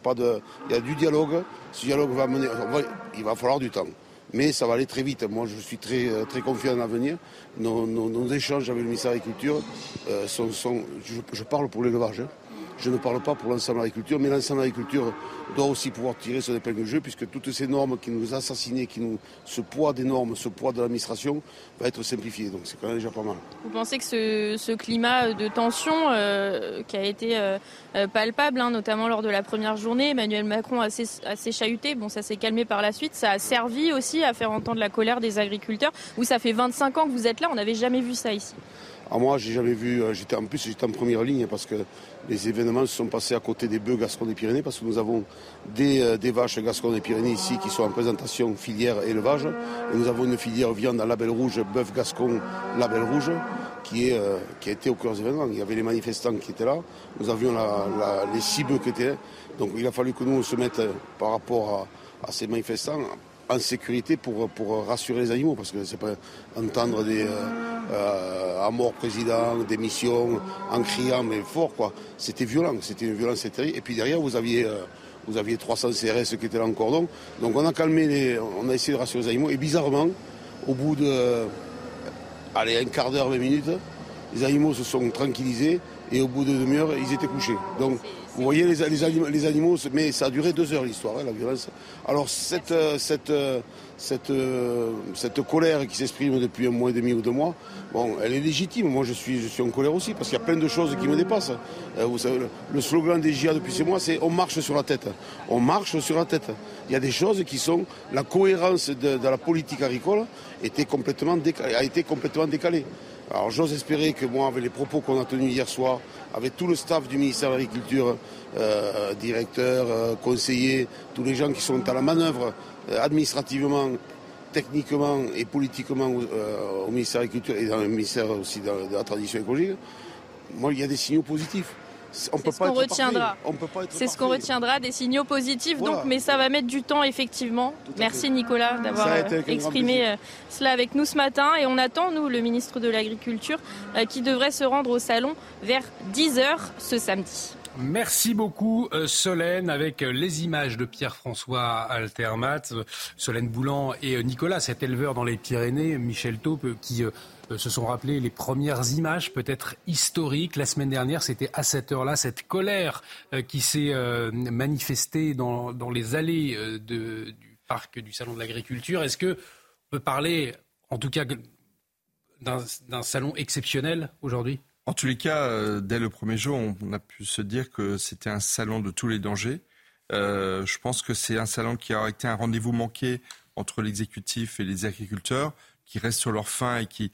[SPEAKER 43] il y a du dialogue. Ce dialogue va mener, il va falloir du temps, mais ça va aller très vite. Moi, je suis très euh, très confiant dans l'avenir. Nos, échanges avec le ministère de l'Agriculture euh, sont je, parle pour l'élevage. Hein. Je ne parle pas pour l'ensemble de l'agriculture, mais l'ensemble de l'agriculture doit aussi pouvoir tirer son épingle du jeu, puisque toutes ces normes qui nous assassinent, qui nous, ce poids des normes, ce poids de l'administration, va être simplifié. Donc c'est quand même déjà pas mal.
[SPEAKER 29] Vous pensez que ce, climat de tension euh, qui a été euh, euh, palpable, hein, notamment lors de la première journée, Emmanuel Macron a assez, assez chahuté, bon ça s'est calmé par la suite, ça a servi aussi à faire entendre la colère des agriculteurs, Vous, ça fait 25 ans que vous êtes là, on n'avait jamais vu ça ici.
[SPEAKER 43] Ah, moi, j'ai jamais vu. J'étais en plus, j'étais en première ligne parce que les événements se sont passés à côté des bœufs Gascon des Pyrénées parce que nous avons des, euh, des vaches Gascon des Pyrénées ici qui sont en présentation filière élevage. Et nous avons une filière viande à label rouge, bœuf Gascon label rouge, qui, est, euh, qui a été au cœur des événements. Il y avait les manifestants qui étaient là, nous avions les six bœufs qui étaient là. Donc il a fallu que nous on se mette euh, par rapport à ces manifestants en sécurité pour, pour rassurer les animaux, parce que c'est pas entendre des euh, euh, à mort président, démission, en criant mais fort quoi. C'était violent, c'était une violence terrible. Et puis derrière vous aviez euh, vous aviez 300 CRS qui étaient là en cordon. Donc on a calmé on a essayé de rassurer les animaux. Et bizarrement, au bout de allez, un quart d'heure, 20 minutes, les animaux se sont tranquillisés et au bout de demi-heure, ils étaient couchés. Donc vous voyez les, animaux, mais ça a duré deux heures l'histoire, hein, la violence. Alors cette, euh, euh, euh, cette colère qui s'exprime depuis un mois et demi ou deux mois, bon, elle est légitime. Moi, je suis, en colère aussi parce qu'il y a plein de choses qui me dépassent. vous savez, le, slogan des GIA depuis ces mois, c'est on marche sur la tête. On marche sur la tête. Il y a des choses qui sont la cohérence de, la politique agricole a été complètement décalée. Alors j'ose espérer que moi, avec les propos qu'on a tenus hier soir, avec tout le staff du ministère de l'Agriculture, euh, directeurs, euh, conseillers, tous les gens qui sont à la manœuvre euh, administrativement, techniquement et politiquement au ministère de l'Agriculture et dans le ministère aussi de la transition écologique, moi, il y a des signaux positifs.
[SPEAKER 44] On peut pas retiendra. C'est ce qu'on retiendra, des signaux positifs. Donc, mais ça va mettre du temps effectivement. Merci Nicolas d'avoir euh, exprimé euh, cela avec nous ce matin. Et on attend nous le ministre de l'Agriculture euh, qui devrait se rendre au salon vers 10 h ce samedi.
[SPEAKER 1] Merci beaucoup Solène avec les images de Pierre-François Altermat, Solène Boulan et Nicolas, cet éleveur dans les Pyrénées, Michel Taupe qui euh, se sont rappelées les premières images, peut-être historiques. La semaine dernière, c'était à cette heure-là, cette colère euh, qui s'est euh, manifestée dans, les allées du parc du Salon de l'Agriculture. Est-ce que on peut parler, en tout cas, d'un salon exceptionnel aujourd'hui?
[SPEAKER 5] En tous les cas, dès le premier jour, on a pu se dire que c'était un salon de tous les dangers. je pense que c'est un salon qui a été un rendez-vous manqué entre l'exécutif et les agriculteurs qui restent sur leur faim et qui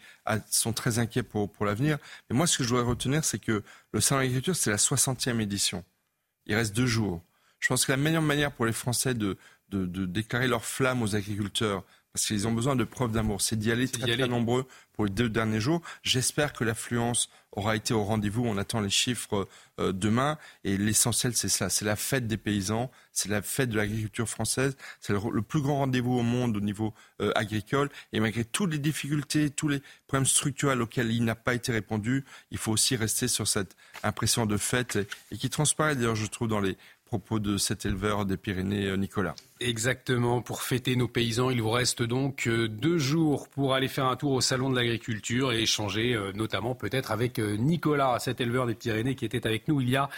[SPEAKER 5] sont très inquiets pour, pour l'avenir. Mais moi, ce que je voudrais retenir, c'est que le Salon de l'agriculture, c'est la 60e édition. Il reste deux jours. Je pense que la meilleure manière pour les Français de, de, de déclarer leur flamme aux agriculteurs, parce qu'ils ont besoin de preuves d'amour. C'est d'y aller très, très nombreux pour les deux derniers jours. J'espère que l'affluence aura été au rendez-vous. On attend les chiffres euh, demain. Et l'essentiel, c'est ça. C'est la fête des paysans. C'est la fête de l'agriculture française. C'est le, plus grand rendez-vous au monde au niveau euh, agricole. Et malgré toutes les difficultés, tous les problèmes structurels auxquels il n'a pas été répondu, il faut aussi rester sur cette impression de fête et qui transparaît d'ailleurs, je trouve, dans les propos de cet éleveur des Pyrénées, euh, Nicolas.
[SPEAKER 1] Exactement, pour fêter nos paysans, il vous reste donc euh, deux jours pour aller faire un tour au Salon de l'Agriculture et échanger euh, notamment peut-être avec Nicolas, cet éleveur des Pyrénées qui était avec nous il y a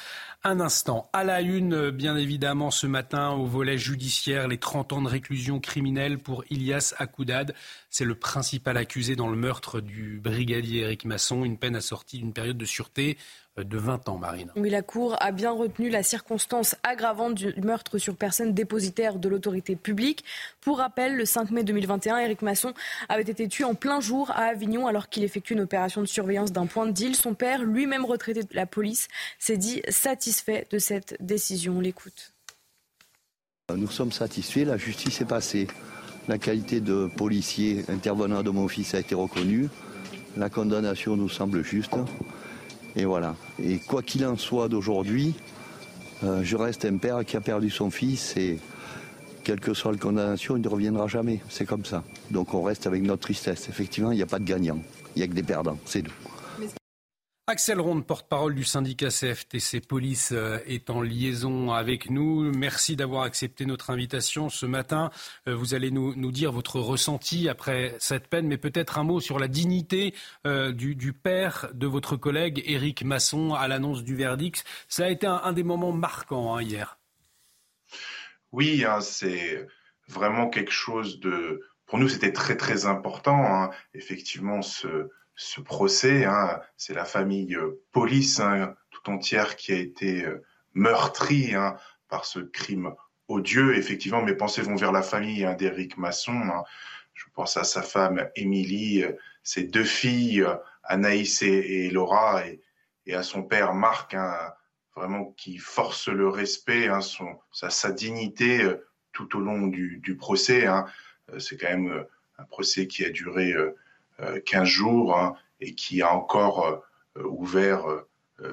[SPEAKER 1] un instant. À la une, bien évidemment, ce matin, au volet judiciaire, les 30 ans de réclusion criminelle pour Ilias Akoudad. C'est le principal accusé dans le meurtre du brigadier Éric Masson, une peine assortie d'une période de sûreté de 20 ans, Marine.
[SPEAKER 2] Oui, la Cour a bien retenu la circonstance aggravante du meurtre sur personne dépositaire de l'autorité publique. Pour rappel, le 5 mai 2021, Éric Masson avait été tué en plein jour à Avignon alors qu'il effectuait une opération de surveillance d'un point de deal. Son père, lui-même retraité de la police, s'est dit satisfait de cette décision. On l'écoute.
[SPEAKER 31] Nous sommes satisfaits, la justice est passée. La qualité de policier intervenant de mon fils a été reconnue. La condamnation nous semble juste. Et voilà. Et quoi qu'il en soit d'aujourd'hui, je reste un père qui a perdu son fils et quelle que soit la condamnation, il ne reviendra jamais. C'est comme ça. Donc on reste avec notre tristesse. Effectivement, il n'y a pas de gagnant. Il n'y a que des perdants. C'est tout.
[SPEAKER 1] Axel Ronde, porte-parole du syndicat CFTC Police, euh, est en liaison avec nous. Merci d'avoir accepté notre invitation ce matin. Euh, vous allez nous, dire votre ressenti après cette peine, mais peut-être un mot sur la dignité euh, du, père de votre collègue Éric Masson à l'annonce du verdict. Ça a été un, des moments marquants hein, hier.
[SPEAKER 45] Oui, hein, c'est vraiment quelque chose de... Pour nous, c'était très très important. Hein. Effectivement, ce ce procès. Hein, c'est la famille euh, police hein, tout entière qui a été euh, meurtrie hein, par ce crime odieux. Effectivement, mes pensées vont vers la famille hein, d'Éric Masson. Je pense à sa femme Émilie, euh, ses deux filles, Anaïs et, Laura, et, à son père Marc, vraiment qui force le respect, sa, dignité tout au long du procès. C'est quand même un procès qui a duré 15 euh, jours hein, et qui a encore euh, ouvert euh,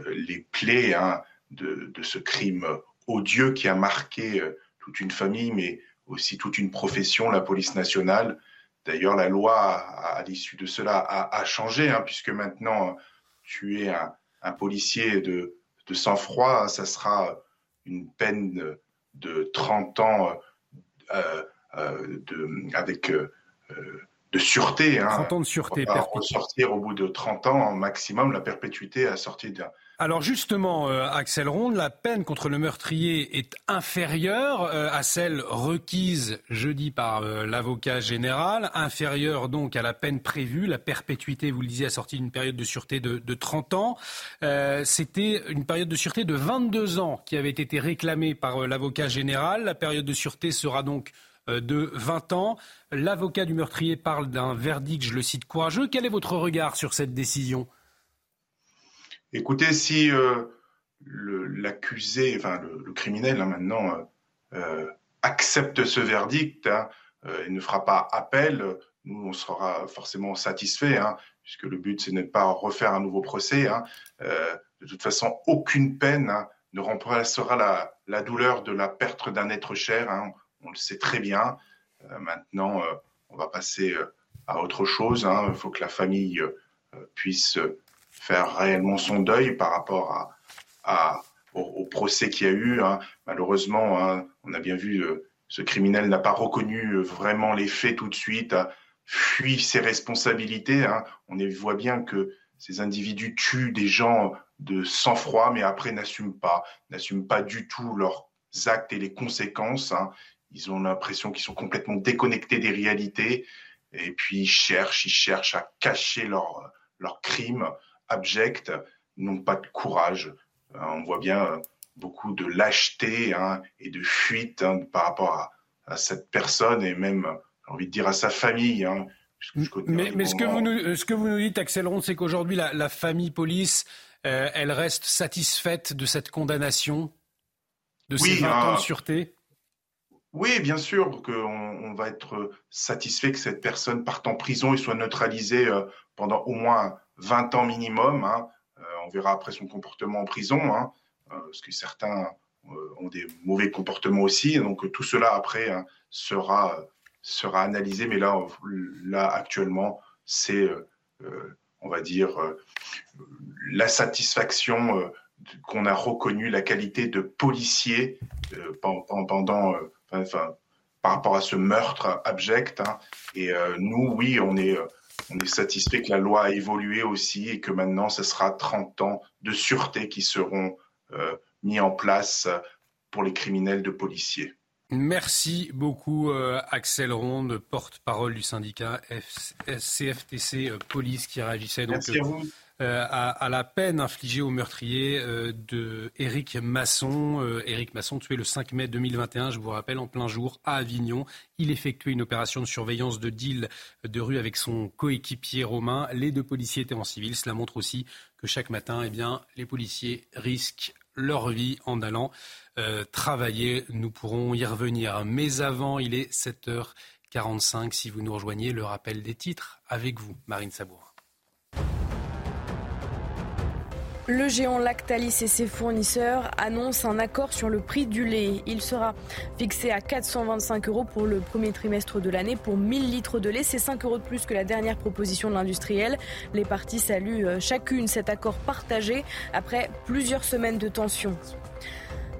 [SPEAKER 45] les plaies hein, de, ce crime odieux qui a marqué toute une famille, mais aussi toute une profession, la police nationale. D'ailleurs, la loi, à, l'issue de cela, a, changé, hein, puisque maintenant, tu es un, policier de, sang-froid, ça sera une peine de 30 ans avec de sûreté.
[SPEAKER 1] Hein. 30 ans de sûreté.
[SPEAKER 45] On sortir au bout de 30 ans, maximum, la perpétuité à sortir d'un.
[SPEAKER 1] Alors justement, euh, Axel Ronde, la peine contre le meurtrier est inférieure euh, à celle requise jeudi par euh, l'avocat général, inférieure donc à la peine prévue, la perpétuité, vous le disiez, assortie d'une période de sûreté de, de 30 ans. C'était une période de sûreté de 22 ans qui avait été réclamée par l'avocat général. La période de sûreté sera donc de 20 ans. L'avocat du meurtrier parle d'un verdict, je le cite, courageux. Quel est votre regard sur cette décision?
[SPEAKER 45] Écoutez, si l'accusé, enfin le, criminel hein, maintenant, accepte ce verdict hein, et ne fera pas appel, nous, on sera forcément satisfait, hein, puisque le but, c'est de ne pas refaire un nouveau procès. Euh, de toute façon, aucune peine ne remplacera la, la, douleur de la perte d'un être cher. On le sait très bien. Euh, maintenant, euh, on va passer à autre chose. Il faut que la famille puisse faire réellement son deuil par rapport au, procès qu'il y a eu. Malheureusement, on a bien vu, ce criminel n'a pas reconnu vraiment les faits tout de suite fuit ses responsabilités. Hein. On voit bien que ces individus tuent des gens de sang-froid, mais après n'assument pas, n'assument pas du tout leurs actes et les conséquences. Hein. Ils ont l'impression qu'ils sont complètement déconnectés des réalités, et puis ils cherchent, ils cherchent à cacher leurs leur crimes abjects, n'ont pas de courage. Hein, on voit bien beaucoup de lâcheté et de fuite par rapport à cette personne et même j'ai envie de dire à sa famille. Hein,
[SPEAKER 1] mais, ce, que vous nous, ce que vous nous dites, Axel Ronde, c'est qu'aujourd'hui, la, famille police, euh, elle reste satisfaite de cette condamnation, de ces 20 ans de sûreté?
[SPEAKER 45] Oui, bien sûr on va être satisfait que cette personne parte en prison et soit neutralisée euh, pendant au moins 20 ans minimum. Hein. Euh, on verra après son comportement en prison, hein, parce que certains ont des mauvais comportements aussi. Donc tout cela après hein, sera sera analysé, mais là, là actuellement, c'est, euh, euh, on va dire, euh, la satisfaction qu'on a reconnu la qualité de policier pendant, enfin, par rapport à ce meurtre abject. Hein. Et nous, oui, on est, on est satisfait que la loi a évolué aussi et que maintenant, ce sera 30 ans de sûreté qui seront mis en place pour les criminels de policiers.
[SPEAKER 1] Merci beaucoup euh, Axel Ronde, porte-parole du syndicat CFTC euh, Police qui réagissait donc euh, à, la peine infligée au meurtrier de Éric Masson. Éric Masson tué le 5 mai 2021, je vous rappelle, en plein jour à Avignon. Il effectuait une opération de surveillance de deal de rue avec son coéquipier romain. Les deux policiers étaient en civil. Cela montre aussi que chaque matin, eh bien, les policiers risquent leur vie en allant euh, travailler. Nous pourrons y revenir. Mais avant, il est 7h45. Si vous nous rejoignez, le rappel des titres avec vous, Marine Sabour.
[SPEAKER 2] Le géant Lactalis et ses fournisseurs annoncent un accord sur le prix du lait. Il sera fixé à 425 euros pour le premier trimestre de l'année pour 1000 litres de lait. C'est 5 euros de plus que la dernière proposition de l'industriel. Les parties saluent euh, chacune cet accord partagé après plusieurs semaines de tension.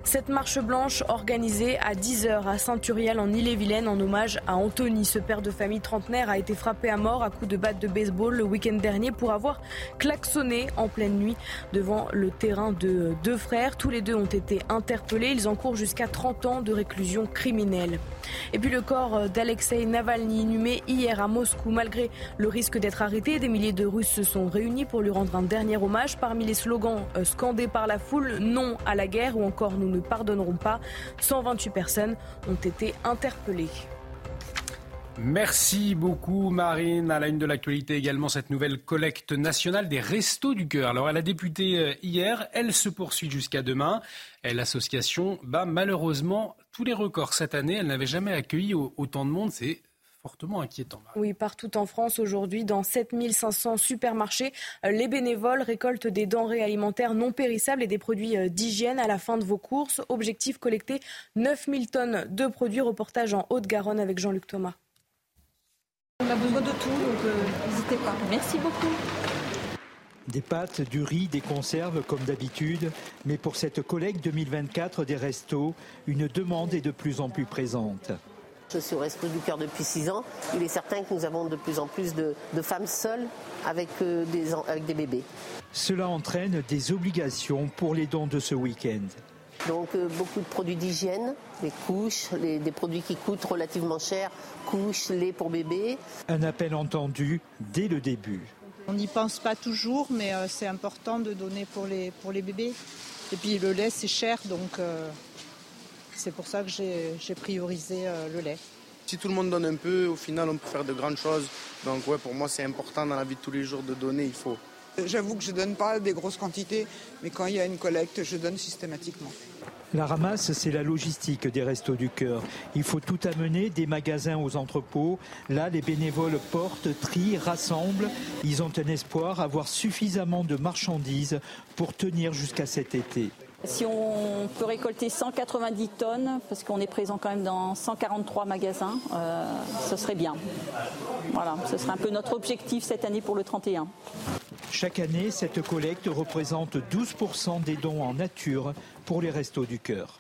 [SPEAKER 2] Cette marche blanche organisée à 10h à Saint-Uriel en Ille-et-Vilaine en hommage à Anthony. Ce père de famille trentenaire a été frappé à mort à coups de batte de baseball le week-end dernier pour avoir klaxonné en pleine nuit devant le terrain de deux frères. Tous les deux ont été interpellés. Ils encourent jusqu'à 30 ans de réclusion criminelle. Et puis le corps d'Alexei Navalny inhumé hier à Moscou. Malgré le risque d'être arrêté, des milliers de Russes se sont réunis pour lui rendre un dernier hommage. Parmi les slogans euh, scandés par la foule, non à la guerre ou encore nous ne pardonneront pas. 128 personnes ont été interpellées.
[SPEAKER 1] Merci beaucoup Marine. À la une de l'actualité également cette nouvelle collecte nationale des restos du cœur. Alors elle a débuté euh, hier, elle se poursuit jusqu'à demain. L'association bat malheureusement tous les records cette année. Elle n'avait jamais accueilli autant de monde. C'est fortement inquiétant.
[SPEAKER 2] Oui, partout en France aujourd'hui, dans 7500 supermarchés, euh, les bénévoles récoltent des denrées alimentaires non périssables et des produits euh, d'hygiène à la fin de vos courses. Objectif collecter 9000 tonnes de produits. Reportage en Haute-Garonne avec Jean-Luc Thomas.
[SPEAKER 46] On a besoin de tout, donc euh, n'hésitez pas. Merci beaucoup.
[SPEAKER 47] Des pâtes, du riz, des conserves comme d'habitude, mais pour cette collecte 2024 des restos, une demande est de plus en plus présente.
[SPEAKER 48] Je suis au Resto du Cœur depuis six ans. Il est certain que nous avons de plus en plus de, femmes seules avec, euh, des, avec des bébés.
[SPEAKER 47] Cela entraîne des obligations pour les dons de ce week-end.
[SPEAKER 48] Donc euh, beaucoup de produits d'hygiène, des couches, des produits qui coûtent relativement cher, couches, lait pour bébé.
[SPEAKER 47] Un appel entendu dès le début.
[SPEAKER 49] On n'y pense pas toujours, mais euh, c'est important de donner pour les, pour les bébés. Et puis le lait, c'est cher, donc c'est pour ça que j'ai priorisé euh, le lait.
[SPEAKER 50] Si tout le monde donne un peu, au final, on peut faire de grandes choses. Donc ouais, pour moi, c'est important dans la vie de tous les jours de donner, il faut.
[SPEAKER 51] J'avoue que je ne donne pas des grosses quantités, mais quand il y a une collecte, je donne systématiquement.
[SPEAKER 47] La ramasse, c'est la logistique des Restos du Cœur. Il faut tout amener, des magasins aux entrepôts. Là, les bénévoles portent, trient, rassemblent. Ils ont un espoir, avoir suffisamment de marchandises pour tenir jusqu'à cet été.
[SPEAKER 46] Si on peut récolter 190 tonnes, parce qu'on est présent quand même dans 143 magasins, euh, ce serait bien. Voilà, ce serait un peu notre objectif cette année pour le 31.
[SPEAKER 47] Chaque année, cette collecte représente 12% des dons en nature pour les restos du cœur.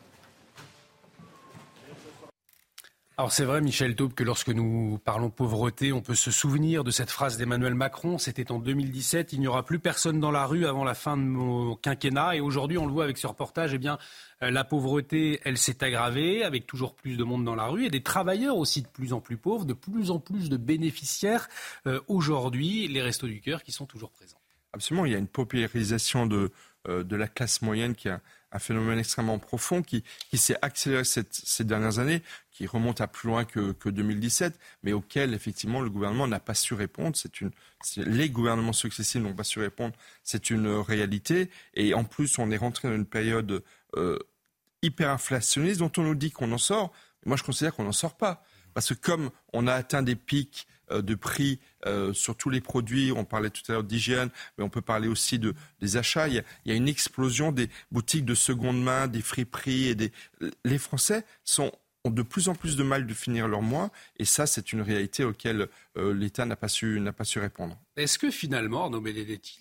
[SPEAKER 1] Alors c'est vrai, Michel Taube, que lorsque nous parlons pauvreté, on peut se souvenir de cette phrase d'Emmanuel Macron. C'était en 2017. Il n'y aura plus personne dans la rue avant la fin de mon quinquennat. Et aujourd'hui, on le voit avec ce reportage. Eh bien, euh, la pauvreté, elle s'est aggravée avec toujours plus de monde dans la rue et des travailleurs aussi de plus en plus pauvres, de plus en plus de bénéficiaires. Euh, aujourd'hui, les restos du cœur qui sont toujours présents.
[SPEAKER 5] Absolument, il y a une paupérisation de, euh, la classe moyenne qui a un phénomène extrêmement profond qui, qui s'est accéléré ces dernières années, qui remonte à plus loin que, que 2017, mais auquel effectivement le gouvernement n'a pas su répondre. C'est une, les gouvernements successifs n'ont pas su répondre. C'est une réalité. Et en plus, on est rentré dans une période euh, hyper inflationniste dont on nous dit qu'on en sort. Moi, je considère qu'on n'en sort pas. Parce que comme on a atteint des pics euh, de prix euh, sur tous les produits. On parlait tout à l'heure d'hygiène, mais on peut parler aussi de, des achats. Il y, a, une explosion des boutiques de seconde main, des friperies. Et des... Les Français sont ont de plus en plus de mal de finir leur mois. Et ça, c'est une réalité auquel euh, l'État n'a pas, su, n'a pas su répondre.
[SPEAKER 1] Est-ce que finalement,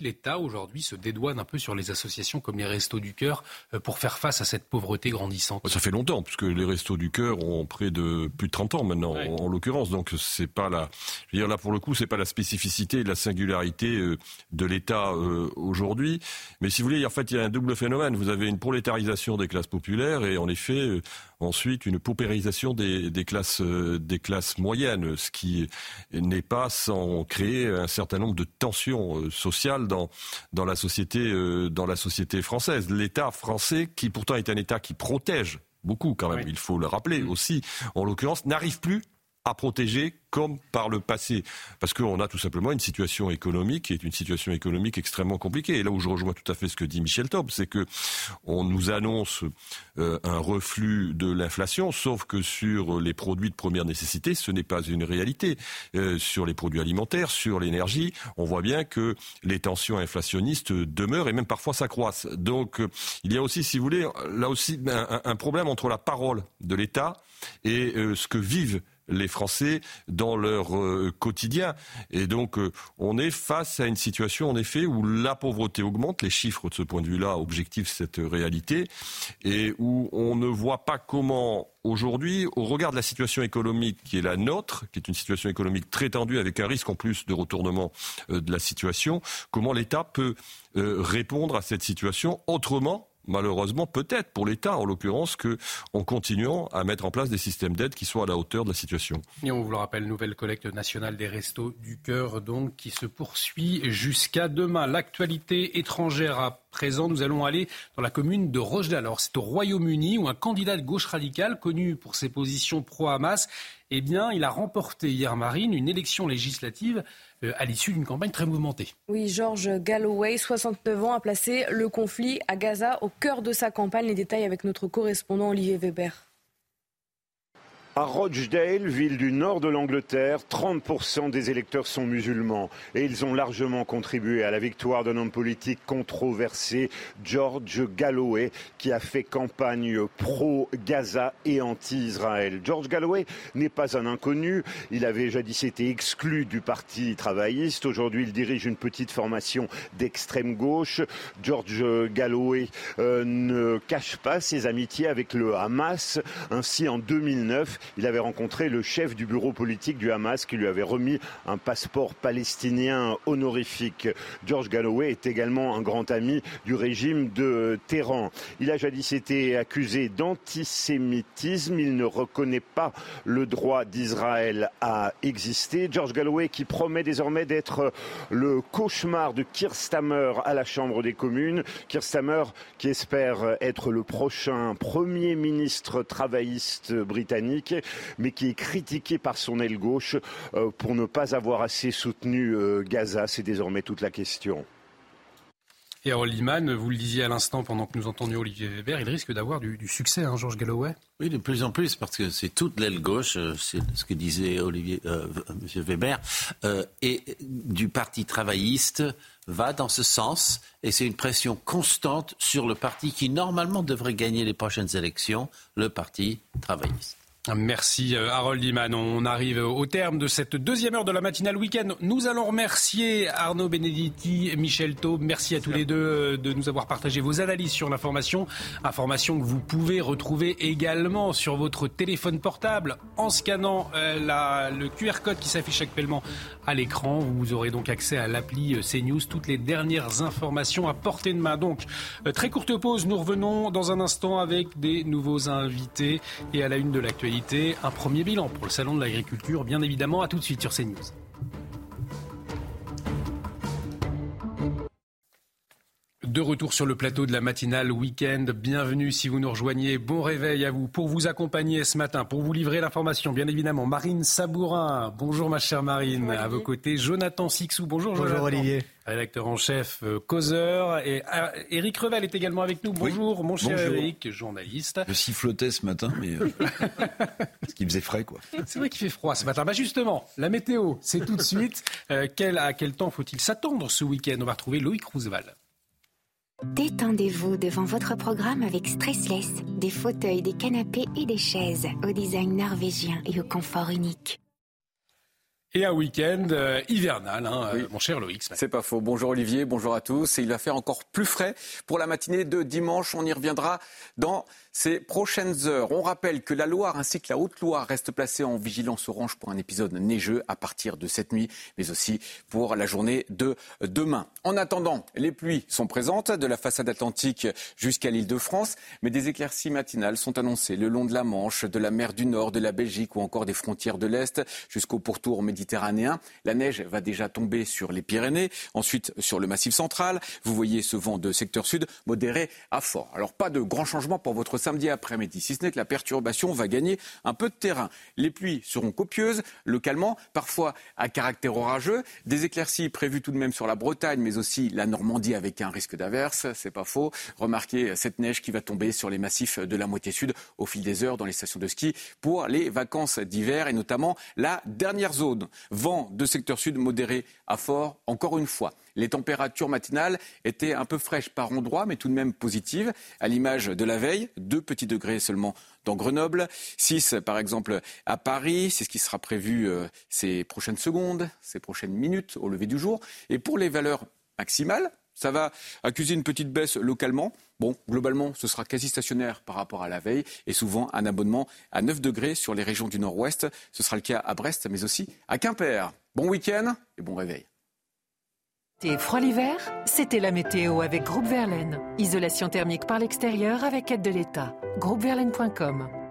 [SPEAKER 1] l'État aujourd'hui se dédouane un peu sur les associations comme les Restos du Cœur euh, pour faire face à cette pauvreté grandissante?
[SPEAKER 34] Ça fait longtemps, puisque les Restos du Cœur ont près de plus de 30 ans maintenant, en, l'occurrence. Donc c'est pas la, je veux dire là pour le coup, c'est pas la spécificité et la singularité euh, de l'État aujourd'hui. Mais si vous voulez, en fait, il y a un double phénomène. Vous avez une prolétarisation des classes populaires et en effet ensuite une paupérisation des, des classes des classes moyennes, ce qui n'est pas sans créer un certain nombre de tensions euh, sociales dans, dans, la, société, euh, dans la société française. L'État français, qui pourtant est un État qui protège beaucoup quand même, il faut le rappeler aussi, en l'occurrence, n'arrive plus à protéger comme par le passé. Parce qu'on a tout simplement une situation économique qui est une situation économique extrêmement compliquée. Et là où je rejoins tout à fait ce que dit Michel Taub, c'est que on nous annonce euh, un reflux de l'inflation, sauf que sur les produits de première nécessité, ce n'est pas une réalité. Euh, sur les produits alimentaires, sur l'énergie, on voit bien que les tensions inflationnistes demeurent et même parfois s'accroissent. Donc il y a aussi, si vous voulez, là aussi un, problème entre la parole de l'État et euh, ce que vivent les Français dans leur euh, quotidien. Et donc, euh, on est face à une situation, en effet, où la pauvreté augmente. Les chiffres, de ce point de vue-là, objectifent cette réalité. Et où on ne voit pas comment, aujourd'hui, au regard de la situation économique qui est la nôtre, qui est une situation économique très tendue, avec un risque en plus de retournement euh, de la situation, comment l'État peut répondre à cette situation autrement malheureusement, peut-être pour l'État en l'occurrence, qu'en continuant à mettre en place des systèmes d'aide qui soient à la hauteur de la situation.
[SPEAKER 1] Et on vous le rappelle, nouvelle collecte nationale des restos du cœur, donc, qui se poursuit jusqu'à demain. L'actualité étrangère à présent, nous allons aller dans la commune de Roche-d'Alor. C'est au Royaume-Uni où un candidat de gauche radicale, connu pour ses positions pro-Hamas, eh bien, il a remporté hier, Marine, une élection législative à l'issue d'une campagne très mouvementée.
[SPEAKER 2] Oui, George Galloway, 69 ans, a placé le conflit à Gaza au cœur de sa campagne. Les détails avec notre correspondant Olivier Weber.
[SPEAKER 52] À Rochdale, ville du nord de l'Angleterre, 30% des électeurs sont musulmans et ils ont largement contribué à la victoire d'un homme politique controversé, George Galloway, qui a fait campagne pro-Gaza et anti-Israël. George Galloway n'est pas un inconnu, il avait jadis été exclu du Parti travailliste, aujourd'hui il dirige une petite formation d'extrême gauche. George Galloway euh, ne cache pas ses amitiés avec le Hamas, ainsi en 2009, il avait rencontré le chef du bureau politique du Hamas qui lui avait remis un passeport palestinien honorifique. George Galloway est également un grand ami du régime de Téhéran. Il a jadis été accusé d'antisémitisme. Il ne reconnaît pas le droit d'Israël à exister. George Galloway qui promet désormais d'être le cauchemar de Kirstammer à la Chambre des communes. Kirstammer qui espère être le prochain Premier ministre travailliste britannique. Mais qui est critiqué par son aile gauche euh, pour ne pas avoir assez soutenu euh, Gaza. C'est désormais toute la question.
[SPEAKER 1] Et Harold Liman, vous le disiez à l'instant pendant que nous entendions Olivier Weber, il risque d'avoir du, succès, hein, Georges Galloway?
[SPEAKER 23] Oui, de plus en plus, parce que c'est toute l'aile gauche, euh, c'est ce que disait Olivier, euh, Monsieur Weber, euh, et du parti travailliste va dans ce sens, et c'est une pression constante sur le parti qui normalement devrait gagner les prochaines élections, le parti travailliste.
[SPEAKER 1] Merci euh, Harold Iman. On arrive au terme de cette deuxième heure de la matinale week-end. Nous allons remercier Arnaud Benedetti et Michel Taube. Merci à tous les deux euh, de nous avoir partagé vos analyses sur l'information. Information que vous pouvez retrouver également sur votre téléphone portable en scannant euh, le QR code qui s'affiche actuellement à l'écran. Vous aurez donc accès à l'appli CNews, toutes les dernières informations à portée de main. Donc, très courte pause. Nous revenons dans un instant avec des nouveaux invités et à la une de l'actualité un premier bilan pour le Salon de l'agriculture, bien évidemment. À tout de suite sur CNews. De retour sur le plateau de la matinale week-end. Bienvenue si vous nous rejoignez. Bon réveil à vous. Pour vous accompagner ce matin, pour vous livrer l'information, bien évidemment, Marine Sabourin. Bonjour ma chère Marine. à vos côtés, Jonathan Sixou. Bonjour,
[SPEAKER 53] Bonjour Olivier.
[SPEAKER 1] Rédacteur en chef, euh, causeur. Et Eric ah, Revel est également avec nous. Bonjour, mon cher Eric, journaliste.
[SPEAKER 53] Je sifflotais ce matin, mais. Euh, parce qu'il faisait frais, quoi.
[SPEAKER 1] C'est vrai qu'il fait froid ce matin. Bah justement, la météo, c'est tout de suite. Euh, quel, à quel temps faut-il s'attendre ce week-end? On va retrouver Loïc Roosevelt.
[SPEAKER 54] Détendez-vous devant votre programme avec Stressless, des fauteuils, des canapés et des chaises au design norvégien et au confort unique.
[SPEAKER 1] Et un week-end euh, hivernal, hein, euh, mon cher Loïc.
[SPEAKER 7] C'est pas faux. Bonjour Olivier, bonjour à tous. Et il va faire encore plus frais pour la matinée de dimanche. On y reviendra dans ces prochaines heures. On rappelle que la Loire ainsi que la Haute-Loire restent placées en vigilance orange pour un épisode neigeux à partir de cette nuit, mais aussi pour la journée de demain. En attendant, les pluies sont présentes de la façade atlantique jusqu'à l'île de France, mais des éclaircies matinales sont annoncées le long de la Manche, de la mer du Nord, de la Belgique ou encore des frontières de l'Est jusqu'au pourtour méditerranéen. La neige va déjà tomber sur les Pyrénées, ensuite sur le Massif central. Vous voyez ce vent de secteur sud modéré à fort. Alors pas de grands changements pour votre samedi après-midi, si ce n'est que la perturbation va gagner un peu de terrain. Les pluies seront copieuses, localement, parfois à caractère orageux. Des éclaircies prévues tout de même sur la Bretagne, mais aussi la Normandie avec un risque d'averse, c'est pas faux. Remarquez cette neige qui va tomber sur les massifs de la moitié sud au fil des heures dans les stations de ski pour les vacances d'hiver et notamment la dernière zone. Vent de secteur sud modéré à fort, encore une fois. Les températures matinales étaient un peu fraîches par endroits, mais tout de même positives, à l'image de la veille, 2 petits degrés seulement dans Grenoble, 6 par exemple à Paris, c'est ce qui sera prévu euh, ces prochaines secondes, ces prochaines minutes au lever du jour. Et pour les valeurs maximales, ça va accuser une petite baisse localement. Bon, globalement, ce sera quasi stationnaire par rapport à la veille et souvent un abonnement à 9 degrés sur les régions du nord-ouest. Ce sera le cas à Brest, mais aussi à Quimper. Bon week-end et bon réveil.
[SPEAKER 55] Et froid l'hiver C'était la météo avec Groupe Verlaine. Isolation thermique par l'extérieur avec aide de l'État. Groupeverlaine.com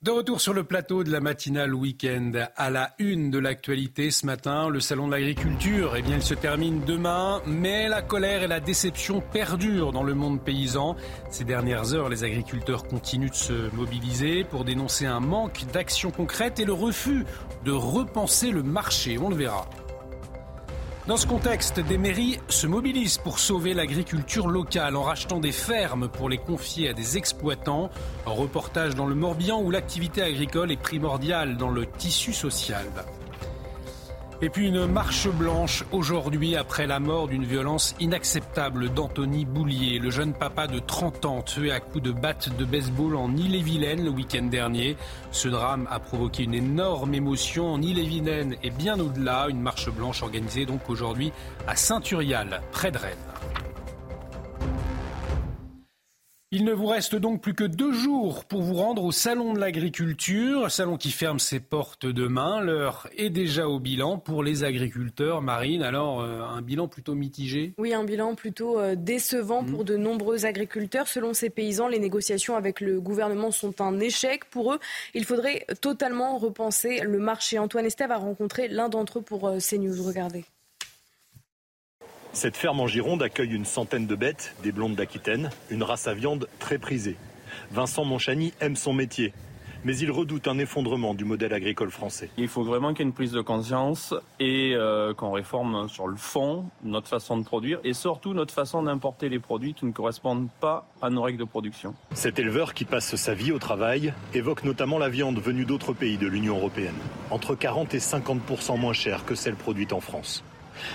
[SPEAKER 1] de retour sur le plateau de la matinale week-end, à la une de l'actualité ce matin, le salon de l'agriculture, eh bien, il se termine demain, mais la colère et la déception perdurent dans le monde paysan. Ces dernières heures, les agriculteurs continuent de se mobiliser pour dénoncer un manque d'action concrète et le refus de repenser le marché. On le verra. Dans ce contexte, des mairies se mobilisent pour sauver l'agriculture locale en rachetant des fermes pour les confier à des exploitants. Un reportage dans le Morbihan où l'activité agricole est primordiale dans le tissu social. Et puis une marche blanche aujourd'hui après la mort d'une violence inacceptable d'Anthony Boulier, le jeune papa de 30 ans tué à coups de batte de baseball en Ille-et-Vilaine le week-end dernier. Ce drame a provoqué une énorme émotion en Ille-et-Vilaine et bien au-delà, une marche blanche organisée donc aujourd'hui à Saint-Urial, près de Rennes. Il ne vous reste donc plus que deux jours pour vous rendre au Salon de l'agriculture, salon qui ferme ses portes demain. L'heure est déjà au bilan pour les agriculteurs. Marine, alors euh, un bilan plutôt mitigé?
[SPEAKER 2] Oui, un bilan plutôt euh, décevant pour mmh. de nombreux agriculteurs. Selon ces paysans, les négociations avec le gouvernement sont un échec. Pour eux, il faudrait totalement repenser le marché. Antoine Estève a rencontré l'un d'entre eux pour euh, CNews. Regardez.
[SPEAKER 9] Cette ferme en Gironde accueille une centaine de bêtes, des blondes d'Aquitaine, une race à viande très prisée. Vincent Monchani aime son métier. mais il redoute un effondrement du modèle agricole français.
[SPEAKER 10] Il faut vraiment qu'il y ait une prise de conscience et euh, qu'on réforme sur le fond notre façon de produire et surtout notre façon d'importer les produits qui ne correspondent pas à nos règles de production.
[SPEAKER 9] Cet éleveur qui passe sa vie au travail évoque notamment la viande venue d'autres pays de l'Union européenne, entre 40 et 50% moins chère que celle produite en France.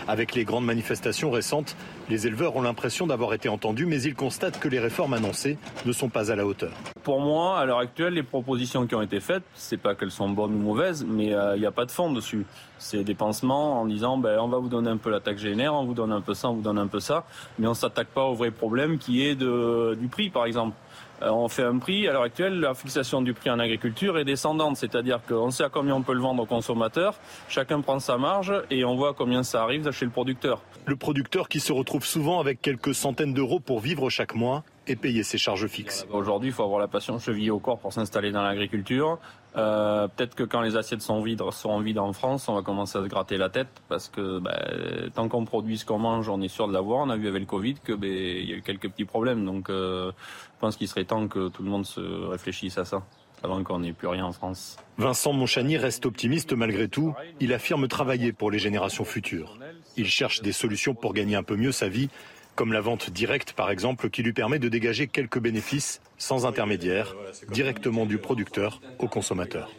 [SPEAKER 9] Avec les grandes manifestations récentes, les éleveurs ont l'impression d'avoir été entendus, mais ils constatent que les réformes annoncées ne sont pas à la hauteur.
[SPEAKER 10] Pour moi, à l'heure actuelle, les propositions qui ont été faites, c'est pas qu'elles sont bonnes ou mauvaises, mais il euh, n'y a pas de fond dessus. C'est des pansements en disant, ben, on va vous donner un peu la taxe GNR, on vous donne un peu ça, on vous donne un peu ça, mais on s'attaque pas au vrai problème qui est du prix, par exemple. Euh, on fait un prix. À l'heure actuelle, la fixation du prix en agriculture est descendante, c'est-à-dire qu'on sait à combien on peut le vendre aux consommateurs, chacun prend sa marge et on voit combien ça arrive chez le producteur.
[SPEAKER 9] Le producteur qui se retrouve souvent avec quelques centaines d'euros pour vivre chaque mois et payer ses charges fixes.
[SPEAKER 10] Aujourd'hui, il faut avoir la passion chevillée au corps pour s'installer dans l'agriculture. Euh, peut-être que quand les assiettes sont vides, seront vides en France, on va commencer à se gratter la tête parce que ben, tant qu'on produit ce qu'on mange, on est sûr de l'avoir. On a vu avec le Covid que ben, il y a eu quelques petits problèmes. Donc, euh, pense qu'il serait temps que tout le monde se réfléchisse à ça avant qu'on n'ait plus rien en France.
[SPEAKER 9] Vincent Monchani reste optimiste malgré tout. Il affirme travailler pour les générations futures. Il cherche des solutions pour gagner un peu mieux sa vie comme la vente directe par exemple, qui lui permet de dégager quelques bénéfices sans intermédiaire, directement du producteur au consommateur.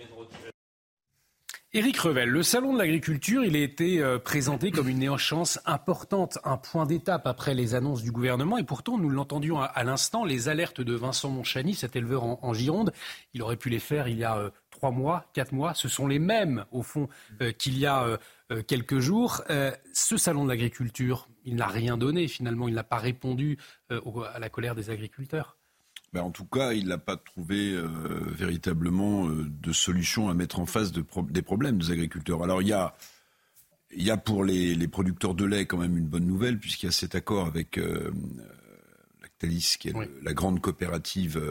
[SPEAKER 1] Éric Revel, le salon de l'agriculture, il a été euh, présenté comme une néo-chance importante, un point d'étape après les annonces du gouvernement. Et pourtant, nous l'entendions à, l'instant, les alertes de Vincent Monchani, cet éleveur en, Gironde, il aurait pu les faire il y a euh, trois mois, quatre mois. Ce sont les mêmes, au fond, euh, qu'il y a quelques jours. ce salon de l'agriculture, il n'a rien donné finalement, il n'a pas répondu à la colère des agriculteurs.
[SPEAKER 53] Ben en tout cas, il n'a pas trouvé euh, véritablement euh, de solution à mettre en face des problèmes des agriculteurs. Alors il y a, il y a pour les, producteurs de lait quand même une bonne nouvelle, puisqu'il y a cet accord avec Lactalis, qui est la grande coopérative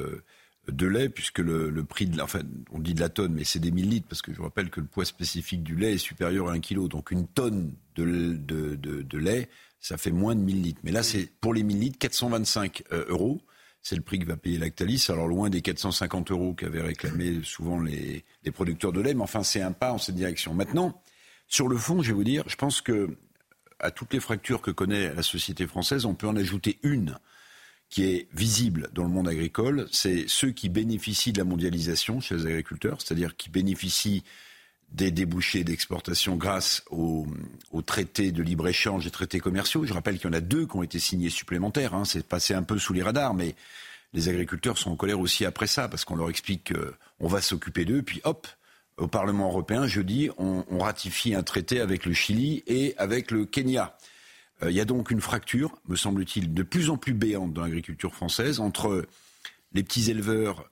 [SPEAKER 53] de lait, puisque le, prix de la, enfin, on dit de la tonne, mais c'est des 1000 litres, parce que je vous rappelle que le poids spécifique du lait est supérieur à un kilo. Donc une tonne de, de, de lait ça fait moins de 1000 litres. Mais là, c'est pour les 1000 litres, 425 euh, euros. C'est le prix que va payer Lactalis. Alors loin des 450 euros qu'avaient réclamé souvent les, producteurs de lait, mais enfin c'est un pas en cette direction. Maintenant, sur le fond, je vais vous dire, je pense que toutes les fractures que connaît la société française, on peut en ajouter une qui est visible dans le monde agricole, c'est ceux qui bénéficient de la mondialisation chez les agriculteurs, c'est-à-dire qui bénéficient des débouchés d'exportation grâce aux, traités de libre-échange et traités commerciaux. Je rappelle qu'il y en a deux qui ont été signés supplémentaires. Hein. C'est passé un peu sous les radars, mais les agriculteurs sont en colère aussi après ça, parce qu'on leur explique qu'on va s'occuper d'eux, puis hop, au Parlement européen, jeudi, on, on, ratifie un traité avec le Chili et avec le Kenya. Euh, il y a donc une fracture, me semble-t-il, de plus en plus béante dans l'agriculture française entre les petits éleveurs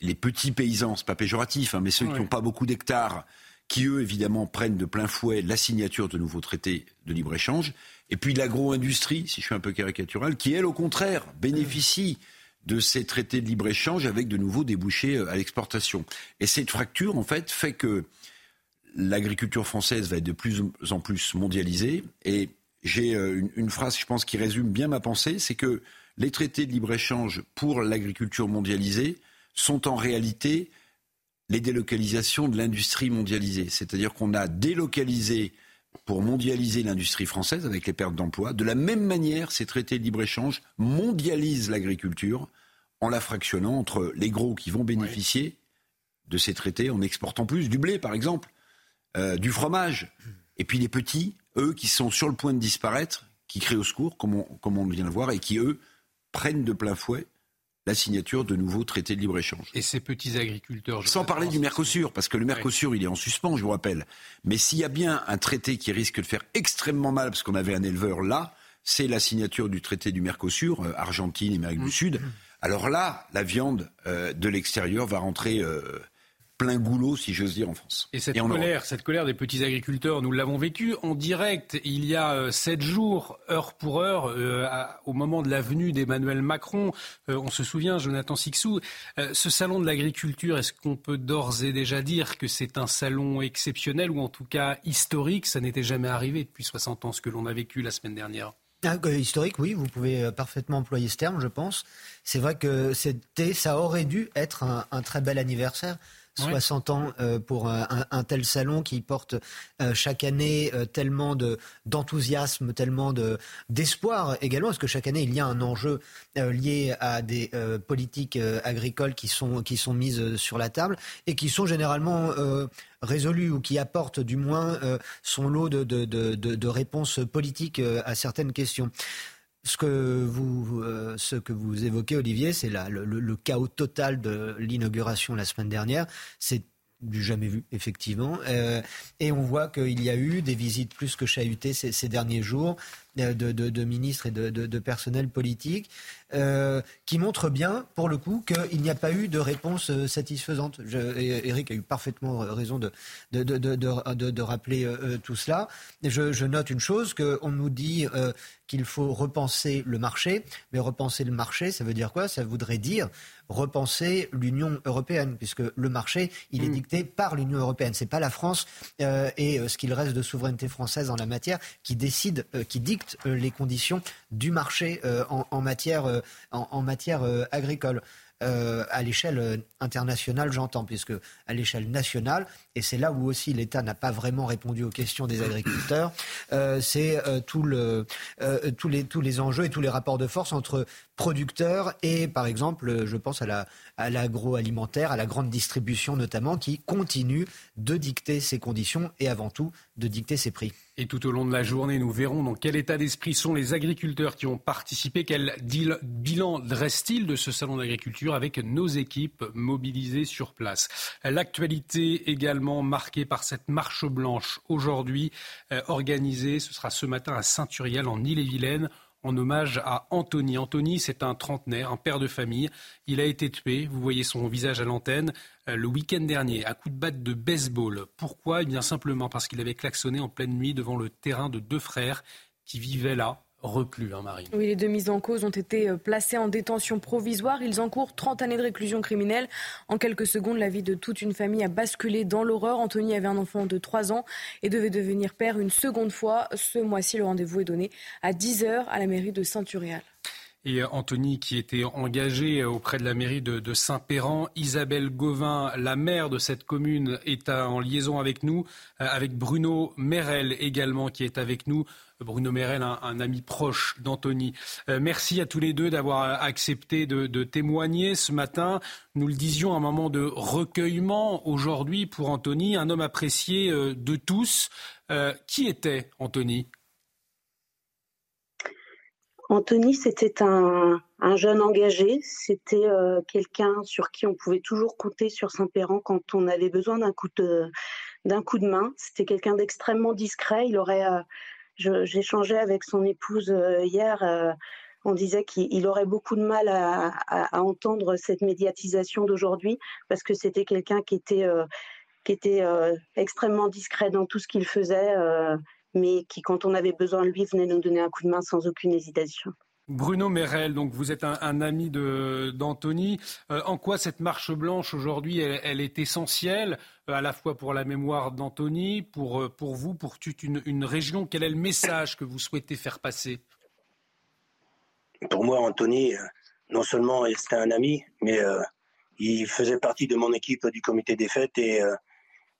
[SPEAKER 53] les, petits paysans, c'est pas péjoratif, hein, mais ceux qui n'ont pas beaucoup d'hectares, qui eux évidemment prennent de plein fouet la signature de nouveaux traités de libre-échange, et puis l'agro-industrie, si je suis un peu caricatural, qui elle au contraire bénéficie de ces traités de libre-échange avec de nouveaux débouchés euh, à l'exportation. Et cette fracture, en fait, fait que l'agriculture française va être de plus en plus mondialisée. Et j'ai euh, une, une, phrase, je pense, qui résume bien ma pensée, c'est que les traités de libre-échange pour l'agriculture mondialisée sont en réalité les délocalisations de l'industrie mondialisée. C'est-à-dire qu'on a délocalisé pour mondialiser l'industrie française avec les pertes d'emplois. De la même manière, ces traités de libre-échange mondialisent l'agriculture en la fractionnant entre les gros qui vont bénéficier de ces traités en exportant plus, du blé par exemple, euh, du fromage, et puis les petits, eux qui sont sur le point de disparaître, qui créent au secours, comme on, comme on vient de voir, et qui eux prennent de plein fouet la signature de nouveaux traités de libre-échange.
[SPEAKER 1] Et ces petits agriculteurs...
[SPEAKER 53] Sans parler du Mercosur, parce que le Mercosur, il est en suspens, je vous rappelle. Mais s'il y a bien un traité qui risque de faire extrêmement mal, parce qu'on avait un éleveur là, c'est la signature du traité du Mercosur, euh, Argentine, Amérique du mmh. Sud. Alors là, la viande euh, de l'extérieur va rentrer euh, plein goulot, si j'ose dire, en France.
[SPEAKER 1] Et cette colère, cette colère des petits agriculteurs, nous l'avons vécu en direct il y a euh, sept jours, heure pour heure, euh, au moment de la venue d'Emmanuel Macron. Euh, on se souvient, Jonathan Sixou, ce salon de l'agriculture, est-ce qu'on peut d'ores et déjà dire que c'est un salon exceptionnel ou en tout cas historique? Ça n'était jamais arrivé depuis 60 ans, ce que l'on a vécu la semaine dernière.
[SPEAKER 56] Ah, historique, oui, vous pouvez parfaitement employer ce terme, je pense. C'est vrai que c'était, ça aurait dû être un très bel anniversaire. 60 ans euh, pour un, tel salon qui porte euh, chaque année euh, tellement de, d'enthousiasme, tellement de, d'espoir également, parce que chaque année il y a un enjeu lié à des politiques agricoles qui sont, qui sont mises sur la table et qui sont généralement résolues ou qui apportent du moins son lot de, de, de, de réponses politiques à certaines questions. Ce que vous, euh, ce que vous évoquez, Olivier, c'est le, le, chaos total de l'inauguration la semaine dernière. C'est du jamais vu, effectivement. Euh, et on voit qu'il y a eu des visites plus que chahutées ces, ces derniers jours euh, de, ministres et de, de personnel politique. Euh, qui montre bien, pour le coup, qu'il n'y a pas eu de réponse euh, satisfaisante. Eric a eu parfaitement raison de, rappeler tout cela. Je, je, note une chose, qu'on nous dit qu'il faut repenser le marché, mais repenser le marché, ça veut dire quoi? Ça voudrait dire repenser l'Union européenne, puisque le marché, il est mm. dicté par l'Union européenne. C'est pas la France euh, et ce qu'il reste de souveraineté française en la matière qui décide, qui dicte les conditions du marché en, en, matière en, matière euh, agricole. Euh, à l'échelle internationale, j'entends, puisque à l'échelle nationale, et c'est là où aussi l'État n'a pas vraiment répondu aux questions des agriculteurs, euh, c'est tout le, tous, les, tous les enjeux et tous les rapports de force entre producteurs et, par exemple, je pense à l'agroalimentaire, à, la grande distribution notamment, qui continue de dicter ses conditions et avant tout de dicter ses prix.
[SPEAKER 1] Et tout au long de la journée, nous verrons dans quel état d'esprit sont les agriculteurs qui ont participé, quel bilan dresse-t-il de ce salon d'agriculture avec nos équipes mobilisées sur place. L'actualité également marquée par cette marche blanche aujourd'hui euh, organisée, ce sera ce matin à Saint-Uriel en Ille-et-Vilaine en hommage à Anthony. Anthony, c'est un trentenaire, un père de famille. Il a été tué, vous voyez son visage à l'antenne, euh, le week-end dernier, à coup de batte de baseball. Pourquoi? Eh bien simplement parce qu'il avait klaxonné en pleine nuit devant le terrain de deux frères qui vivaient là, hein.
[SPEAKER 2] Oui, les deux mises en cause ont été euh, placés en détention provisoire. Ils encourent 30 années de réclusion criminelle. En quelques secondes, la vie de toute une famille a basculé dans l'horreur. Anthony avait un enfant de 3 ans et devait devenir père une seconde fois. Ce mois-ci, le rendez-vous est donné à 10h à la mairie de Saint-Urial
[SPEAKER 1] et Anthony qui était engagé auprès de la mairie de, Saint-Péran. Isabelle Gauvin, la maire de cette commune, est en liaison avec nous, euh, avec Bruno Merel également qui est avec nous. Bruno Merel, un, ami proche d'Anthony. Euh, merci à tous les deux d'avoir accepté de, témoigner ce matin. Nous le disions, un moment de recueillement aujourd'hui pour Anthony, un homme apprécié euh, de tous. qui était Anthony?
[SPEAKER 57] Anthony, c'était un, jeune engagé, c'était euh, quelqu'un sur qui on pouvait toujours compter sur Saint-Péran quand on avait besoin d'un coup de d'un coup de main. C'était quelqu'un d'extrêmement discret. Il aurait, euh, j'échangeais avec son épouse euh, hier. on disait qu'il aurait beaucoup de mal à, entendre cette médiatisation d'aujourd'hui parce que c'était quelqu'un qui était qui était extrêmement discret dans tout ce qu'il faisait mais qui, quand on avait besoin de lui, venait nous donner un coup de main sans aucune hésitation.
[SPEAKER 1] Bruno Merel, donc vous êtes un, ami d'Anthony. Euh, en quoi cette marche blanche aujourd'hui, elle, est essentielle, euh, à la fois pour la mémoire d'Anthony, pour, euh, pour vous, pour toute une, une, région? Quel est le message que vous souhaitez faire passer?
[SPEAKER 58] Pour moi, Anthony, non seulement c'était un ami, mais il faisait partie de mon équipe du comité des fêtes et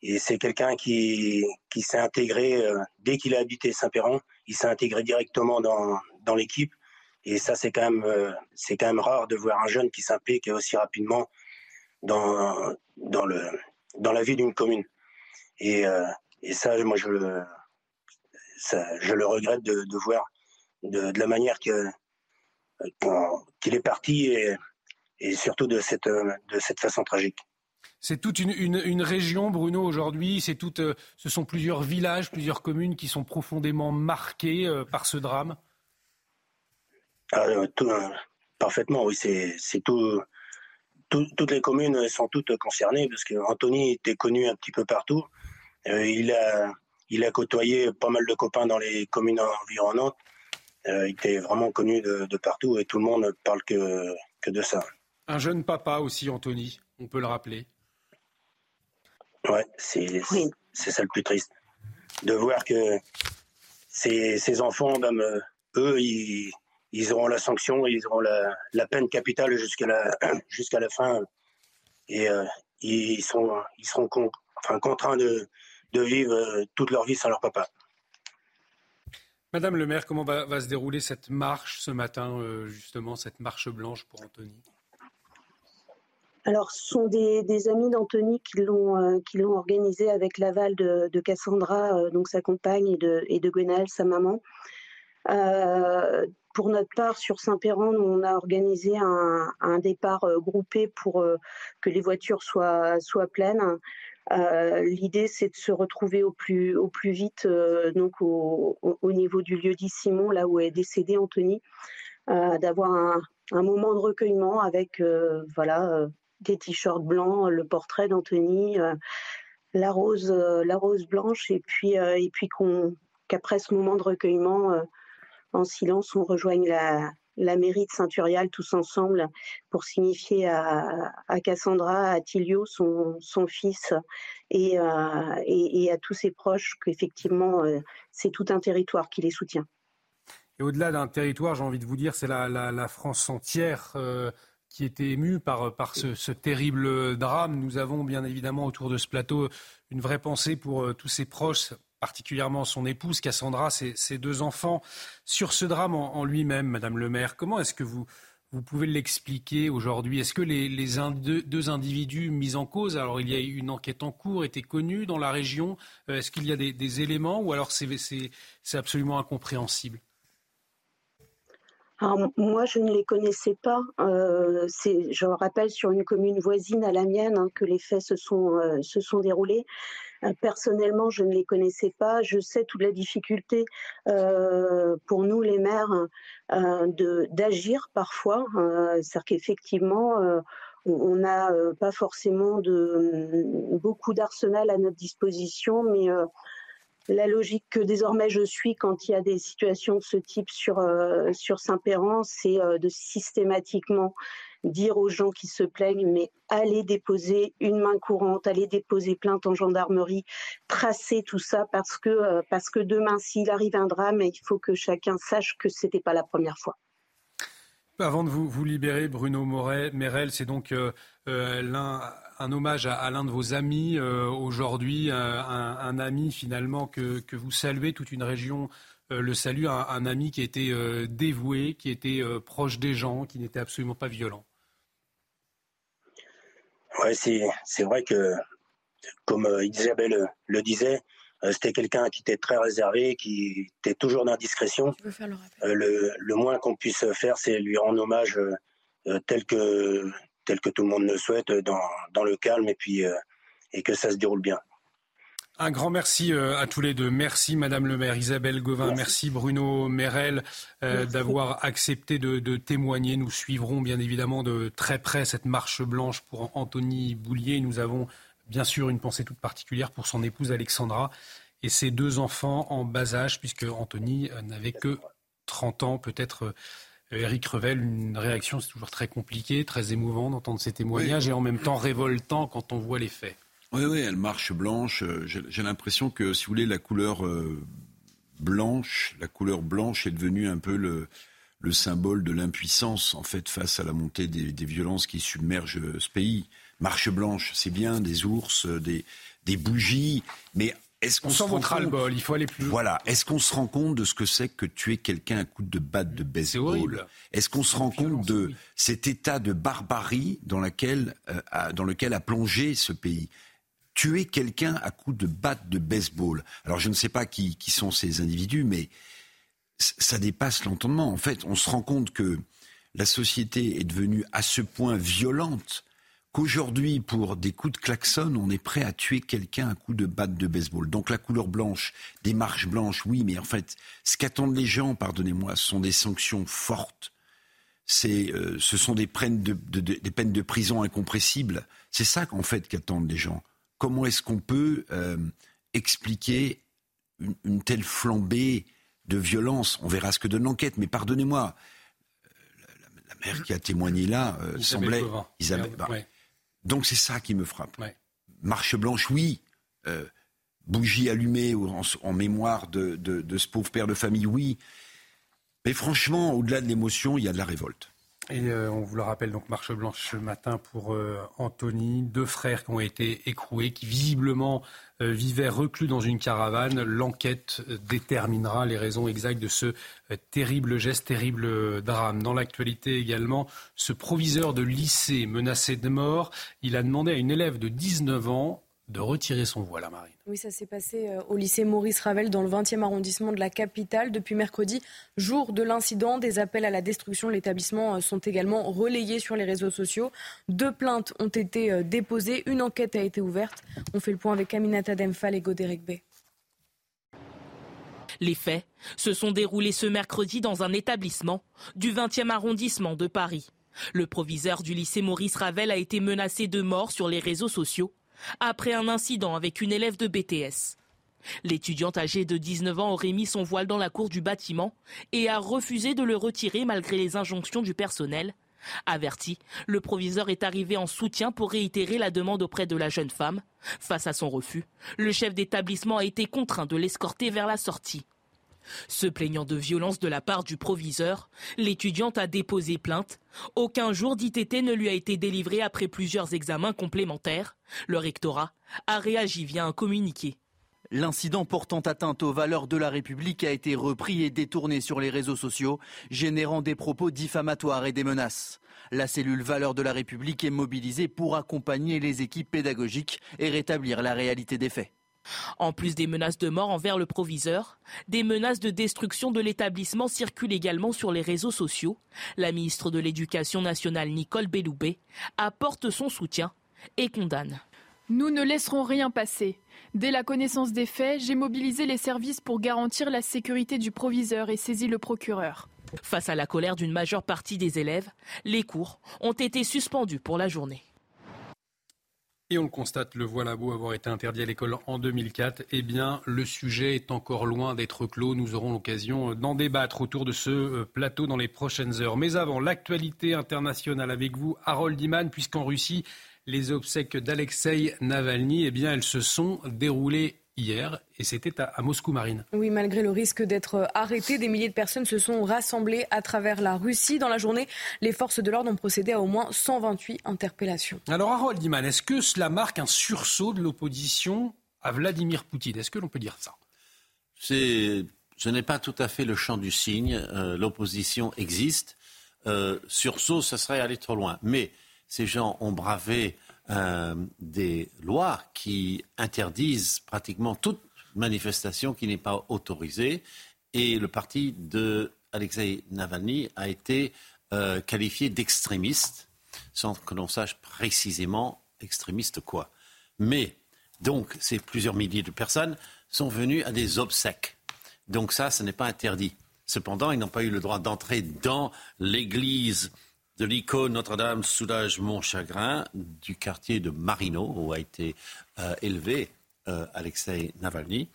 [SPEAKER 58] et c'est quelqu'un qui, qui s'est intégré, euh, dès qu'il a habité Saint-Péran, il s'est intégré directement dans, dans l'équipe. Et ça, c'est quand, même, euh, c'est quand même rare de voir un jeune qui s'implique aussi rapidement dans, dans, le, dans la vie d'une commune. Et, euh, et ça, moi, je, ça, je le regrette de, de voir de, de, la manière que, qu'il est parti et, et surtout de cette, de cette façon tragique.
[SPEAKER 1] C'est toute une, région, Bruno, aujourd'hui. C'est euh, ce sont plusieurs villages, plusieurs communes qui sont profondément marquées euh, par ce drame.
[SPEAKER 58] Ah, euh, parfaitement, oui. C'est tout, toutes les communes sont toutes concernées parce qu'Anthony était connu un petit peu partout. il, a, il a côtoyé pas mal de copains dans les communes environnantes. il était vraiment connu de, partout et tout le monde parle que, que de ça.
[SPEAKER 1] Un jeune papa aussi, Anthony, on peut le rappeler.
[SPEAKER 58] Ouais, c'est ça le plus triste. De voir que ces, enfants, ben, eux, ils, ils, auront la sanction, ils auront la, la peine capitale jusqu'à la, jusqu'à la fin. Et ils, sont, ils seront enfin, contraints de, de vivre toute leur vie sans leur papa.
[SPEAKER 1] Madame le maire, comment va, va se dérouler cette marche ce matin, justement, cette marche blanche pour Anthony
[SPEAKER 57] alors, ce sont des, amis d'Anthony qui l'ont euh, qui l'ont organisé avec l'aval de, Cassandra, euh, donc sa compagne, et de, et de Gwenaël, sa maman. Euh, pour notre part, sur Saint-Péran, on a organisé un, départ groupé pour que les voitures soient, soient pleines. L'idée, c'est de se retrouver au plus, au plus vite donc au, au, niveau du lieu dit Simon, là où est décédé Anthony, d'avoir un, un, moment de recueillement avec voilà des t-shirts blancs, le portrait d'Anthony, euh, la rose, euh, la rose blanche, et puis euh, et puis qu'après ce moment de recueillement, en silence, on rejoigne la, la mairie de Saint-Urial tous ensemble pour signifier à, à Cassandra, à Tilio, son, son fils, et, et, à tous ses proches qu'effectivement, c'est tout un territoire qui les soutient.
[SPEAKER 1] Et au-delà d'un territoire, j'ai envie de vous dire, c'est la, la, France entière qui était ému par, ce, terrible drame. Nous avons bien évidemment autour de ce plateau une vraie pensée pour euh, tous ses proches, particulièrement son épouse Cassandra, ses, ses deux enfants. Sur ce drame en, lui-même, Madame le maire, comment est-ce que vous, pouvez l'expliquer aujourd'hui? Est-ce que les, deux, individus mis en cause, alors il y a eu une enquête en cours, étaient connus dans la région? Euh, Est-ce qu'il y a des éléments ou alors c'est absolument incompréhensible?
[SPEAKER 57] Moi, je ne les connaissais pas. Euh, je rappelle sur une commune voisine à la mienne hein, que les faits se sont, euh, se sont déroulés. Euh, personnellement, je ne les connaissais pas. Je sais toute la difficulté euh, pour nous, les maires, d'agir parfois. C'est-à-dire qu'effectivement, on n'a pas forcément de beaucoup d'arsenal à notre disposition, mais la logique que désormais je suis quand il y a des situations de ce type sur, euh, sur Saint-Péran, c'est euh, de systématiquement dire aux gens qui se plaignent, mais allez déposer une main courante, allez déposer plainte en gendarmerie, tracer tout ça parce que, euh, parce que demain, s'il arrive un drame, il faut que chacun sache que ce n'était pas la première fois.
[SPEAKER 1] Avant de vous, libérer, Bruno Moret, Merel, c'est donc l'un un hommage à, l'un de vos amis euh, aujourd'hui, un, ami finalement que, vous saluez, toute une région euh, le salue, un, ami qui était euh, dévoué, qui était proche des gens, qui n'était absolument pas violent.
[SPEAKER 58] Oui, c'est vrai que, comme Isabelle le disait, c'était quelqu'un qui était très réservé, qui était toujours dans discrétion. Le, le, moins qu'on puisse faire, c'est lui rendre hommage tel que tel que tout le monde le souhaite, dans, dans le calme et puis euh, et que ça se déroule bien.
[SPEAKER 1] Un grand merci euh, à tous les deux. Merci Madame le maire Isabelle Gauvin, merci, Bruno Merel euh, d'avoir accepté de, de, témoigner. Nous suivrons bien évidemment de très près cette marche blanche pour Anthony Boulier. Nous avons bien sûr une pensée toute particulière pour son épouse Alexandra et ses deux enfants en bas âge, puisque Anthony n'avait que 30 ans, peut-être Eric Revel, une réaction, c'est toujours très compliqué, très émouvant d'entendre ces témoignages et en même temps révoltant quand on voit les faits.
[SPEAKER 53] Oui, oui, elle marche blanche. Euh, j'ai l'impression que, si vous voulez, la couleur euh, blanche, la couleur blanche est devenue un peu le, le symbole de l'impuissance, en fait, face à la montée des, des, violences qui submergent ce pays. Marche blanche, c'est bien, des ours, des, des bougies, mais est-ce qu'on
[SPEAKER 1] sent votre il faut aller plus
[SPEAKER 53] Voilà. Est-ce qu'on se rend compte de ce que c'est que tuer quelqu'un à coup de batte de baseball Est-ce qu'on se rend compte de cet état de barbarie dans, laquelle, euh, dans lequel a plongé ce pays Tuer quelqu'un à coup de batte de baseball. Alors je ne sais pas qui, qui sont ces individus, mais ça dépasse l'entendement. En fait, on se rend compte que la société est devenue à ce point violente qu'aujourd'hui, pour des coups de klaxon, on est prêt à tuer quelqu'un à coups de batte de baseball. Donc la couleur blanche, des marches blanches, oui, mais en fait, ce qu'attendent les gens, pardonnez-moi, ce sont des sanctions fortes. Euh, ce sont des peines de, des peines de prison incompressibles. C'est ça qu'en fait qu'attendent les gens. Comment est-ce qu'on peut euh, expliquer une, telle flambée de violence? On verra ce que donne l'enquête, mais pardonnez-moi, euh, la, mère qui a témoigné là semblait Isabelle. Bah, donc c'est ça qui me frappe. Marche blanche, oui. Euh, bougie allumée en, mémoire de, ce pauvre père de famille, oui. Mais franchement, au-delà de l'émotion, il y a de la révolte.
[SPEAKER 1] Et euh, on vous le rappelle, donc marche blanche ce matin pour euh, Anthony, deux frères qui ont été écroués, qui visiblement euh, vivaient reclus dans une caravane. L'enquête déterminera les raisons exactes de ce terrible geste, terrible drame. Dans l'actualité également, ce proviseur de lycée menacé de mort, il a demandé à une élève de 19 ans de retirer son voile à Marine.
[SPEAKER 2] Oui, ça s'est passé euh, au lycée Maurice Ravel dans le 20e arrondissement de la capitale. Depuis mercredi, jour de l'incident, des appels à la destruction de l'établissement euh, sont également relayés sur les réseaux sociaux. Deux plaintes ont été euh, déposées, une enquête a été ouverte. On fait le point avec Aminata Demphal et Godéric Bay.
[SPEAKER 26] Les faits se sont déroulés ce mercredi dans un établissement du 20e arrondissement de Paris. Le proviseur du lycée Maurice Ravel a été menacé de mort sur les réseaux sociaux après un incident avec une élève de BTS. L'étudiante âgée de 19 ans aurait mis son voile dans la cour du bâtiment et a refusé de le retirer malgré les injonctions du personnel. Averti, le proviseur est arrivé en soutien pour réitérer la demande auprès de la jeune femme. Face à son refus, le chef d'établissement a été contraint de l'escorter vers la sortie. Se plaignant de violence de la part du proviseur, l'étudiante a déposé plainte. Aucun jour d'ITT ne lui a été délivré après plusieurs examens complémentaires. Le rectorat a réagi via un communiqué.
[SPEAKER 27] L'incident portant atteinte aux valeurs de la République a été repris et détourné sur les réseaux sociaux, générant des propos diffamatoires et des menaces. La cellule Valeurs de la République est mobilisée pour accompagner les équipes pédagogiques et rétablir la réalité des faits.
[SPEAKER 26] En plus des menaces de mort envers le proviseur, des menaces de destruction de l'établissement circulent également sur les réseaux sociaux. La ministre de l'Éducation nationale Nicole Belloubet apporte son soutien et condamne.
[SPEAKER 59] Nous ne laisserons rien passer. Dès la connaissance des faits, j'ai mobilisé les services pour garantir la sécurité du proviseur et saisi le procureur.
[SPEAKER 26] Face à la colère d'une majeure partie des élèves, les cours ont été suspendus pour la journée.
[SPEAKER 1] Et on le constate, le voile à beau avoir été interdit à l'école en 2004. Eh bien, le sujet est encore loin d'être clos. Nous aurons l'occasion d'en débattre autour de ce euh, plateau dans les prochaines heures. Mais avant, l'actualité internationale avec vous, Harold Iman, puisqu'en Russie, les obsèques d'Alexei Navalny, eh bien, elles se sont déroulées hier et c'était à, Moscou Marine.
[SPEAKER 2] Oui, malgré le risque d'être arrêté, des milliers de personnes se sont rassemblées à travers la Russie. Dans la journée, les forces de l'ordre ont procédé à au moins 128 interpellations.
[SPEAKER 1] Alors Harold Diman, est-ce que cela marque un sursaut de l'opposition à Vladimir Poutine? Est-ce que l'on peut dire ça?
[SPEAKER 23] C'est, Je n'ai pas tout à fait le champ du signe. Euh, l'opposition existe. Euh, sursaut, ce serait aller trop loin. Mais ces gens ont bravé euh, des lois qui interdisent pratiquement toute manifestation qui n'est pas autorisée. Et le parti de Alexei Navalny a été euh, qualifié d'extrémiste, sans que l'on sache précisément extrémiste quoi. Mais, donc, ces plusieurs milliers de personnes sont venues à des obsèques. Donc ça, ce n'est pas interdit. Cependant, ils n'ont pas eu le droit d'entrer dans l'église de l'icône Notre-Dame soulage mon chagrin du quartier de Marino où a été euh, élevé euh, Alexei Navalny.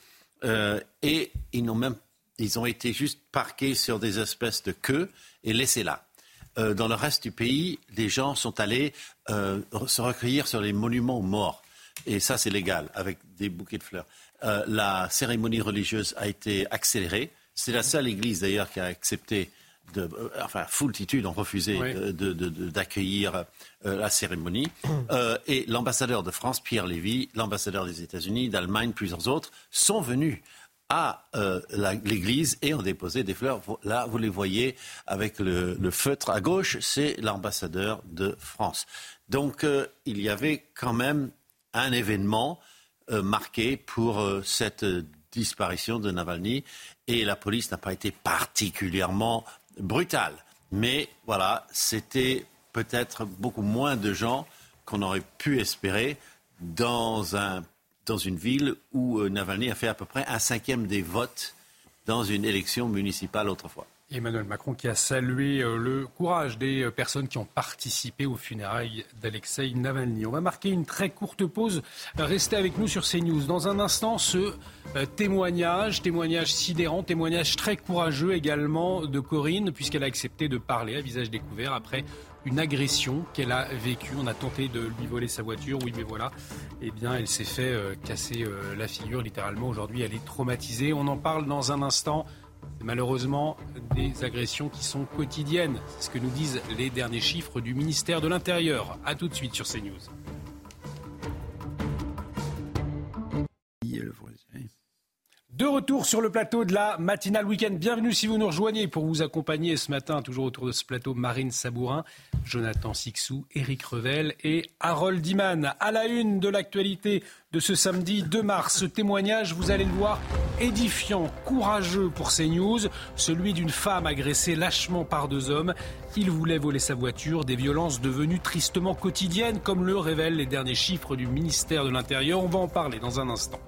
[SPEAKER 23] Euh, et ils, ont même, ils ont été juste parqués sur des espèces de queues et laissés là. dans le reste du pays, les gens sont allés se recueillir sur les monuments morts. Et ça, c'est légal, avec des bouquets de fleurs. la cérémonie religieuse a été accélérée. C'est la seule église, d'ailleurs, qui a accepté de, euh, enfin, foultitude ont refusé d'accueillir euh, la cérémonie. Euh, et l'ambassadeur de France, Pierre Lévy, l'ambassadeur des États-Unis, d'Allemagne, plusieurs autres, sont venus à l'église et ont déposé des fleurs. Là, vous les voyez avec le, feutre à gauche, c'est l'ambassadeur de France. Donc, il y avait quand même un événement marqué pour cette disparition de Navalny et la police n'a pas été particulièrement brutal. Mais voilà, c'était peut-être beaucoup moins de gens qu'on aurait pu espérer dans, un, dans une ville où euh, Navalny a fait à peu près un cinquième des votes dans une élection municipale autrefois.
[SPEAKER 1] Emmanuel Macron qui a salué euh, le courage des euh, personnes qui ont participé aux funérailles d'Alexei Navalny. On va marquer une très courte pause. Restez avec nous sur CNews. Dans un instant, ce euh, témoignage, témoignage sidérant, témoignage très courageux également de Corinne, puisqu'elle a accepté de parler à visage découvert après une agression qu'elle a vécue. On a tenté de lui voler sa voiture, oui, mais voilà. Eh bien, elle s'est fait casser la figure littéralement. Aujourd'hui, elle est traumatisée. On en parle dans un instant. Malheureusement des agressions qui sont quotidiennes. C'est ce que nous disent les derniers chiffres du ministère de l'Intérieur. A tout de suite sur CNews. De retour sur le plateau de la matinale week-end. Bienvenue si vous nous rejoignez pour vous accompagner ce matin, toujours autour de ce plateau, Marine Sabourin, Jonathan Sixou, Éric Revel et Harold Diman. À la une de l'actualité de ce samedi 2 mars, ce témoignage, vous allez le voir, édifiant, courageux pour CNews, celui d'une femme agressée lâchement par deux hommes. Il voulait voler sa voiture, des violences devenues tristement quotidiennes, comme le révèlent les derniers chiffres du ministère de l'Intérieur. On va en parler dans un instant.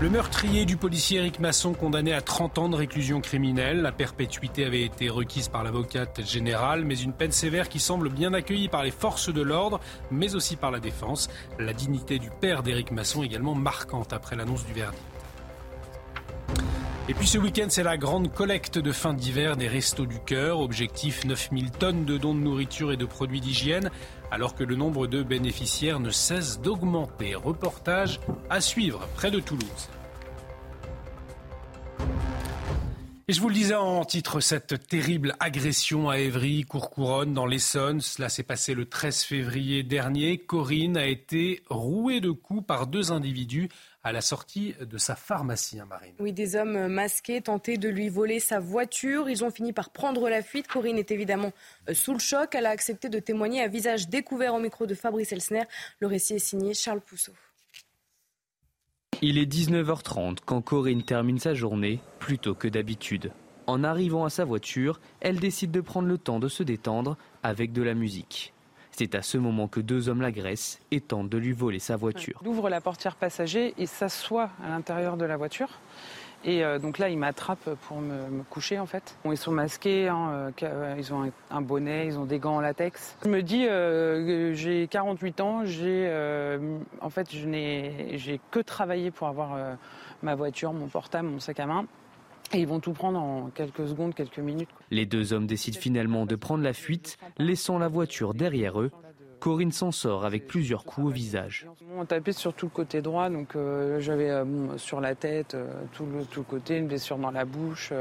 [SPEAKER 1] Le meurtrier du policier Eric Masson, condamné à 30 ans de réclusion criminelle. La perpétuité avait été requise par l'avocate générale, mais une peine sévère qui semble bien accueillie par les forces de l'ordre, mais aussi par la défense. La dignité du père d'Éric Masson également marquante après l'annonce du verdict. Et puis ce week-end, c'est la grande collecte de fin d'hiver des Restos du Cœur. Objectif 9000 tonnes de dons de nourriture et de produits d'hygiène, alors que le nombre de bénéficiaires ne cesse d'augmenter. Reportage à suivre près de Toulouse. Et je vous le disais en titre, cette terrible agression à Évry, Courcouronne, dans l'Essonne, cela s'est passé le 13 février dernier. Corinne a été rouée de coups par deux individus à la sortie de sa pharmacie, hein, Marine.
[SPEAKER 2] Oui, des hommes masqués tentaient de lui voler sa voiture. Ils ont fini par prendre la fuite. Corinne est évidemment euh, sous le choc. Elle a accepté de témoigner à visage découvert au micro de Fabrice Elsner. Le récit est signé Charles Pousseau.
[SPEAKER 24] Il est 19h30 quand Corinne termine sa journée, plus tôt que d'habitude. En arrivant à sa voiture, elle décide de prendre le temps de se détendre avec de la musique. C'est à ce moment que deux hommes l'agressent et tentent de lui voler sa voiture.
[SPEAKER 25] Il ouvre la portière passager et s'assoit à l'intérieur de la voiture. Et euh, donc là, il m'attrape pour me, coucher en fait. ils sont masqués, hein, euh, ils ont un, bonnet, ils ont des gants en latex. Je me dis, euh, j'ai 48 ans, j'ai, en fait, je n'ai, j'ai que travaillé pour avoir ma voiture, mon portable, mon sac à main. Et ils vont tout prendre en quelques secondes, quelques minutes.
[SPEAKER 24] Les deux hommes décident finalement de prendre la fuite, laissant la voiture derrière eux. Corinne s'en sort avec plusieurs coups au visage.
[SPEAKER 25] On tapait sur tout le côté droit, donc euh, j'avais euh, sur la tête, euh, tout, le, tout, côté, une blessure dans la bouche.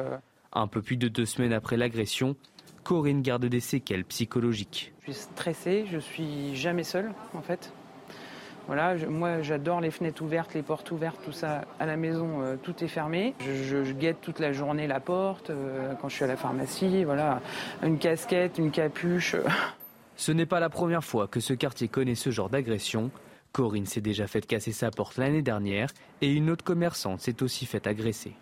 [SPEAKER 24] Un peu plus de deux semaines après l'agression, Corinne garde des séquelles psychologiques.
[SPEAKER 25] Je suis stressée, je suis jamais seule en fait. Moi j'adore les fenêtres ouvertes, les portes ouvertes, tout ça. À la maison, euh, tout est fermé. Je, guette toute la journée la porte euh, quand je suis à la pharmacie. Voilà, une casquette, une capuche.
[SPEAKER 24] Ce n'est pas la première fois que ce quartier connaît ce genre d'agression. Corinne s'est déjà fait casser sa porte l'année dernière et une autre commerçante s'est aussi fait agresser.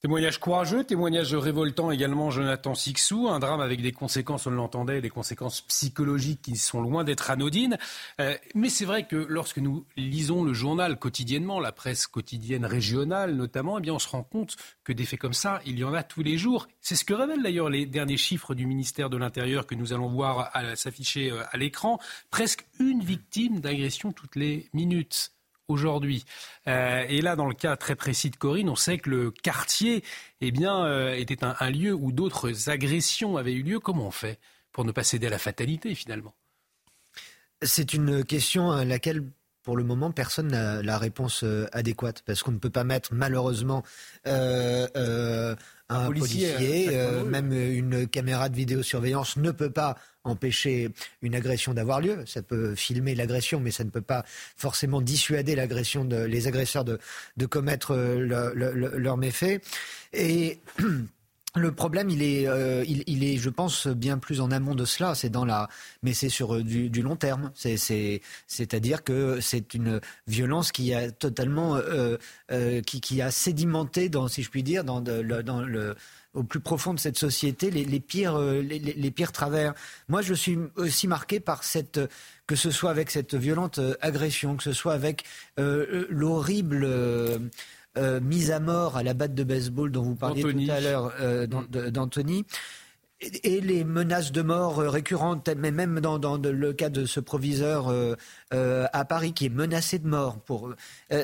[SPEAKER 1] Témoignage courageux, témoignage révoltant également Jonathan Sixou, un drame avec des conséquences, on l'entendait, des conséquences psychologiques qui sont loin d'être anodines. Euh, mais c'est vrai que lorsque nous lisons le journal quotidiennement, la presse quotidienne régionale notamment, eh bien on se rend compte que des faits comme ça, il y en a tous les jours. C'est ce que révèlent d'ailleurs les derniers chiffres du ministère de l'Intérieur que nous allons voir s'afficher euh, à l'écran. Presque une victime d'agression toutes les minutes aujourd'hui. Euh, et là, dans le cas très précis de Corinne, on sait que le quartier eh bien, euh, était un, lieu où d'autres agressions avaient eu lieu. Comment on fait pour ne pas céder à la fatalité finalement?
[SPEAKER 56] C'est une question à laquelle pour le moment, personne n'a la réponse euh, adéquate parce qu'on ne peut pas mettre malheureusement un policier, même une caméra de vidéosurveillance ne peut pas empêcher une agression d'avoir lieu. Ça peut filmer l'agression, mais ça ne peut pas forcément dissuader l'agression de, les agresseurs de, commettre leurs leur méfaits. Et Le problème, il est, euh, il, est, je pense, bien plus en amont de cela. C'est dans la, mais c'est sur euh, du, long terme. C'est, à dire que c'est une violence qui a totalement, euh, qui, a sédimenté, dans, si je puis dire, dans le, au plus profond de cette société les, pires, euh, les, pires travers. Moi, je suis aussi marqué par cette, que ce soit avec cette violente euh, agression, que ce soit avec euh, l'horrible mise à mort à la batte de baseball dont vous parliez tout à l'heure, d'Anthony. Et, les menaces de mort récurrentes, mais même dans, le cas de ce proviseur à Paris qui est menacé de mort, pour,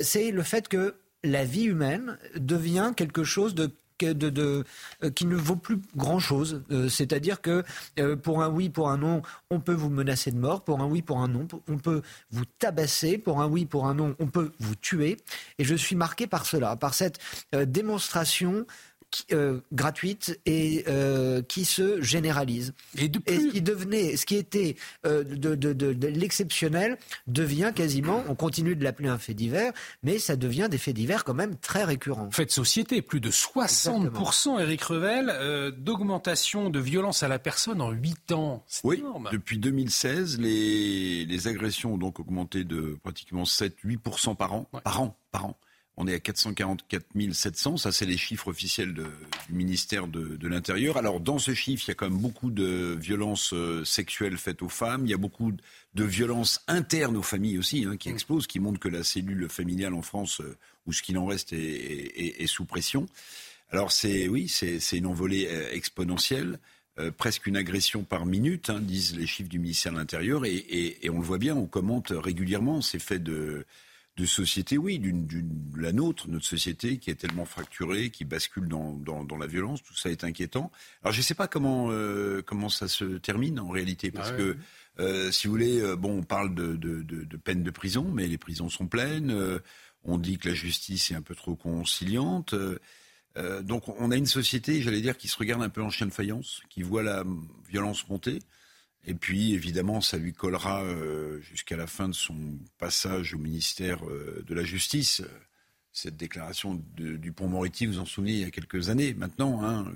[SPEAKER 56] c'est le fait que la vie humaine devient quelque chose de de, qui ne vaut plus grand-chose. C'est-à-dire que pour un oui, pour un non, on peut vous menacer de mort. Pour un oui, pour un non, on peut vous tabasser. Pour un oui, pour un non, on peut vous tuer. Et je suis marqué par cela, par cette démonstration euh, gratuite et euh, qui se généralise. Et, ce qui devenait, ce qui était euh, de, l'exceptionnel devient quasiment, on continue de l'appeler un fait divers, mais ça devient des faits divers quand même très récurrents.
[SPEAKER 1] Fait de société, plus de 60%, Eric Revel, d'augmentation de violence à la personne en 8 ans.
[SPEAKER 53] Oui, énorme. depuis 2016, les, les agressions ont donc augmenté de pratiquement 7-8% par an, par an, par an. On est à 444 700, ça c'est les chiffres officiels du ministère de, l'Intérieur. Alors dans ce chiffre, il y a quand même beaucoup de violences euh, sexuelles faites aux femmes, il y a beaucoup de violences internes aux familles aussi hein, qui mm. explosent, qui montrent que la cellule familiale en France, euh, ou ce qu'il en reste, est, sous pression. Alors c'est oui, c'est une envolée euh, exponentielle. presque une agression par minute, hein, disent les chiffres du ministère de l'Intérieur, et, on le voit bien, on commente régulièrement ces faits de, de société, oui, d'une, la nôtre, notre société qui est tellement fracturée, qui bascule dans, dans, la violence, tout ça est inquiétant. Alors je ne sais pas comment, euh, comment ça se termine en réalité, parce ah que euh, si vous voulez, euh, bon, on parle de, de, de, peine de prison, mais les prisons sont pleines. on dit que la justice est un peu trop conciliante. donc on a une société, j'allais dire, qui se regarde un peu en chien de faïence, qui voit la violence monter. Et puis, évidemment, ça lui collera euh, jusqu'à la fin de son passage au ministère euh, de la Justice. Cette déclaration du Pont-Moretti, vous en souvenez, il y a quelques années maintenant. Hein,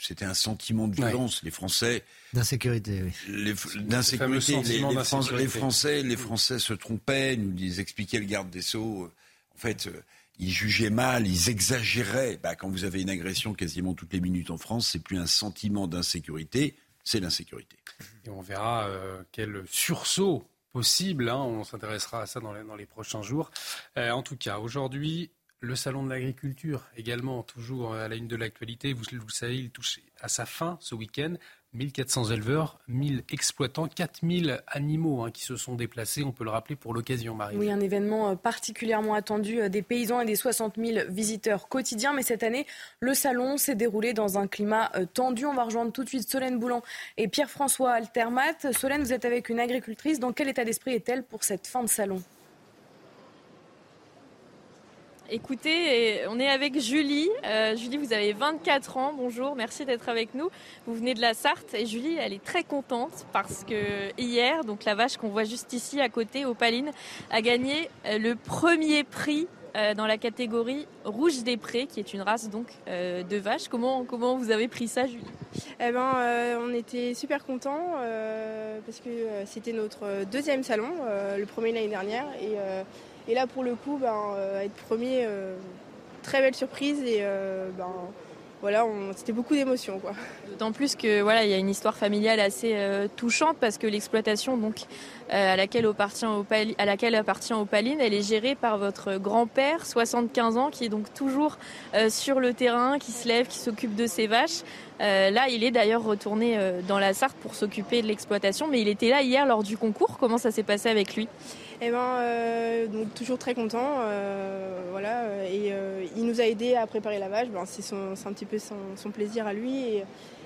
[SPEAKER 53] c'était un sentiment de violence. Les Français.
[SPEAKER 56] D'insécurité,
[SPEAKER 53] oui. D'insécurité. Les, les, Français, les Français se trompaient, nous les expliquait le garde des Sceaux. En fait, euh, ils jugeaient mal, ils exagéraient. Bah, quand vous avez une agression quasiment toutes les minutes en France, c'est plus un sentiment d'insécurité, c'est l'insécurité.
[SPEAKER 1] Et on verra euh, quel sursaut possible. Hein. on s'intéressera à ça dans les, prochains jours. Euh, en tout cas, aujourd'hui, le salon de l'agriculture, également toujours à la une de l'actualité. Vous, vous le savez, il touche à sa fin ce week-end. 1400 éleveurs, 1000 exploitants, 4000 animaux hein, qui se sont déplacés, on peut le rappeler, pour l'occasion, Marie.
[SPEAKER 2] Oui, un événement euh, particulièrement attendu euh, des paysans et des 60 000 visiteurs quotidiens. Mais cette année, le salon s'est déroulé dans un climat euh, tendu. On va rejoindre tout de suite Solène Boulan et Pierre-François Altermat. Solène, vous êtes avec une agricultrice. Dans quel état d'esprit est-elle pour cette fin de salon?
[SPEAKER 29] Écoutez, on est avec Julie. Euh, Julie, vous avez 24 ans. Bonjour, merci d'être avec nous. Vous venez de la Sarthe et Julie, elle est très contente parce que hier, donc la vache qu'on voit juste ici à côté, Opaline, a gagné euh, le premier prix euh, dans la catégorie Rouge des Prés, qui est une race donc de vaches. Comment, comment vous avez pris ça, Julie?
[SPEAKER 60] Eh ben, on était super contents parce que c'était notre deuxième salon, le premier l'année dernière, et et là, pour le coup, ben, euh, être premier, euh, très belle surprise et euh, ben, voilà, c'était beaucoup d'émotions.
[SPEAKER 29] D'autant plus que voilà, il y a une histoire familiale assez touchante parce que l'exploitation donc à laquelle appartient à laquelle appartient Opaline, elle est gérée par votre grand-père, 75 ans, qui est donc toujours sur le terrain, qui se lève, qui s'occupe de ses vaches. là, il est d'ailleurs retourné dans la Sarthe pour s'occuper de l'exploitation, mais il était là hier lors du concours. Comment ça s'est passé avec lui?
[SPEAKER 60] Eh ben, euh, donc toujours très content, euh, voilà. Et euh, il nous a aidé à préparer la vache. Ben, c'est un petit peu son, plaisir à lui.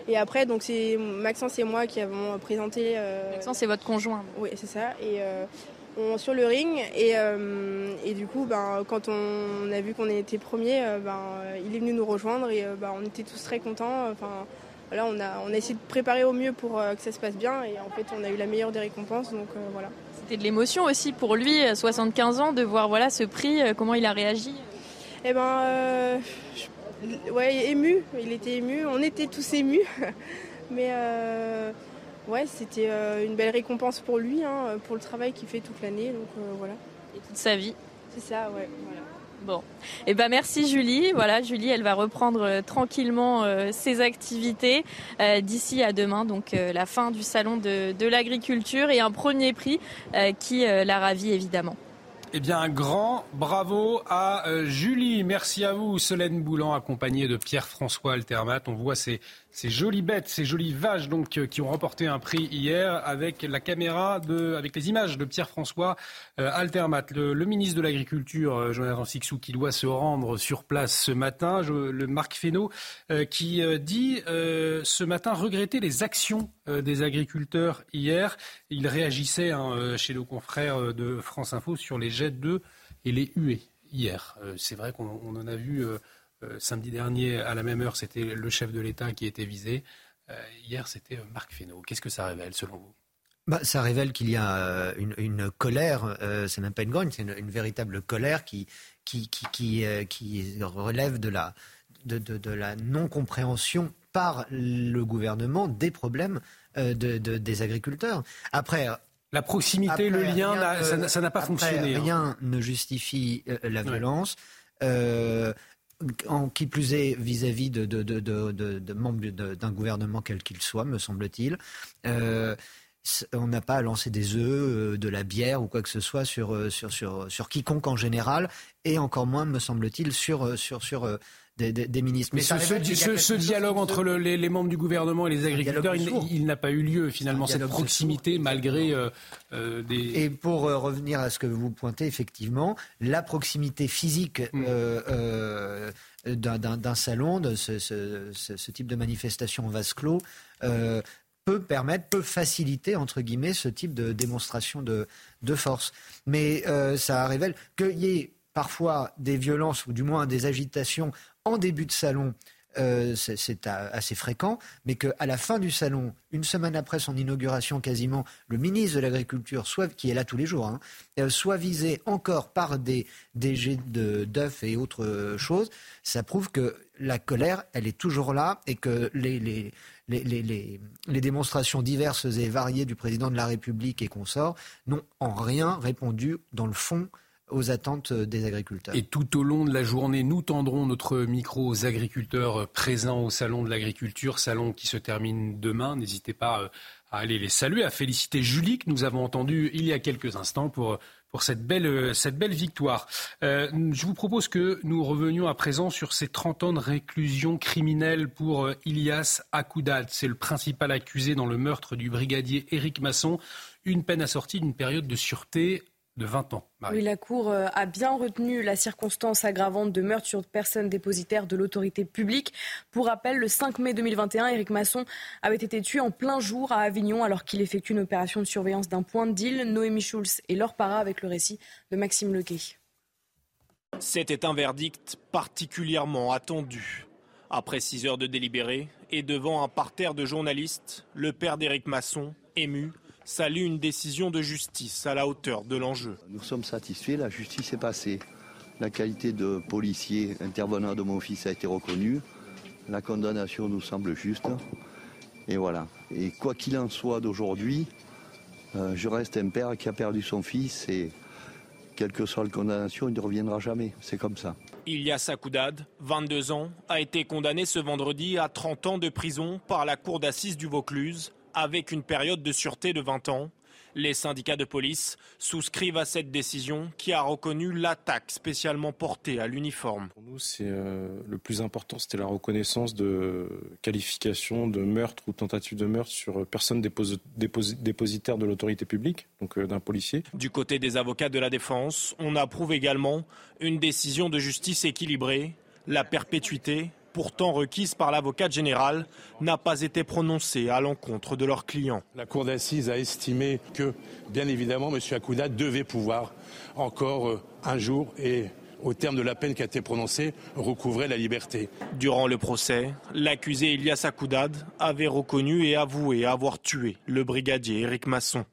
[SPEAKER 60] Et, après, donc c'est Maxence et moi qui avons présenté.
[SPEAKER 29] Maxence, c'est votre conjoint.
[SPEAKER 60] Oui, c'est ça. Et on, sur le ring. Et, et du coup, ben, quand on, a vu qu'on était premier, ben, il est venu nous rejoindre et ben, on était tous très contents. Enfin, voilà, on a, on a essayé de préparer au mieux pour que ça se passe bien. Et en fait, on a eu la meilleure des récompenses. Donc voilà
[SPEAKER 29] c'était de l'émotion aussi pour lui, 75 ans, de voir voilà ce prix, euh, comment il a réagi.
[SPEAKER 60] Eh ben, euh, ouais, ému. Il était ému. On était tous émus, mais euh, ouais, c'était une belle récompense pour lui, hein, pour le travail qu'il fait toute l'année. Donc voilà.
[SPEAKER 29] Et toute sa vie.
[SPEAKER 60] C'est ça, ouais. Voilà.
[SPEAKER 29] Bon, eh ben merci Julie. Voilà, Julie, elle va reprendre euh, tranquillement euh, ses activités euh, d'ici à demain, donc la fin du salon de, de l'agriculture et un premier prix qui la ravit évidemment.
[SPEAKER 1] Eh bien, un grand bravo à Julie. Merci à vous, Solène Boulan, accompagnée de Pierre-François Altermat. On voit ces, ces jolies bêtes, ces jolies vaches donc euh, qui ont remporté un prix hier avec la caméra de, avec les images de Pierre-François euh, Altermat, le, ministre de l'Agriculture, euh, Jonathan Sixou, qui doit se rendre sur place ce matin, le Marc Fesneau, qui dit ce matin regretter les actions des agriculteurs hier. Il réagissait hein, chez nos confrères de France Info sur les jets d'œufs et les huées hier. C'est vrai qu'on en a vu euh, samedi dernier, à la même heure, c'était le chef de l'État qui était visé. Euh, hier, c'était euh, Marc Fesneau. Qu'est-ce que ça révèle, selon vous?
[SPEAKER 56] Bah, ça révèle qu'il y a une, colère, c'est même pas une grogne, c'est une, véritable colère qui, qui, qui, qui, relève de la, de, de, la non-compréhension par le gouvernement des problèmes de, des agriculteurs. Après,
[SPEAKER 1] la proximité, le lien, ça n'a pas fonctionné.
[SPEAKER 56] Hein. Rien ne justifie la violence en qui plus est vis-à-vis de, membres d'un gouvernement quel qu'il soit, me semble-t-il. Euh, on n'a pas à lancer des œufs, euh, de la bière ou quoi que ce soit sur, euh, sur quiconque en général, et encore moins, me semble-t-il, sur, sur, sur des, ministres.
[SPEAKER 1] Mais, ce, dialogue entre les, membres du gouvernement et les agriculteurs, il, n'a pas eu lieu finalement, cette proximité malgré euh, euh, des...
[SPEAKER 56] Et pour euh, revenir à ce que vous pointez, effectivement, la proximité physique mm. d'un salon, de ce, type de manifestation en vase clos, peut permettre, peut faciliter, entre guillemets, ce type de démonstration de, de force. Mais ça révèle qu'il y ait parfois des violences ou du moins des agitations en début de salon, euh, c'est assez fréquent, mais qu'à la fin du salon, une semaine après son inauguration quasiment, le ministre de l'Agriculture, qui est là tous les jours, hein, euh, soit visé encore par des, des jets d'œufs et autres choses, ça prouve que la colère, elle est toujours là et que les, les démonstrations diverses et variées du président de la République et consorts n'ont en rien répondu dans le fond aux attentes des agriculteurs.
[SPEAKER 1] Et tout au long de la journée, nous tendrons notre micro aux agriculteurs présents au Salon de l'agriculture, salon qui se termine demain. N'hésitez pas euh, à aller les saluer, à féliciter Julie que nous avons entendu il y a quelques instants pour pour cette belle, euh, cette belle victoire. Euh, je vous propose que nous revenions à présent sur ces 30 ans de réclusion criminelle pour Ilias Akoudad. C'est le principal accusé dans le meurtre du brigadier Éric Masson. Une peine assortie d'une période de sûreté de 20 ans.
[SPEAKER 2] Oui, la Cour euh, a bien retenu la circonstance aggravante de meurtre sur personne dépositaire de l'autorité publique. Pour rappel, le 5 mai 2021, Éric Masson avait été tué en plein jour à Avignon alors qu'il effectue une opération de surveillance d'un point de deal. Noémie Schulz et Laure Para avec le récit de Maxime Lequet.
[SPEAKER 21] C'était un verdict particulièrement attendu. Après six heures de délibéré et devant un parterre de journalistes, le père d'Éric Masson, ému, salue une décision de justice à la hauteur de l'enjeu.
[SPEAKER 31] Nous sommes satisfaits, la justice est passée. La qualité de policier intervenant de mon fils a été reconnue. La condamnation nous semble juste. Et voilà. Et quoi qu'il en soit d'aujourd'hui, euh, je reste un père qui a perdu son fils et quelle que soit la condamnation, il ne reviendra jamais. C'est comme ça.
[SPEAKER 21] Ilias Akoudad, 22 ans, a été condamné ce vendredi à 30 ans de prison par la cour d'assises du Vaucluse avec une période de sûreté de 20 ans. Les syndicats de police souscrivent à cette décision qui a reconnu l'attaque spécialement portée à l'uniforme.
[SPEAKER 32] Pour nous, c'est euh, le plus important, c'était la reconnaissance de qualification de meurtre ou tentative de meurtre sur personne dépositaire de l'autorité publique, donc euh, d'un policier.
[SPEAKER 21] Du côté des avocats de la défense, on approuve également une décision de justice équilibrée, la perpétuité pourtant requise par l'avocat général, n'a pas été prononcée à l'encontre de leurs clients.
[SPEAKER 61] La Cour d'assises a estimé que, bien évidemment, M. Akouda devait pouvoir encore euh, un jour et au terme de la peine qui a été prononcée, recouvrer la liberté.
[SPEAKER 21] Durant le procès, l'accusé Elias Akoudad avait reconnu et avoué avoir tué le brigadier Éric Masson.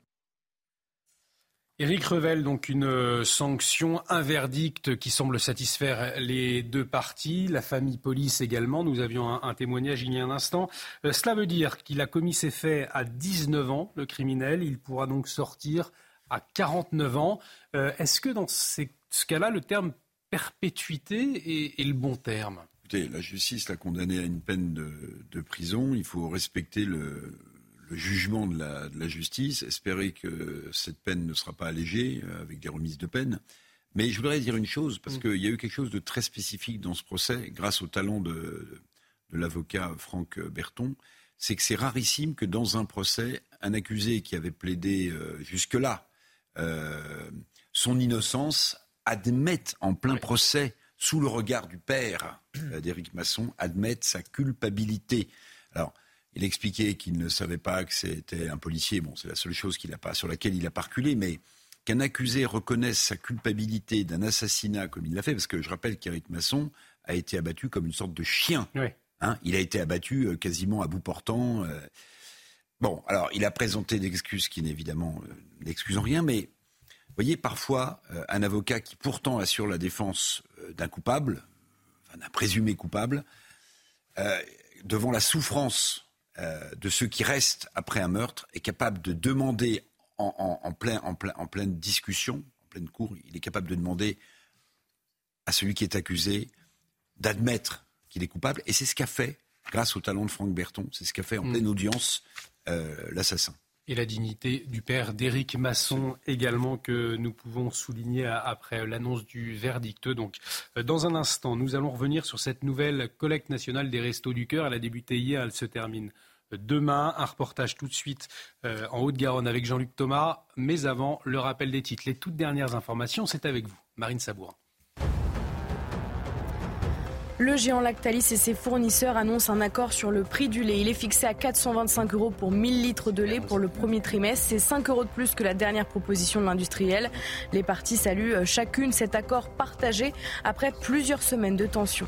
[SPEAKER 1] Éric Revel, donc une euh, sanction, un verdict qui semble satisfaire les deux parties, la famille police également. Nous avions un, témoignage il y a un instant. Euh, cela veut dire qu'il a commis ses faits à 19 ans, le criminel. Il pourra donc sortir à 49 ans. Euh, est-ce que dans ce cas-là, le terme perpétuité est, le bon terme?
[SPEAKER 53] Écoutez, la justice l'a condamné à une peine de prison. Il faut respecter le, le jugement de la, justice, espérer que cette peine ne sera pas allégée euh, avec des remises de peine. Mais je voudrais dire une chose, parce mm. qu'il y a eu quelque chose de très spécifique dans ce procès, grâce au talent de, de l'avocat Franck Berton, c'est que c'est rarissime que dans un procès, un accusé qui avait plaidé euh, jusque-là euh, son innocence admette en plein procès, sous le regard du père d'Éric Masson, admette sa culpabilité. Alors, il expliquait qu'il ne savait pas que c'était un policier. Bon, c'est la seule chose qu'il a pas, sur laquelle il a pas reculé, mais qu'un accusé reconnaisse sa culpabilité d'un assassinat comme il l'a fait, parce que je rappelle qu'Éric Masson a été abattu comme une sorte de chien. Hein, il a été abattu euh, quasiment à bout portant. Euh. Bon, alors il a présenté des excuses qui évidemment euh, n'excusent rien, mais vous voyez, parfois, un avocat qui pourtant assure la défense d'un coupable, d'un présumé coupable, devant la souffrance de ceux qui restent après un meurtre, est capable de demander en, plein, en, plein, en pleine discussion, en pleine cour, il est capable de demander à celui qui est accusé d'admettre qu'il est coupable. Et c'est ce qu'a fait, grâce au talent de Franck Berton, c'est ce qu'a fait en mm. pleine audience euh, l'assassin.
[SPEAKER 1] Et la dignité du père d'Éric Masson également que nous pouvons souligner après l'annonce du verdict. Donc, euh, dans un instant, nous allons revenir sur cette nouvelle collecte nationale des Restos du Cœur. Elle a débuté hier, elle se termine demain. Un reportage tout de suite euh, en Haute-Garonne avec Jean-Luc Thomas. Mais avant, le rappel des titres. Les toutes dernières informations, c'est avec vous, Marine Sabourin.
[SPEAKER 2] Le géant Lactalis et ses fournisseurs annoncent un accord sur le prix du lait. Il est fixé à 425 euros pour 1000 litres de lait pour le premier trimestre. C'est 5 euros de plus que la dernière proposition de l'industriel. Les parties saluent euh, chacune cet accord partagé après plusieurs semaines de tension.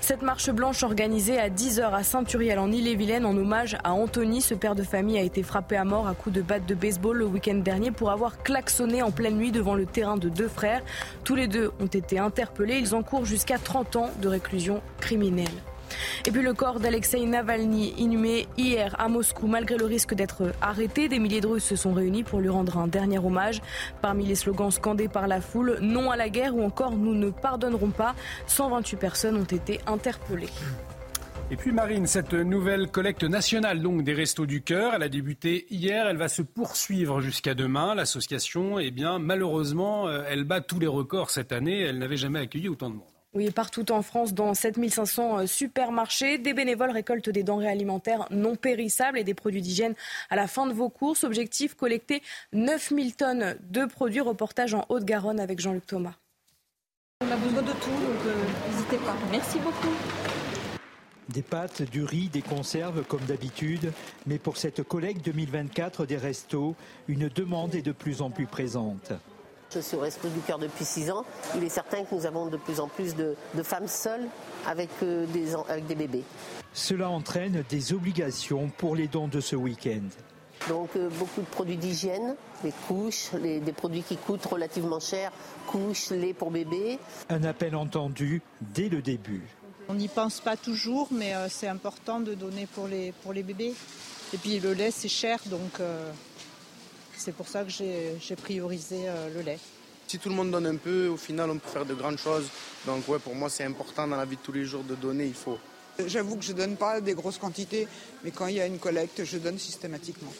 [SPEAKER 2] Cette marche blanche organisée à 10h à Saint-Uriel en Ille-et-Vilaine en hommage à Anthony. Ce père de famille a été frappé à mort à coups de batte de baseball le week-end dernier pour avoir klaxonné en pleine nuit devant le terrain de deux frères. Tous les deux ont été interpellés. Ils encourent jusqu'à 30 ans de réclusion criminelle. Et puis le corps d'Alexei Navalny, inhumé hier à Moscou, malgré le risque d'être arrêté, des milliers de Russes se sont réunis pour lui rendre un dernier hommage. Parmi les slogans scandés par la foule, non à la guerre ou encore nous ne pardonnerons pas, 128 personnes ont été interpellées.
[SPEAKER 1] Et puis Marine, cette nouvelle collecte nationale donc des Restos du Cœur, elle a débuté hier, elle va se poursuivre jusqu'à demain. L'association, eh bien malheureusement, euh, elle bat tous les records cette année, elle n'avait jamais accueilli autant de monde.
[SPEAKER 2] Oui, partout en France, dans 7500 euh, supermarchés, des bénévoles récoltent des denrées alimentaires non périssables et des produits d'hygiène à la fin de vos courses. Objectif, collecter 9000 tonnes de produits. Reportage en Haute-Garonne avec Jean-Luc Thomas.
[SPEAKER 62] On a besoin de tout, donc euh, n'hésitez pas. Merci beaucoup.
[SPEAKER 63] Des pâtes, du riz, des conserves comme d'habitude, mais pour cette collecte 2024 des restos, une demande est de plus en plus présente.
[SPEAKER 64] Je suis au Resto du Cœur depuis 6 ans. Il est certain que nous avons de plus en plus de, femmes seules avec, euh, des, avec des bébés.
[SPEAKER 63] Cela entraîne des obligations pour les dons de ce week-end.
[SPEAKER 64] Donc euh, beaucoup de produits d'hygiène, les couches, des produits qui coûtent relativement cher, couches, lait pour bébé.
[SPEAKER 63] Un appel entendu dès le début.
[SPEAKER 62] On n'y pense pas toujours, mais euh, c'est important de donner pour les, pour les bébés. Et puis le lait, c'est cher, donc c'est pour ça que j'ai priorisé euh, le lait.
[SPEAKER 65] Si tout le monde donne un peu, au final, on peut faire de grandes choses. Donc ouais, pour moi, c'est important dans la vie de tous les jours de donner, il faut.
[SPEAKER 66] J'avoue que je ne donne pas des grosses quantités, mais quand il y a une collecte, je donne systématiquement.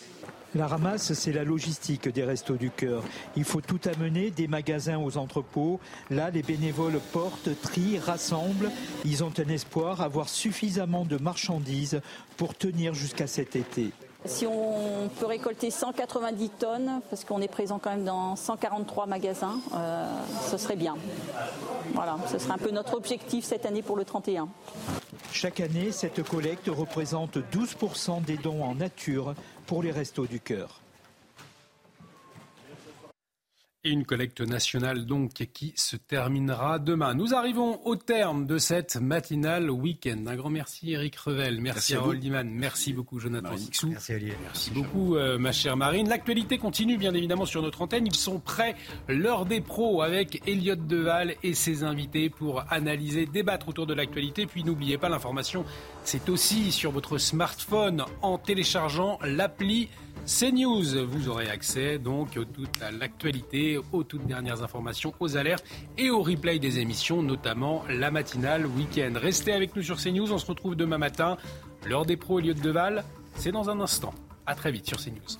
[SPEAKER 63] La ramasse, c'est la logistique des restos du cœur. Il faut tout amener, des magasins aux entrepôts. Là, les bénévoles portent, trient, rassemblent. Ils ont un espoir, avoir suffisamment de marchandises pour tenir jusqu'à cet été.
[SPEAKER 67] Si on peut récolter 190 tonnes, parce qu'on est présent quand même dans 143 magasins, euh, ce serait bien. Voilà, ce serait un peu notre objectif cette année pour le 31.
[SPEAKER 63] Chaque année, cette collecte représente 12% des dons en nature pour les restos du cœur.
[SPEAKER 1] Et une collecte nationale donc qui se terminera demain. Nous arrivons au terme de cette matinale week-end. Un grand merci Eric Revel, merci, à Holdiman, merci beaucoup Jonathan Sixou.
[SPEAKER 56] Merci Olivier.
[SPEAKER 1] Merci beaucoup euh, ma chère Marine. L'actualité continue bien évidemment sur notre antenne. Ils sont prêts, l'heure des pros avec Elliot Deval et ses invités pour analyser, débattre autour de l'actualité. Puis n'oubliez pas l'information, c'est aussi sur votre smartphone en téléchargeant l'appli CNews. Vous aurez accès donc à l'actualité, aux toutes dernières informations, aux alertes et au replay des émissions, notamment la matinale week-end. Restez avec nous sur CNews. On se retrouve demain matin. L'heure des pros, Elliot Deval, c'est dans un instant. À très vite sur CNews.